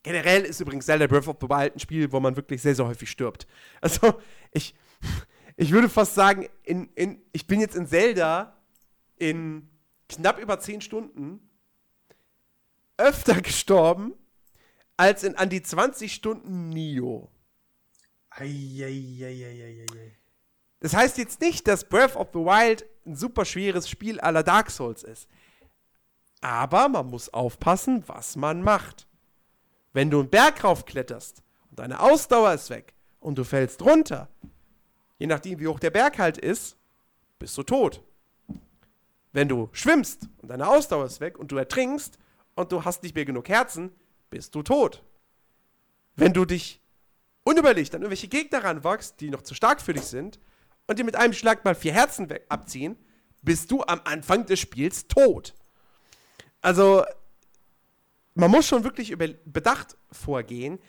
generell ist übrigens Zelda Breath of the Wild ein Spiel, wo man wirklich sehr, sehr häufig stirbt. Also, ich, ich würde fast sagen, in, in, ich bin jetzt in Zelda in knapp über 10 Stunden öfter [laughs] gestorben als in an die 20 Stunden Nio. Das heißt jetzt nicht, dass Breath of the Wild ein super schweres Spiel aller Dark Souls ist. Aber man muss aufpassen, was man macht. Wenn du einen Berg raufkletterst und deine Ausdauer ist weg und du fällst runter, je nachdem wie hoch der Berg halt ist, bist du tot. Wenn du schwimmst und deine Ausdauer ist weg und du ertrinkst und du hast nicht mehr genug Herzen, bist du tot. Wenn du dich unüberlegt an irgendwelche Gegner ranwachst, die noch zu stark für dich sind, und dir mit einem Schlag mal vier Herzen abziehen, bist du am Anfang des Spiels tot. Also, man muss schon wirklich über bedacht vorgehen.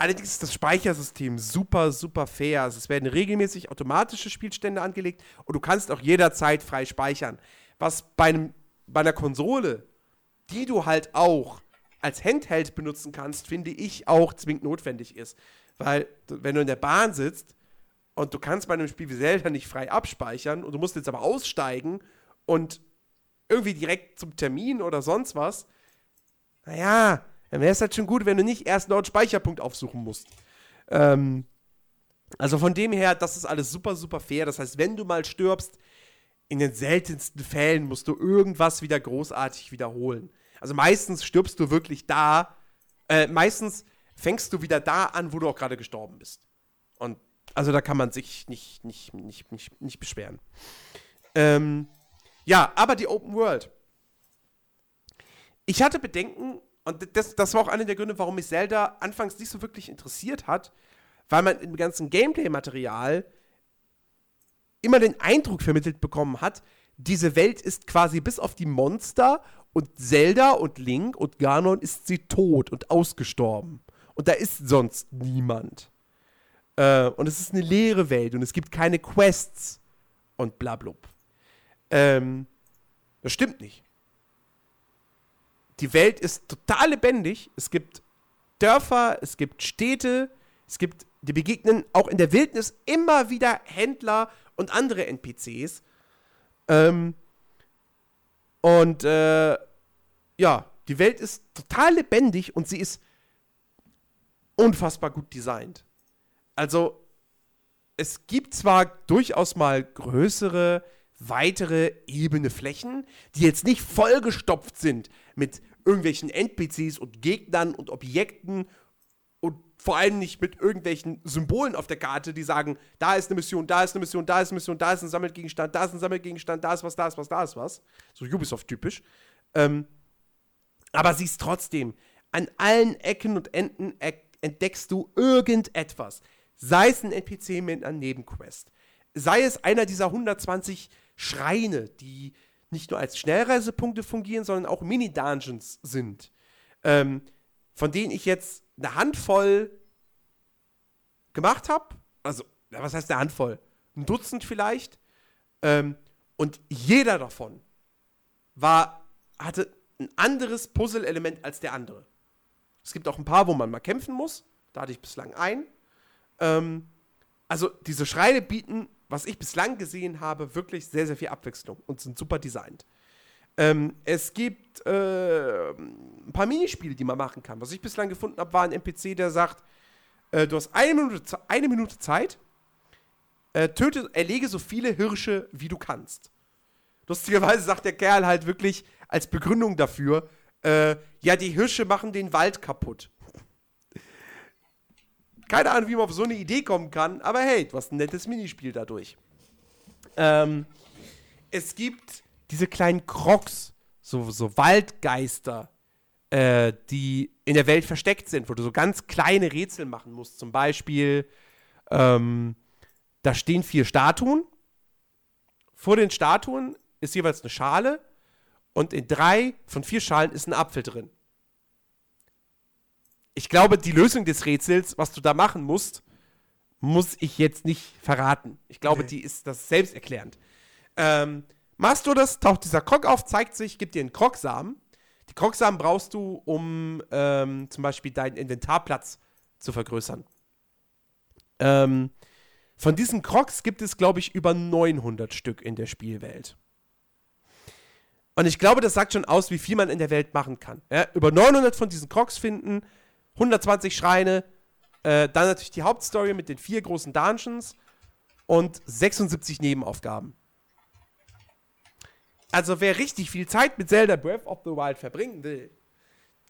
Allerdings ist das Speichersystem super, super fair. Also es werden regelmäßig automatische Spielstände angelegt und du kannst auch jederzeit frei speichern. Was bei, einem, bei einer Konsole, die du halt auch als Handheld benutzen kannst, finde ich auch zwingend notwendig ist. Weil, wenn du in der Bahn sitzt und du kannst bei einem Spiel wie Zelda nicht frei abspeichern und du musst jetzt aber aussteigen und irgendwie direkt zum Termin oder sonst was, naja, dann wäre es halt schon gut, wenn du nicht erst noch einen Speicherpunkt aufsuchen musst. Ähm, also von dem her, das ist alles super, super fair. Das heißt, wenn du mal stirbst, in den seltensten Fällen musst du irgendwas wieder großartig wiederholen. Also meistens stirbst du wirklich da, äh, meistens fängst du wieder da an, wo du auch gerade gestorben bist. Und also da kann man sich nicht, nicht, nicht, nicht, nicht beschweren. Ähm, ja, aber die Open World. Ich hatte Bedenken, und das, das war auch einer der Gründe, warum mich Zelda anfangs nicht so wirklich interessiert hat, weil man im ganzen Gameplay-Material immer den Eindruck vermittelt bekommen hat, diese Welt ist quasi bis auf die Monster und Zelda und Link und Ganon ist sie tot und ausgestorben. Und da ist sonst niemand. Äh, und es ist eine leere Welt und es gibt keine Quests und blablub. Ähm, das stimmt nicht. Die Welt ist total lebendig. Es gibt Dörfer, es gibt Städte, es gibt, die begegnen auch in der Wildnis immer wieder Händler und andere NPCs. Ähm, und äh, ja, die Welt ist total lebendig und sie ist unfassbar gut designt. Also, es gibt zwar durchaus mal größere, weitere ebene Flächen, die jetzt nicht vollgestopft sind mit irgendwelchen NPCs und Gegnern und Objekten und vor allem nicht mit irgendwelchen Symbolen auf der Karte, die sagen, da ist eine Mission, da ist eine Mission, da ist eine Mission, da ist ein Sammelgegenstand, da ist ein Sammelgegenstand, da ist was, da ist was, da ist was. So Ubisoft-typisch. Ähm, aber sie ist trotzdem an allen Ecken und Enden entdeckst du irgendetwas. Sei es ein NPC mit einer Nebenquest. Sei es einer dieser 120 Schreine, die nicht nur als Schnellreisepunkte fungieren, sondern auch Mini-Dungeons sind. Ähm, von denen ich jetzt eine Handvoll gemacht habe. Also, was heißt eine Handvoll? Ein Dutzend vielleicht. Ähm, und jeder davon war, hatte ein anderes Puzzle-Element als der andere. Es gibt auch ein paar, wo man mal kämpfen muss. Da hatte ich bislang ein. Ähm, also diese Schreine bieten, was ich bislang gesehen habe, wirklich sehr, sehr viel Abwechslung und sind super designt. Ähm, es gibt äh, ein paar Minispiele, die man machen kann. Was ich bislang gefunden habe, war ein NPC, der sagt, äh, du hast eine Minute, eine Minute Zeit, äh, töte, erlege so viele Hirsche, wie du kannst. Lustigerweise sagt der Kerl halt wirklich als Begründung dafür, äh, ja, die Hirsche machen den Wald kaputt. Keine Ahnung, wie man auf so eine Idee kommen kann, aber hey, du hast ein nettes Minispiel dadurch. Ähm, es gibt diese kleinen Crocs, so, so Waldgeister, äh, die in der Welt versteckt sind, wo du so ganz kleine Rätsel machen musst. Zum Beispiel, ähm, da stehen vier Statuen. Vor den Statuen ist jeweils eine Schale und in drei von vier Schalen ist ein Apfel drin. Ich glaube, die Lösung des Rätsels, was du da machen musst, muss ich jetzt nicht verraten. Ich glaube, Okay. die ist das selbsterklärend. Ähm, machst du das, taucht dieser Krog auf, zeigt sich, gibt dir einen Krogsamen. Die Krogsamen brauchst du, um ähm, zum Beispiel deinen Inventarplatz zu vergrößern. Ähm, von diesen Crocs gibt es, glaube ich, über 900 Stück in der Spielwelt. Und ich glaube, das sagt schon aus, wie viel man in der Welt machen kann. Ja, über 900 von diesen Crocs finden, 120 Schreine, äh, dann natürlich die Hauptstory mit den vier großen Dungeons und 76 Nebenaufgaben. Also wer richtig viel Zeit mit Zelda Breath of the Wild verbringen will,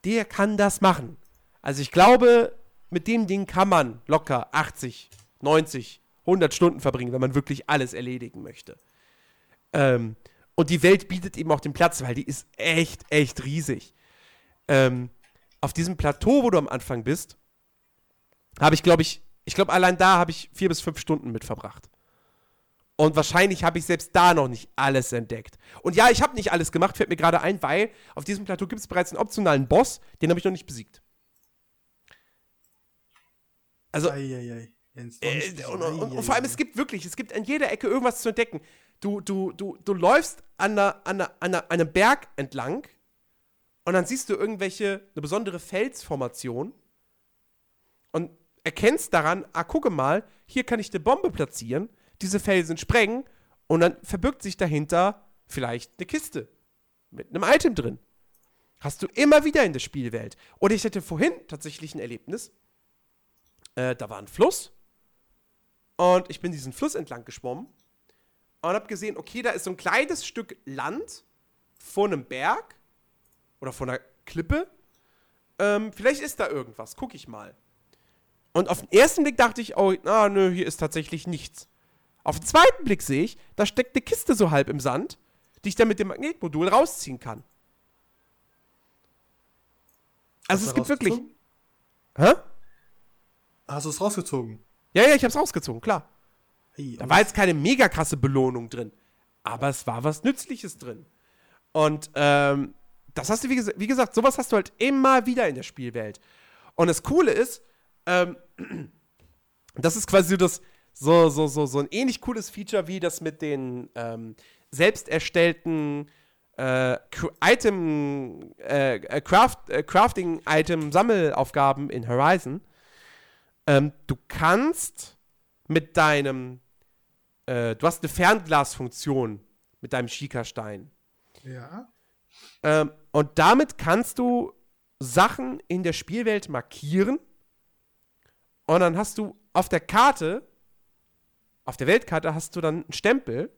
der kann das machen. Also ich glaube, mit dem Ding kann man locker 80, 90, 100 Stunden verbringen, wenn man wirklich alles erledigen möchte. Ähm, und die Welt bietet eben auch den Platz, weil die ist echt, echt riesig. Ähm, auf diesem Plateau, wo du am Anfang bist, habe ich, glaube ich, ich glaube, allein da habe ich vier bis fünf Stunden mit verbracht. Und wahrscheinlich habe ich selbst da noch nicht alles entdeckt. Und ja, ich habe nicht alles gemacht, fällt mir gerade ein, weil auf diesem Plateau gibt es bereits einen optionalen Boss, den habe ich noch nicht besiegt. Also, Eieiei. Jens, äh, sonst- und, und, und vor allem, es gibt wirklich, es gibt an jeder Ecke irgendwas zu entdecken. Du, du, du, du läufst an, einer, an, einer, an einem Berg entlang und dann siehst du irgendwelche, eine besondere Felsformation und erkennst daran, ah, gucke mal, hier kann ich eine Bombe platzieren, diese Felsen sprengen und dann verbirgt sich dahinter vielleicht eine Kiste mit einem Item drin. Hast du immer wieder in der Spielwelt. Oder ich hatte vorhin tatsächlich ein Erlebnis. Äh, da war ein Fluss und ich bin diesen Fluss entlang geschwommen und habe gesehen, okay, da ist so ein kleines Stück Land vor einem Berg oder vor einer Klippe. Ähm, vielleicht ist da irgendwas, guck ich mal. Und auf den ersten Blick dachte ich, oh, na, nö, hier ist tatsächlich nichts. Auf den zweiten Blick sehe ich, da steckt eine Kiste so halb im Sand, die ich dann mit dem Magnetmodul rausziehen kann. Also Hast es gibt wirklich. Hä? Hast du es rausgezogen? Ja, ja, ich hab's rausgezogen, klar. Ei, Da war jetzt keine mega krasse Belohnung drin. Aber es war was Nützliches drin. Und ähm, das hast du, wie, ges wie gesagt, sowas hast du halt immer wieder in der Spielwelt. Und das Coole ist, ähm, [clears throat] das ist quasi so das, so, so, so, so ein ähnlich cooles Feature wie das mit den ähm, selbst erstellten äh, Item, äh, äh, Craft, äh, Crafting-Item-Sammelaufgaben in Horizon. Ähm, du kannst mit deinem, äh, du hast eine Fernglasfunktion mit deinem Schikastein. Ja. Ähm, und damit kannst du Sachen in der Spielwelt markieren. Und dann hast du auf der Karte, auf der Weltkarte hast du dann einen Stempel.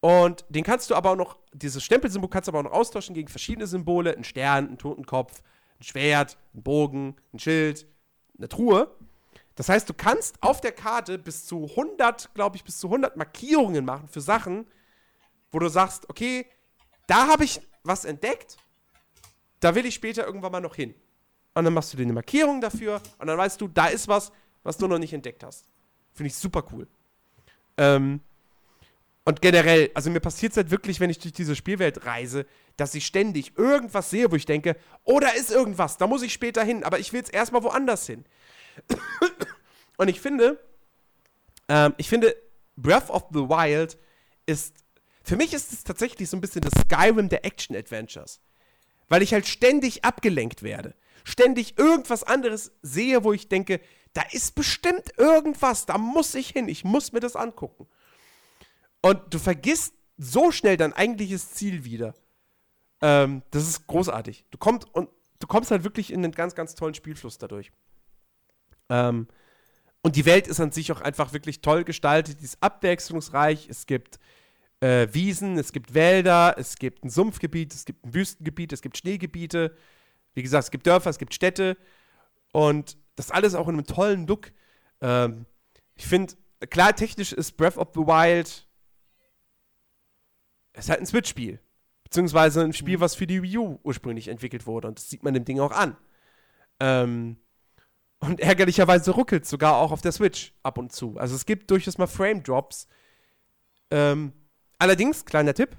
Und den kannst du aber auch noch, dieses Stempelsymbol kannst du aber auch noch austauschen gegen verschiedene Symbole. Ein Stern, ein Totenkopf, ein Schwert, ein Bogen, ein Schild, eine Truhe. Das heißt, du kannst auf der Karte bis zu 100, glaube ich, bis zu 100 Markierungen machen für Sachen, wo du sagst, okay, da habe ich was entdeckt, da will ich später irgendwann mal noch hin. Und dann machst du dir eine Markierung dafür und dann weißt du, da ist was, was du noch nicht entdeckt hast. Finde ich super cool. Ähm, und generell, also mir passiert es halt wirklich, wenn ich durch diese Spielwelt reise, dass ich ständig irgendwas sehe, wo ich denke, oh, da ist irgendwas, da muss ich später hin, aber ich will jetzt erstmal woanders hin. und ich finde, ähm, ich finde, Breath of the Wild ist, für mich ist es tatsächlich so ein bisschen das Skyrim der Action-Adventures. Weil ich halt ständig abgelenkt werde. Ständig irgendwas anderes sehe, wo ich denke, da ist bestimmt irgendwas, da muss ich hin, ich muss mir das angucken. Und du vergisst so schnell dein eigentliches Ziel wieder. Ähm, das ist großartig. Du kommst und du kommst halt wirklich in einen ganz, ganz tollen Spielfluss dadurch. Ähm, und die Welt ist an sich auch einfach wirklich toll gestaltet. Die ist abwechslungsreich. Es gibt äh, Wiesen, es gibt Wälder, es gibt ein Sumpfgebiet, es gibt ein Wüstengebiet, es gibt Schneegebiete. Wie gesagt, es gibt Dörfer, es gibt Städte. Und das alles auch in einem tollen Look. Ähm, ich finde, klar, technisch ist Breath of the Wild es ist halt ein Switch-Spiel. Beziehungsweise ein Spiel, was für die Wii U ursprünglich entwickelt wurde. Und das sieht man dem Ding auch an. Ähm, und ärgerlicherweise ruckelt sogar auch auf der Switch ab und zu. Also es gibt durchaus mal Frame-Drops. Ähm, allerdings, kleiner Tipp,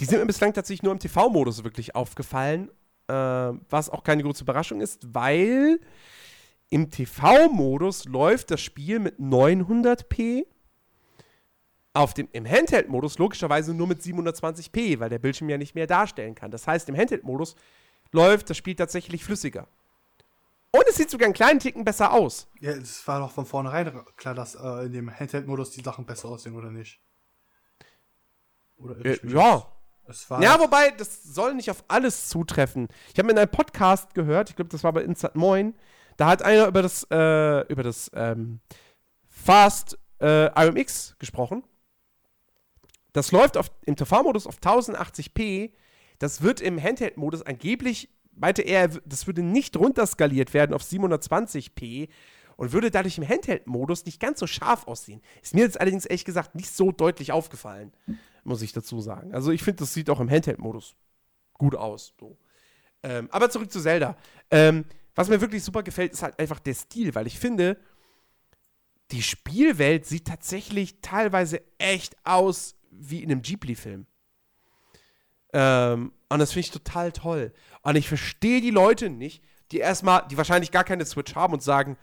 die sind mir bislang tatsächlich nur im TV-Modus wirklich aufgefallen, äh, was auch keine große Überraschung ist, weil im TV-Modus läuft das Spiel mit 900p, auf dem, im Handheld-Modus logischerweise nur mit 720p, weil der Bildschirm ja nicht mehr darstellen kann. Das heißt, im Handheld-Modus läuft das Spiel tatsächlich flüssiger. Und es sieht sogar einen kleinen Ticken besser aus. Ja, es war doch von vornherein klar, dass äh, in dem Handheld-Modus die Sachen besser aussehen, oder nicht? Oder äh, ja. ja, wobei, das soll nicht auf alles zutreffen. Ich habe in einem Podcast gehört, ich glaube, das war bei Instant Moin, da hat einer über das, äh, über das ähm, Fast äh, RMX gesprochen. Das läuft auf, im TV-Modus auf 1080p. Das wird im Handheld-Modus angeblich meinte er, das würde nicht runterskaliert werden auf 720p und würde dadurch im Handheld-Modus nicht ganz so scharf aussehen. Ist mir jetzt allerdings ehrlich gesagt nicht so deutlich aufgefallen, muss ich dazu sagen. Also ich finde, das sieht auch im Handheld-Modus gut aus. So. Ähm, aber zurück zu Zelda. Ähm, was mir wirklich super gefällt, ist halt einfach der Stil, weil ich finde, die Spielwelt sieht tatsächlich teilweise echt aus wie in einem Ghibli-Film. Ähm, und das finde ich total toll. Und ich verstehe die Leute nicht, die erstmal, die wahrscheinlich gar keine Switch haben und sagen,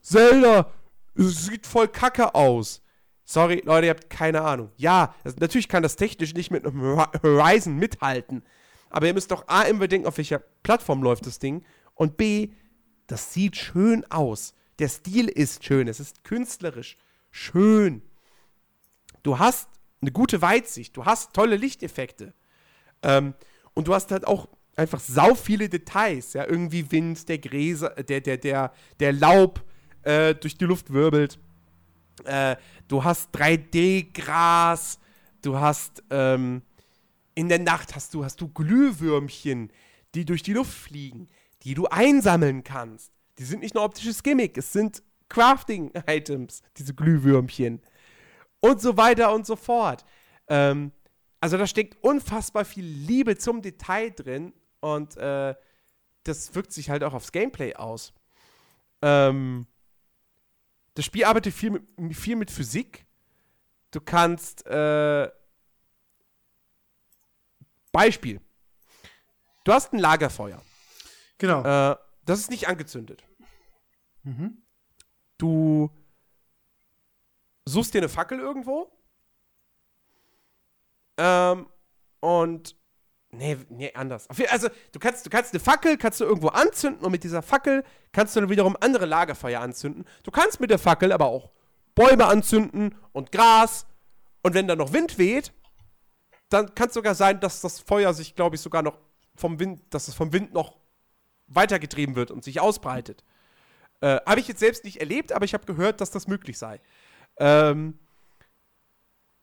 Zelda, es sieht voll kacke aus. Sorry, Leute, ihr habt keine Ahnung. Ja, das, natürlich kann das technisch nicht mit einem Horizon mithalten. Aber ihr müsst doch A immer denken, auf welcher Plattform läuft das Ding. Und B, das sieht schön aus. Der Stil ist schön. Es ist künstlerisch schön. Du hast eine gute Weitsicht. Du hast tolle Lichteffekte. Ähm, und du hast halt auch einfach sau viele Details, ja, irgendwie Wind, der Gräser, der, der, der, der Laub äh, durch die Luft wirbelt. Äh, du hast 3D-Gras, du hast ähm, in der Nacht hast du, hast du Glühwürmchen, die durch die Luft fliegen, die du einsammeln kannst. Die sind nicht nur optisches Gimmick, es sind Crafting-Items, diese Glühwürmchen. Und so weiter und so fort. Ähm, also da steckt unfassbar viel Liebe zum Detail drin und äh, das wirkt sich halt auch aufs Gameplay aus. Ähm, das Spiel arbeitet viel mit, viel mit Physik. Du kannst äh, Beispiel. Du hast ein Lagerfeuer. Genau. Äh, das ist nicht angezündet. Mhm. Du suchst dir eine Fackel irgendwo ähm, und Nee, nee, anders. Also, du kannst, du kannst eine Fackel, kannst du irgendwo anzünden und mit dieser Fackel kannst du dann wiederum andere Lagerfeuer anzünden. Du kannst mit der Fackel aber auch Bäume anzünden und Gras. Und wenn da noch Wind weht, dann kann es sogar sein, dass das Feuer sich, glaube ich, sogar noch vom Wind, dass es vom Wind noch weitergetrieben wird und sich ausbreitet. Äh, habe ich jetzt selbst nicht erlebt, aber ich habe gehört, dass das möglich sei. Ähm,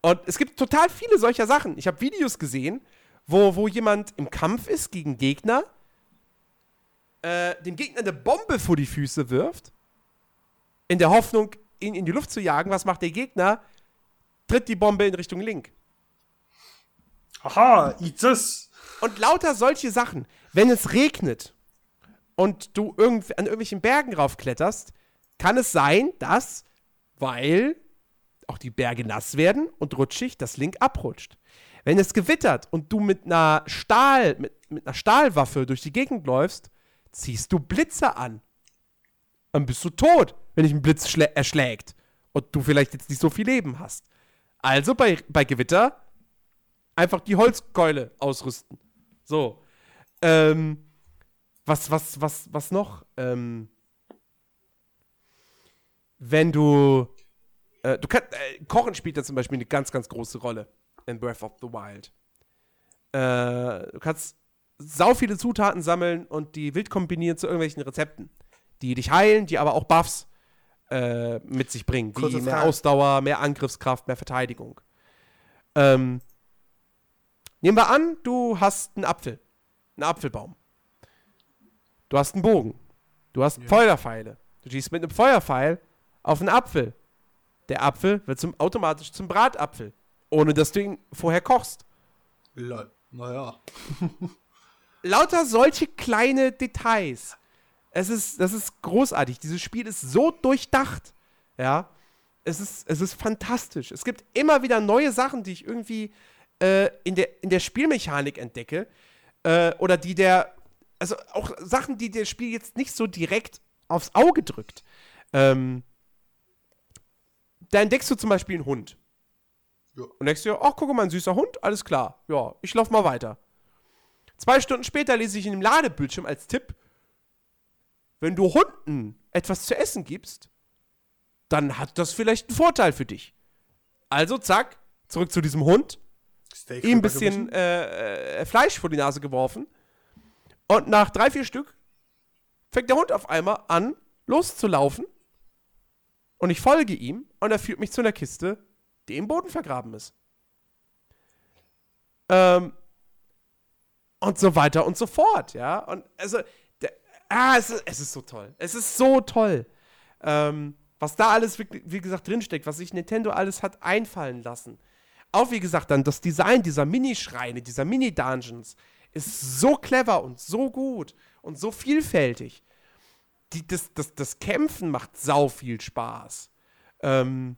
und es gibt total viele solcher Sachen. Ich habe Videos gesehen, wo, wo jemand im Kampf ist gegen Gegner, äh, dem Gegner eine Bombe vor die Füße wirft, in der Hoffnung, ihn in die Luft zu jagen. Was macht der Gegner? Tritt die Bombe in Richtung Link. Aha, eat this. Und lauter solche Sachen. Wenn es regnet und du irgendw an irgendwelchen Bergen raufkletterst, kann es sein, dass, weil auch die Berge nass werden und rutschig, das Link abrutscht. Wenn es gewittert und du mit einer Stahl, mit, mit einer Stahlwaffe durch die Gegend läufst, ziehst du Blitze an. Dann bist du tot, wenn dich ein Blitz erschlägt und du vielleicht jetzt nicht so viel Leben hast. Also bei, bei Gewitter einfach die Holzkeule ausrüsten. So. Ähm, was, was, was, was noch? Ähm, wenn du äh, du kannst, äh, Kochen spielt da zum Beispiel eine ganz, ganz große Rolle in Breath of the Wild. Äh, du kannst sau viele Zutaten sammeln und die wild kombinieren zu irgendwelchen Rezepten, die dich heilen, die aber auch Buffs äh, mit sich bringen, wie mehr Frage. Ausdauer, mehr Angriffskraft, mehr Verteidigung. Ähm, nehmen wir an, du hast einen Apfel, einen Apfelbaum. Du hast einen Bogen. Du hast ja. Feuerpfeile. Du schießt mit einem Feuerpfeil auf einen Apfel. Der Apfel wird zum, automatisch zum Bratapfel. ohne dass du ihn vorher kochst. Naja. [laughs] Lauter solche kleine Details. Es ist, das ist großartig. Dieses Spiel ist so durchdacht. Ja. Es ist, es ist fantastisch. Es gibt immer wieder neue Sachen, die ich irgendwie äh, in, der, in der Spielmechanik entdecke. Äh, oder die der. Also auch Sachen, die das Spiel jetzt nicht so direkt aufs Auge drückt. Ähm, da entdeckst du zum Beispiel einen Hund. Ja. Und denkst dir, ach, guck mal, ein süßer Hund, alles klar. Ja, ich lauf mal weiter. Zwei Stunden später lese ich in dem Ladebildschirm als Tipp, wenn du Hunden etwas zu essen gibst, dann hat das vielleicht einen Vorteil für dich. Also, zack, zurück zu diesem Hund, Steak ihm ein bisschen äh, äh, Fleisch vor die Nase geworfen. Und nach drei, vier Stück fängt der Hund auf einmal an, loszulaufen. Und ich folge ihm und er führt mich zu einer Kiste, die im Boden vergraben ist. Ähm, und so weiter und so fort, ja. Und also, der, ah, es ist, es ist so toll. Es ist so toll. Ähm, was da alles, wie, wie gesagt, drinsteckt, was sich Nintendo alles hat einfallen lassen. Auch wie gesagt, dann das Design dieser Minischreine, dieser Mini-Dungeons ist so clever und so gut und so vielfältig. Die, das, das, das Kämpfen macht sau viel Spaß. Ähm,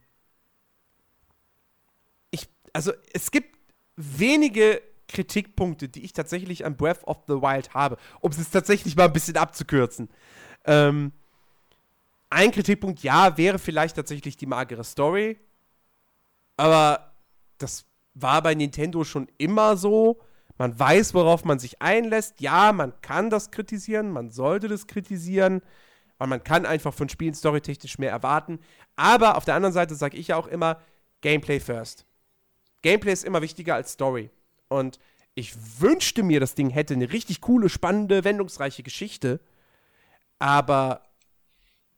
ich, also es gibt wenige Kritikpunkte, die ich tatsächlich an Breath of the Wild habe, um es tatsächlich mal ein bisschen abzukürzen. Ähm, ein Kritikpunkt, ja, wäre vielleicht tatsächlich die magere Story, aber das war bei Nintendo schon immer so. Man weiß, worauf man sich einlässt. Ja, man kann das kritisieren, man sollte das kritisieren, weil man kann einfach von Spielen storytechnisch mehr erwarten. Aber auf der anderen Seite sage ich ja auch immer, Gameplay first. Gameplay ist immer wichtiger als Story. Und ich wünschte mir, das Ding hätte eine richtig coole, spannende, wendungsreiche Geschichte. Aber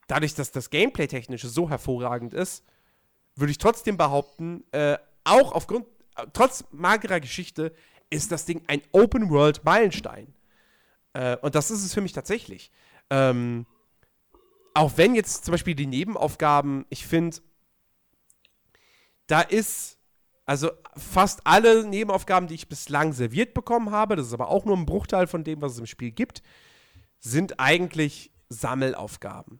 dadurch, dass das Gameplay-Technische so hervorragend ist, würde ich trotzdem behaupten, äh, auch aufgrund, äh, trotz magerer Geschichte, ist das Ding ein Open-World-Meilenstein. Äh, und das ist es für mich tatsächlich. Ähm, auch wenn jetzt zum Beispiel die Nebenaufgaben, ich finde, da ist, also fast alle Nebenaufgaben, die ich bislang serviert bekommen habe, das ist aber auch nur ein Bruchteil von dem, was es im Spiel gibt, sind eigentlich Sammelaufgaben.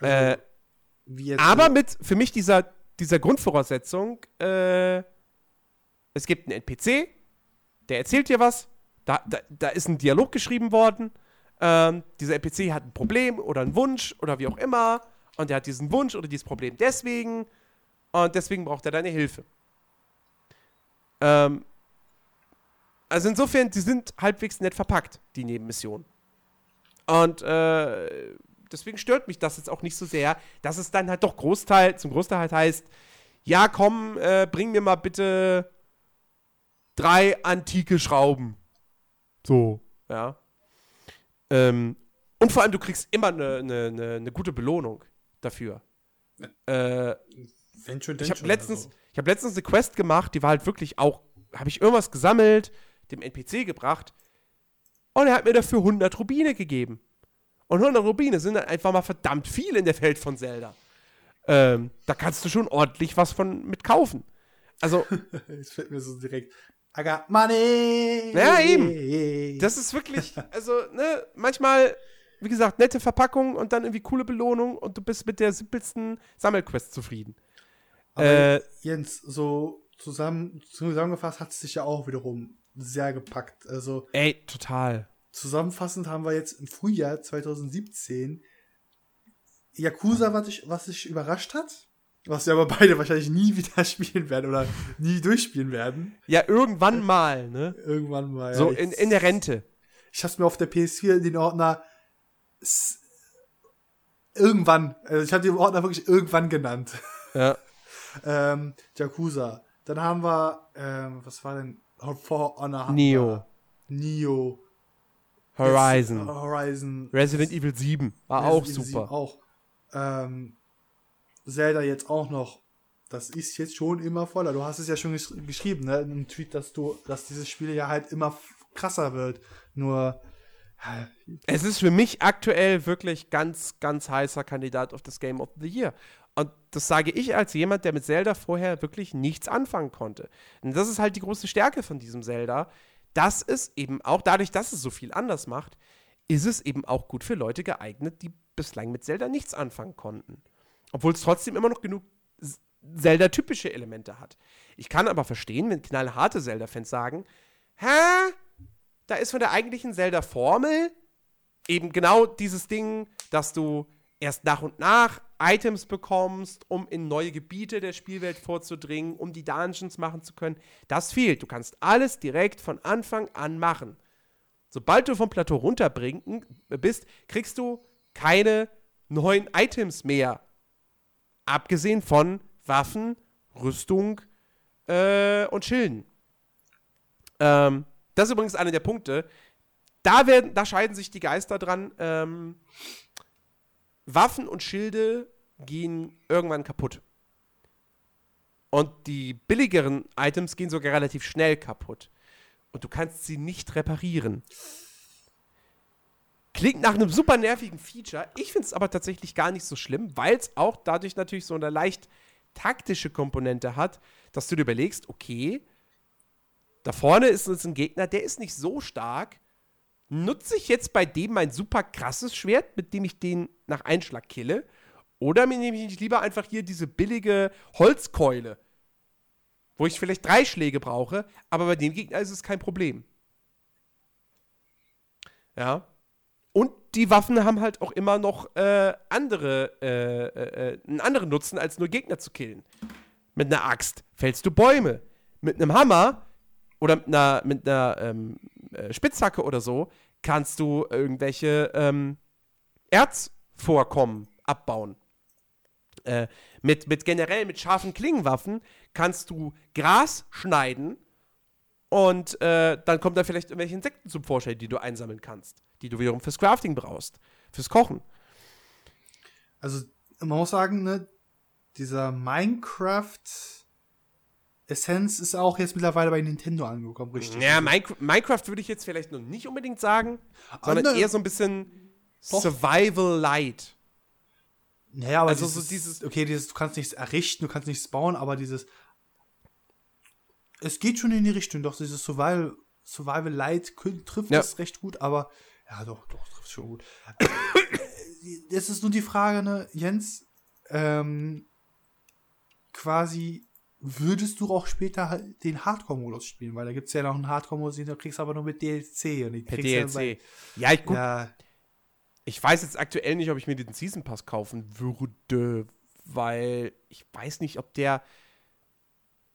Also, äh, aber mit für mich dieser, dieser Grundvoraussetzung, äh, es gibt einen NPC, der erzählt dir was, da, da, da ist ein Dialog geschrieben worden, ähm, dieser NPC hat ein Problem oder einen Wunsch oder wie auch immer und er hat diesen Wunsch oder dieses Problem deswegen und deswegen braucht er deine Hilfe. Ähm, also insofern, die sind halbwegs nett verpackt, die Nebenmissionen. Und äh, deswegen stört mich das jetzt auch nicht so sehr, dass es dann halt doch Großteil, zum Großteil halt heißt, ja komm, äh, bring mir mal bitte drei antike Schrauben. So, ja. Ähm, und vor allem, du kriegst immer eine ne, ne, ne gute Belohnung dafür. Äh, Wenn schon, ich habe letztens, also. ich habe letztens eine Quest gemacht, die war halt wirklich auch, habe ich irgendwas gesammelt, dem NPC gebracht und er hat mir dafür 100 Rubine gegeben. Und 100 Rubine sind dann einfach mal verdammt viel in der Welt von Zelda. Ähm, da kannst du schon ordentlich was von mit kaufen. Also, [laughs] Es fällt mir so direkt. I got money! Ja, eben. das ist wirklich, also, ne, manchmal, wie gesagt, nette Verpackung und dann irgendwie coole Belohnung und du bist mit der simpelsten Sammelquest zufrieden. Aber Äh, Jens, so zusammen, zusammengefasst hat es sich ja auch wiederum sehr gepackt. Also Ey, total. zusammenfassend haben wir jetzt im Frühjahr 2017 Yakuza, was dich, was dich überrascht hat. Was wir aber beide wahrscheinlich nie wieder [laughs] spielen werden oder nie durchspielen werden. Ja, irgendwann mal, ne? Irgendwann mal. So ja. in, in der Rente. Ich hab's mir auf der PS4 den Ordner irgendwann, also ich habe den Ordner wirklich irgendwann genannt. Ja. [laughs] ähm, Yakuza. Dann haben wir, ähm, was war denn? For Honor. Neo. Neo. Horizon. Jetzt, Horizon. Resident Evil 7 war auch Resident Evil super. 7 Auch. Ähm, Zelda jetzt auch noch. Das ist jetzt schon immer voller. Du hast es ja schon gesch geschrieben, ne? In einem Tweet, dass du, dass dieses Spiel ja halt immer krasser wird. Nur, Es ist für mich aktuell wirklich ganz, ganz heißer Kandidat auf das Game of the Year. Und das sage ich als jemand, der mit Zelda vorher wirklich nichts anfangen konnte. Und das ist halt die große Stärke von diesem Zelda, dass es eben auch dadurch, dass es so viel anders macht, ist es eben auch gut für Leute geeignet, die bislang mit Zelda nichts anfangen konnten. Obwohl es trotzdem immer noch genug Zelda-typische Elemente hat. Ich kann aber verstehen, wenn knallharte Zelda-Fans sagen, hä, da ist von der eigentlichen Zelda-Formel eben genau dieses Ding, dass du erst nach und nach Items bekommst, um in neue Gebiete der Spielwelt vorzudringen, um die Dungeons machen zu können. Das fehlt. Du kannst alles direkt von Anfang an machen. Sobald du vom Plateau runterbringen bist, kriegst du keine neuen Items mehr. Abgesehen von Waffen, Rüstung äh, und Schilden. Ähm, das ist übrigens einer der Punkte. Da, werden, da scheiden sich die Geister dran. Ähm, Waffen und Schilde gehen irgendwann kaputt. Und die billigeren Items gehen sogar relativ schnell kaputt. Und du kannst sie nicht reparieren. Klingt nach einem super nervigen Feature. Ich finde es aber tatsächlich gar nicht so schlimm, weil es auch dadurch natürlich so eine leicht taktische Komponente hat, dass du dir überlegst, okay, da vorne ist jetzt ein Gegner, der ist nicht so stark. Nutze ich jetzt bei dem mein super krasses Schwert, mit dem ich den nach Einschlag kille? Oder nehme ich lieber einfach hier diese billige Holzkeule, wo ich vielleicht drei Schläge brauche, aber bei dem Gegner ist es kein Problem. Ja. Und die Waffen haben halt auch immer noch äh, andere, äh, äh, äh, einen anderen Nutzen, als nur Gegner zu killen. Mit einer Axt fällst du Bäume. Mit einem Hammer oder mit einer, mit einer ähm, äh, Spitzhacke oder so kannst du irgendwelche ähm, Erzvorkommen abbauen. Äh, mit, mit generell mit scharfen Klingenwaffen kannst du Gras schneiden und äh, dann kommen da vielleicht irgendwelche Insekten zum Vorschein, die du einsammeln kannst, die du wiederum fürs Crafting brauchst, fürs Kochen. Also man muss sagen, ne, dieser Minecraft Essenz ist auch jetzt mittlerweile bei Nintendo angekommen, richtig? Ja, Minecraft würde ich jetzt vielleicht noch nicht unbedingt sagen, sondern eher so ein bisschen doch. Survival Light. Naja, aber also dieses, so dieses, okay, dieses, du kannst nichts errichten, du kannst nichts bauen, aber dieses, es geht schon in die Richtung, doch dieses Survival, Survival Light trifft ja. das recht gut, aber, ja, doch, doch, trifft schon gut. Jetzt ist nur die Frage, ne, Jens, ähm, quasi, würdest du auch später halt den Hardcore-Modus spielen, weil da gibt es ja noch einen Hardcore-Modus, den du kriegst aber nur mit DLC. Und die kriegst DLC. Ja, bei, ja, ich, gut, ja, ich weiß jetzt aktuell nicht, ob ich mir den Season Pass kaufen würde, weil ich weiß nicht, ob der.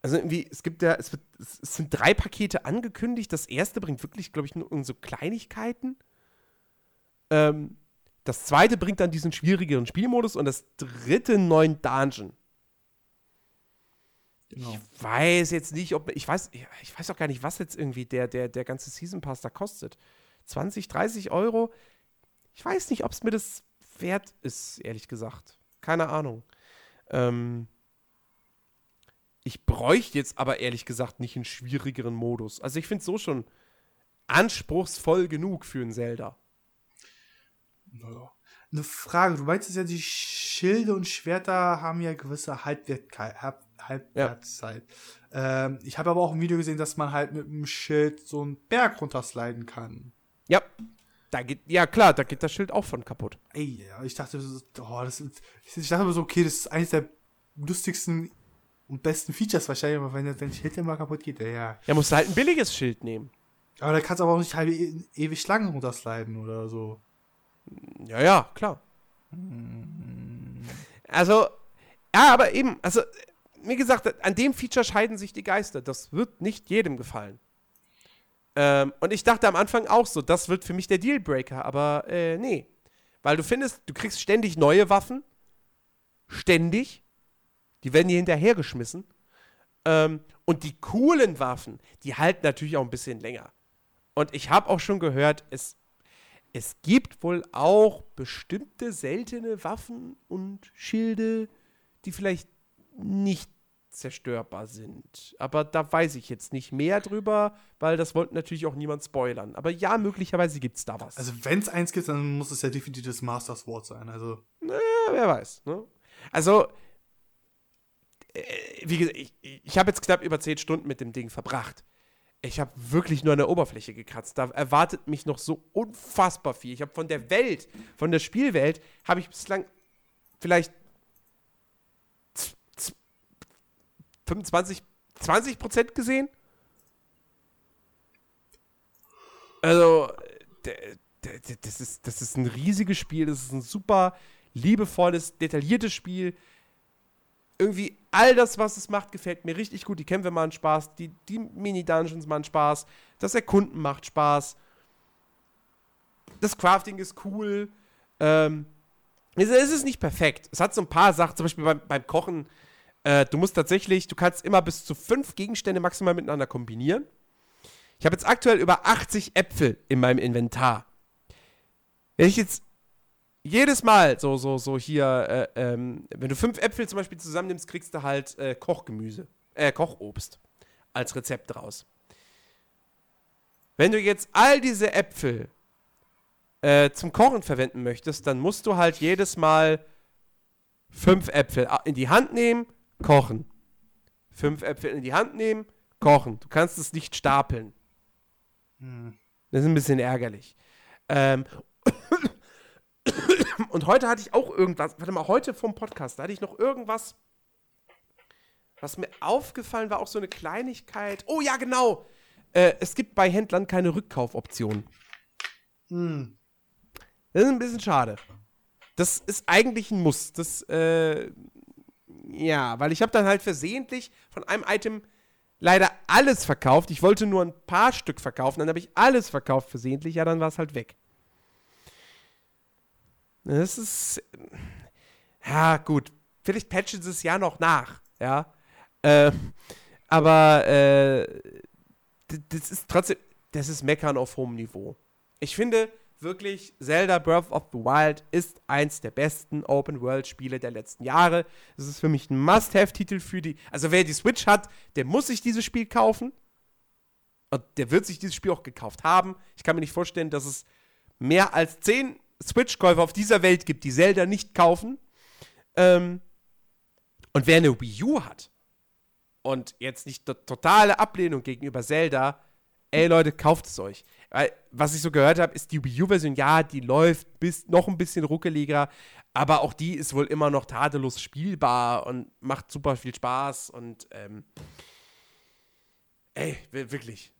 Also irgendwie, es gibt ja, es, wird, es sind drei Pakete angekündigt. Das erste bringt wirklich, glaube ich, nur so Kleinigkeiten. Ähm, das zweite bringt dann diesen schwierigeren Spielmodus und das dritte neuen Dungeon. Genau. Ich weiß jetzt nicht, ob ich weiß, ich weiß auch gar nicht, was jetzt irgendwie der, der, der ganze Season Pass da kostet. 20, 30 Euro? Ich weiß nicht, ob es mir das wert ist, ehrlich gesagt. Keine Ahnung. Ähm, ich bräuchte jetzt aber ehrlich gesagt nicht einen schwierigeren Modus. Also ich finde es so schon anspruchsvoll genug für ein Zelda. Naja. Eine Frage, du meinst ja, die Schilde und Schwerter haben ja gewisse Halbwertszeit. Ja. Ähm, ich habe aber auch ein Video gesehen, dass man halt mit dem Schild so einen Berg runtersliden kann. Ja, da geht, ja klar, da geht das Schild auch von kaputt. Ey, ja, ich dachte, oh, das ist, ich dachte immer so, okay, das ist eines der lustigsten und besten Features wahrscheinlich, aber wenn dein Schild immer kaputt geht, ja. Ja, musst du halt ein billiges Schild nehmen. Aber da kannst du aber auch nicht halb e ewig lang runtersliden oder so. Ja, ja, klar. Also, ja, aber eben, also, wie gesagt, an dem Feature scheiden sich die Geister. Das wird nicht jedem gefallen. Ähm, und ich dachte am Anfang auch so, das wird für mich der Dealbreaker, aber äh, nee. Weil du findest, du kriegst ständig neue Waffen. Ständig. Die werden hier hinterhergeschmissen. Ähm, und die coolen Waffen, die halten natürlich auch ein bisschen länger. Und ich habe auch schon gehört, es, es gibt wohl auch bestimmte seltene Waffen und Schilde, die vielleicht nicht zerstörbar sind. Aber da weiß ich jetzt nicht mehr drüber, weil das wollte natürlich auch niemand spoilern. Aber ja, möglicherweise gibt es da was. Also wenn es eins gibt, dann muss es ja definitiv das Master Sword sein. Also. Na, wer weiß. Ne? Also äh, wie gesagt, ich, ich habe jetzt knapp über 10 Stunden mit dem Ding verbracht. Ich habe wirklich nur an der Oberfläche gekratzt. Da erwartet mich noch so unfassbar viel. Ich habe von der Welt, von der Spielwelt, habe ich bislang vielleicht 25, 20 Prozent gesehen. Also, das ist, das ist ein riesiges Spiel. Das ist ein super liebevolles, detailliertes Spiel. Irgendwie all das, was es macht, gefällt mir richtig gut. Die Kämpfe machen Spaß, die, die Mini-Dungeons machen Spaß, das Erkunden macht Spaß. Das Crafting ist cool. Ähm, es, es ist nicht perfekt. Es hat so ein paar Sachen, zum Beispiel beim, beim Kochen. Äh, du musst tatsächlich, du kannst immer bis zu fünf Gegenstände maximal miteinander kombinieren. Ich habe jetzt aktuell über 80 Äpfel in meinem Inventar. Wenn ich jetzt jedes Mal so, so, so hier, äh, ähm, wenn du fünf Äpfel zum Beispiel zusammennimmst, kriegst du halt äh, Kochgemüse, äh, Kochobst als Rezept draus. Wenn du jetzt all diese Äpfel äh, zum Kochen verwenden möchtest, dann musst du halt jedes Mal fünf Äpfel in die Hand nehmen, kochen. Fünf Äpfel in die Hand nehmen, kochen. Du kannst es nicht stapeln. Hm. Das ist ein bisschen ärgerlich. Ähm, [coughs] und heute hatte ich auch irgendwas, warte mal, heute vom Podcast, da hatte ich noch irgendwas, was mir aufgefallen war, auch so eine Kleinigkeit. Oh ja, genau. Äh, es gibt bei Händlern keine Rückkaufoption. Hm. Das ist ein bisschen schade. Das ist eigentlich ein Muss. Das, äh, ja, weil ich habe dann halt versehentlich von einem Item leider alles verkauft. Ich wollte nur ein paar Stück verkaufen, dann habe ich alles verkauft versehentlich, ja, dann war es halt weg. Das ist. Ja, gut. Vielleicht patchen sie es ja noch nach, ja. Äh, aber äh, das ist trotzdem. Das ist Meckern auf hohem Niveau. Ich finde wirklich, Zelda Breath of the Wild ist eins der besten Open-World-Spiele der letzten Jahre. Es ist für mich ein Must-Have-Titel für die. Also, wer die Switch hat, der muss sich dieses Spiel kaufen. Und der wird sich dieses Spiel auch gekauft haben. Ich kann mir nicht vorstellen, dass es mehr als zehn Switch-Käufer auf dieser Welt gibt, die Zelda nicht kaufen. Ähm, und wer eine Wii U hat und jetzt nicht totale Ablehnung gegenüber Zelda, ey Leute, kauft es euch. Weil, was ich so gehört habe, ist die Wii U-Version, ja, die läuft bis noch ein bisschen ruckeliger, aber auch die ist wohl immer noch tadellos spielbar und macht super viel Spaß und ähm, ey, wirklich.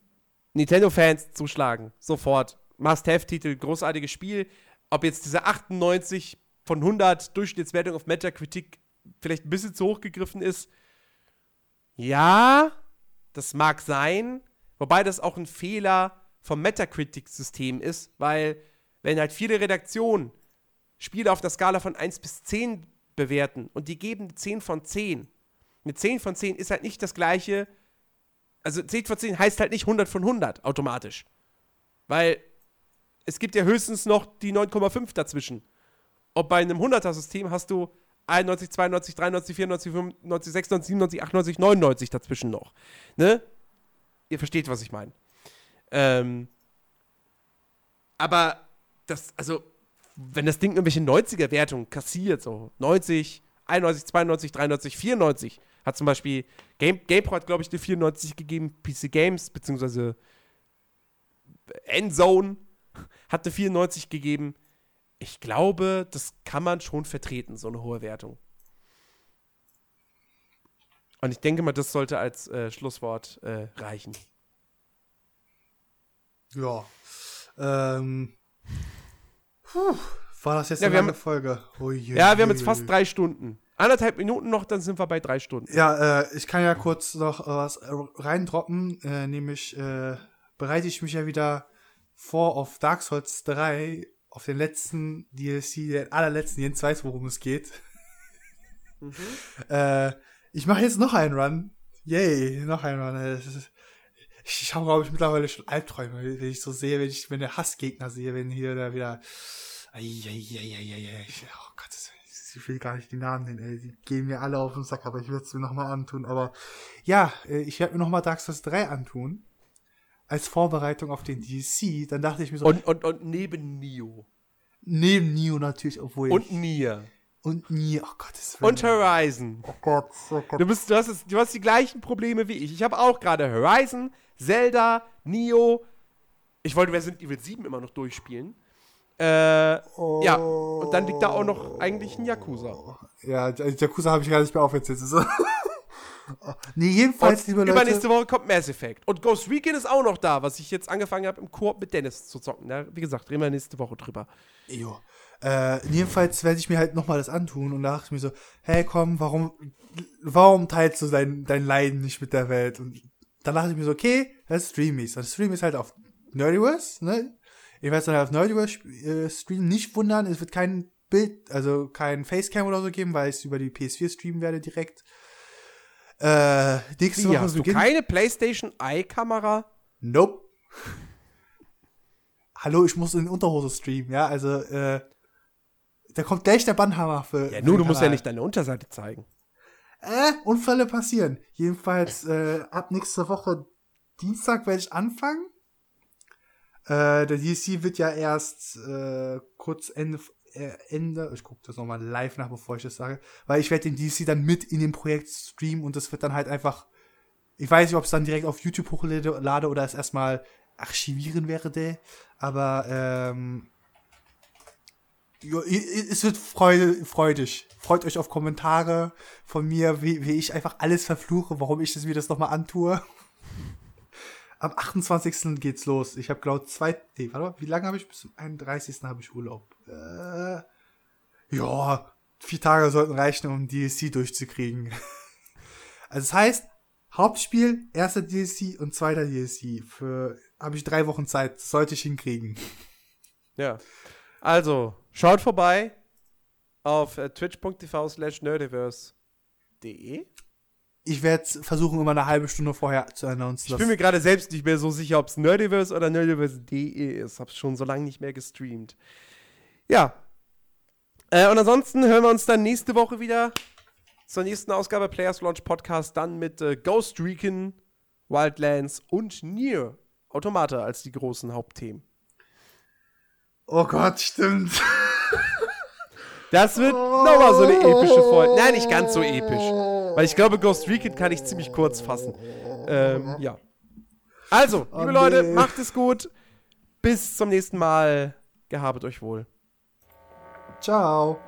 Nintendo-Fans zuschlagen, sofort. Must-Have-Titel, großartiges Spiel ob jetzt diese 98 von 100 Durchschnittswertung auf Metacritic vielleicht ein bisschen zu hoch gegriffen ist. Ja, das mag sein. Wobei das auch ein Fehler vom Metacritic-System ist, weil wenn halt viele Redaktionen Spiele auf der Skala von 1 bis 10 bewerten und die geben 10 von 10. Eine 10 von 10 ist halt nicht das gleiche. Also 10 von 10 heißt halt nicht 100 von 100 automatisch. Weil es gibt ja höchstens noch die 9,5 dazwischen. Ob bei einem 100er-System hast du 91, 92, 93, 94, 95, 96, 97, 98, 99 dazwischen noch. Ne? Ihr versteht, was ich meine. Ähm, aber das, also, wenn das Ding irgendwelche 90er-Wertungen kassiert, so 90, 91, 92, 93, 94, hat zum Beispiel Game, GamePro hat, glaube ich, eine 94 gegeben, PC Games, beziehungsweise Endzone hatte 94 gegeben. Ich glaube, das kann man schon vertreten, so eine hohe Wertung. Und ich denke mal, das sollte als äh, Schlusswort äh, reichen. Ja. Ähm. Puh, war das jetzt ja, eine lange haben, Folge? Oh je, ja, wir haben jetzt fast drei Stunden. Anderthalb Minuten noch, dann sind wir bei drei Stunden. Ja, äh, ich kann ja kurz noch äh, was reindroppen, äh, nämlich äh, bereite ich mich ja wieder vor auf Dark Souls 3, auf den letzten DLC, den allerletzten, jeden weiß, worum es geht. Mhm. [laughs] äh, ich mache jetzt noch einen Run. Yay, noch einen Run. Ich, habe, glaube ich, mittlerweile schon Albträume, wenn ich so sehe, wenn ich, wenn der Hassgegner sehe, wenn hier da wieder. Eieieiei. Oh Gott, ich will gar nicht die Namen nennen, ey. Die gehen mir alle auf den Sack, aber ich würde es mir nochmal antun. Aber ja, äh, ich werde mir nochmal Dark Souls 3 antun als Vorbereitung auf den DLC, dann dachte ich mir so. Und, und, und neben Nio. Neben Nio natürlich, obwohl. Und Nier. und nie. Oh Gott, das Und Horizon. Oh Gott, oh Gott. Du, bist, du, hast es, du hast die gleichen Probleme wie ich. Ich habe auch gerade Horizon, Zelda, Nio. Ich wollte Resident Evil 7 immer noch durchspielen. Äh, Ja, und dann liegt da auch noch eigentlich ein Yakuza. Ja, Yakuza habe ich gar nicht mehr aufgezählt. [laughs] Nee, jedenfalls, Und liebe Leute. übernächste Woche kommt Mass Effect. Und Ghost Recon ist auch noch da, was ich jetzt angefangen habe, im Koop mit Dennis zu zocken. Ja, wie gesagt, reden wir nächste Woche drüber. Jo. Äh, jedenfalls werde ich mir halt nochmal das antun und da dachte ich mir so, hey komm, warum, warum teilst du dein, dein Leiden nicht mit der Welt? Und dann dachte ich mir so, okay, das stream. Das stream ist halt auf Nerdiverse, ne? Ich werde dann halt auf Nerdiverse äh, streamen. Nicht wundern, es wird kein Bild, also kein Facecam oder so geben, weil ich es über die PS4 streamen werde direkt. Äh, nächste Wie, Woche hast du beginnt- keine PlayStation Eye-Kamera? Nope. Hallo, ich muss in Unterhose streamen, ja, also, äh, da kommt gleich der Bannhammer für. Ja, nur, du musst ja nicht deine Unterseite zeigen. Äh, Unfälle passieren. Jedenfalls, äh, ab nächste Woche Dienstag werde ich anfangen. Äh, der DC wird ja erst äh, kurz Ende, Ende, ich gucke das nochmal live nach, bevor ich das sage, weil ich werde den DC dann mit in dem Projekt streamen und das wird dann halt einfach, ich weiß nicht, ob es dann direkt auf YouTube hochlade lade oder es erstmal archivieren werde, aber ähm, jo, es wird freude, freudig. Freut euch auf Kommentare von mir, wie, wie ich einfach alles verfluche, warum ich das, mir das nochmal antue. Am 28. geht's los. Ich habe glaube zwei. Nee, warte mal, wie lange habe ich? Bis zum 31. habe ich Urlaub. Äh, ja, vier Tage sollten reichen, um DLC durchzukriegen. [laughs] Also das heißt, Hauptspiel, erster DLC und zweiter DLC. Für habe ich drei Wochen Zeit. Sollte ich hinkriegen. Ja. Also, schaut vorbei auf äh, twitch.tv slash nerdiverse.de. Ich werde versuchen, immer eine halbe Stunde vorher zu announcen. Ich bin mir gerade selbst nicht mehr so sicher, ob es Nerdiverse oder nerdiverse.de ist. Hab's schon so lange nicht mehr gestreamt. Ja. Äh, und ansonsten hören wir uns dann nächste Woche wieder zur nächsten Ausgabe Players Launch Podcast. Dann mit äh, Ghost Recon, Wildlands und Nier Automata als die großen Hauptthemen. oh Gott, stimmt. Das wird nochmal so eine epische Folge. Nein, nicht ganz so episch. Weil ich glaube, Ghost Recon kann ich ziemlich kurz fassen. Ähm, ja. Also, liebe Oh, Leute, nee. macht es gut. Bis zum nächsten Mal. Gehabet euch wohl. Ciao.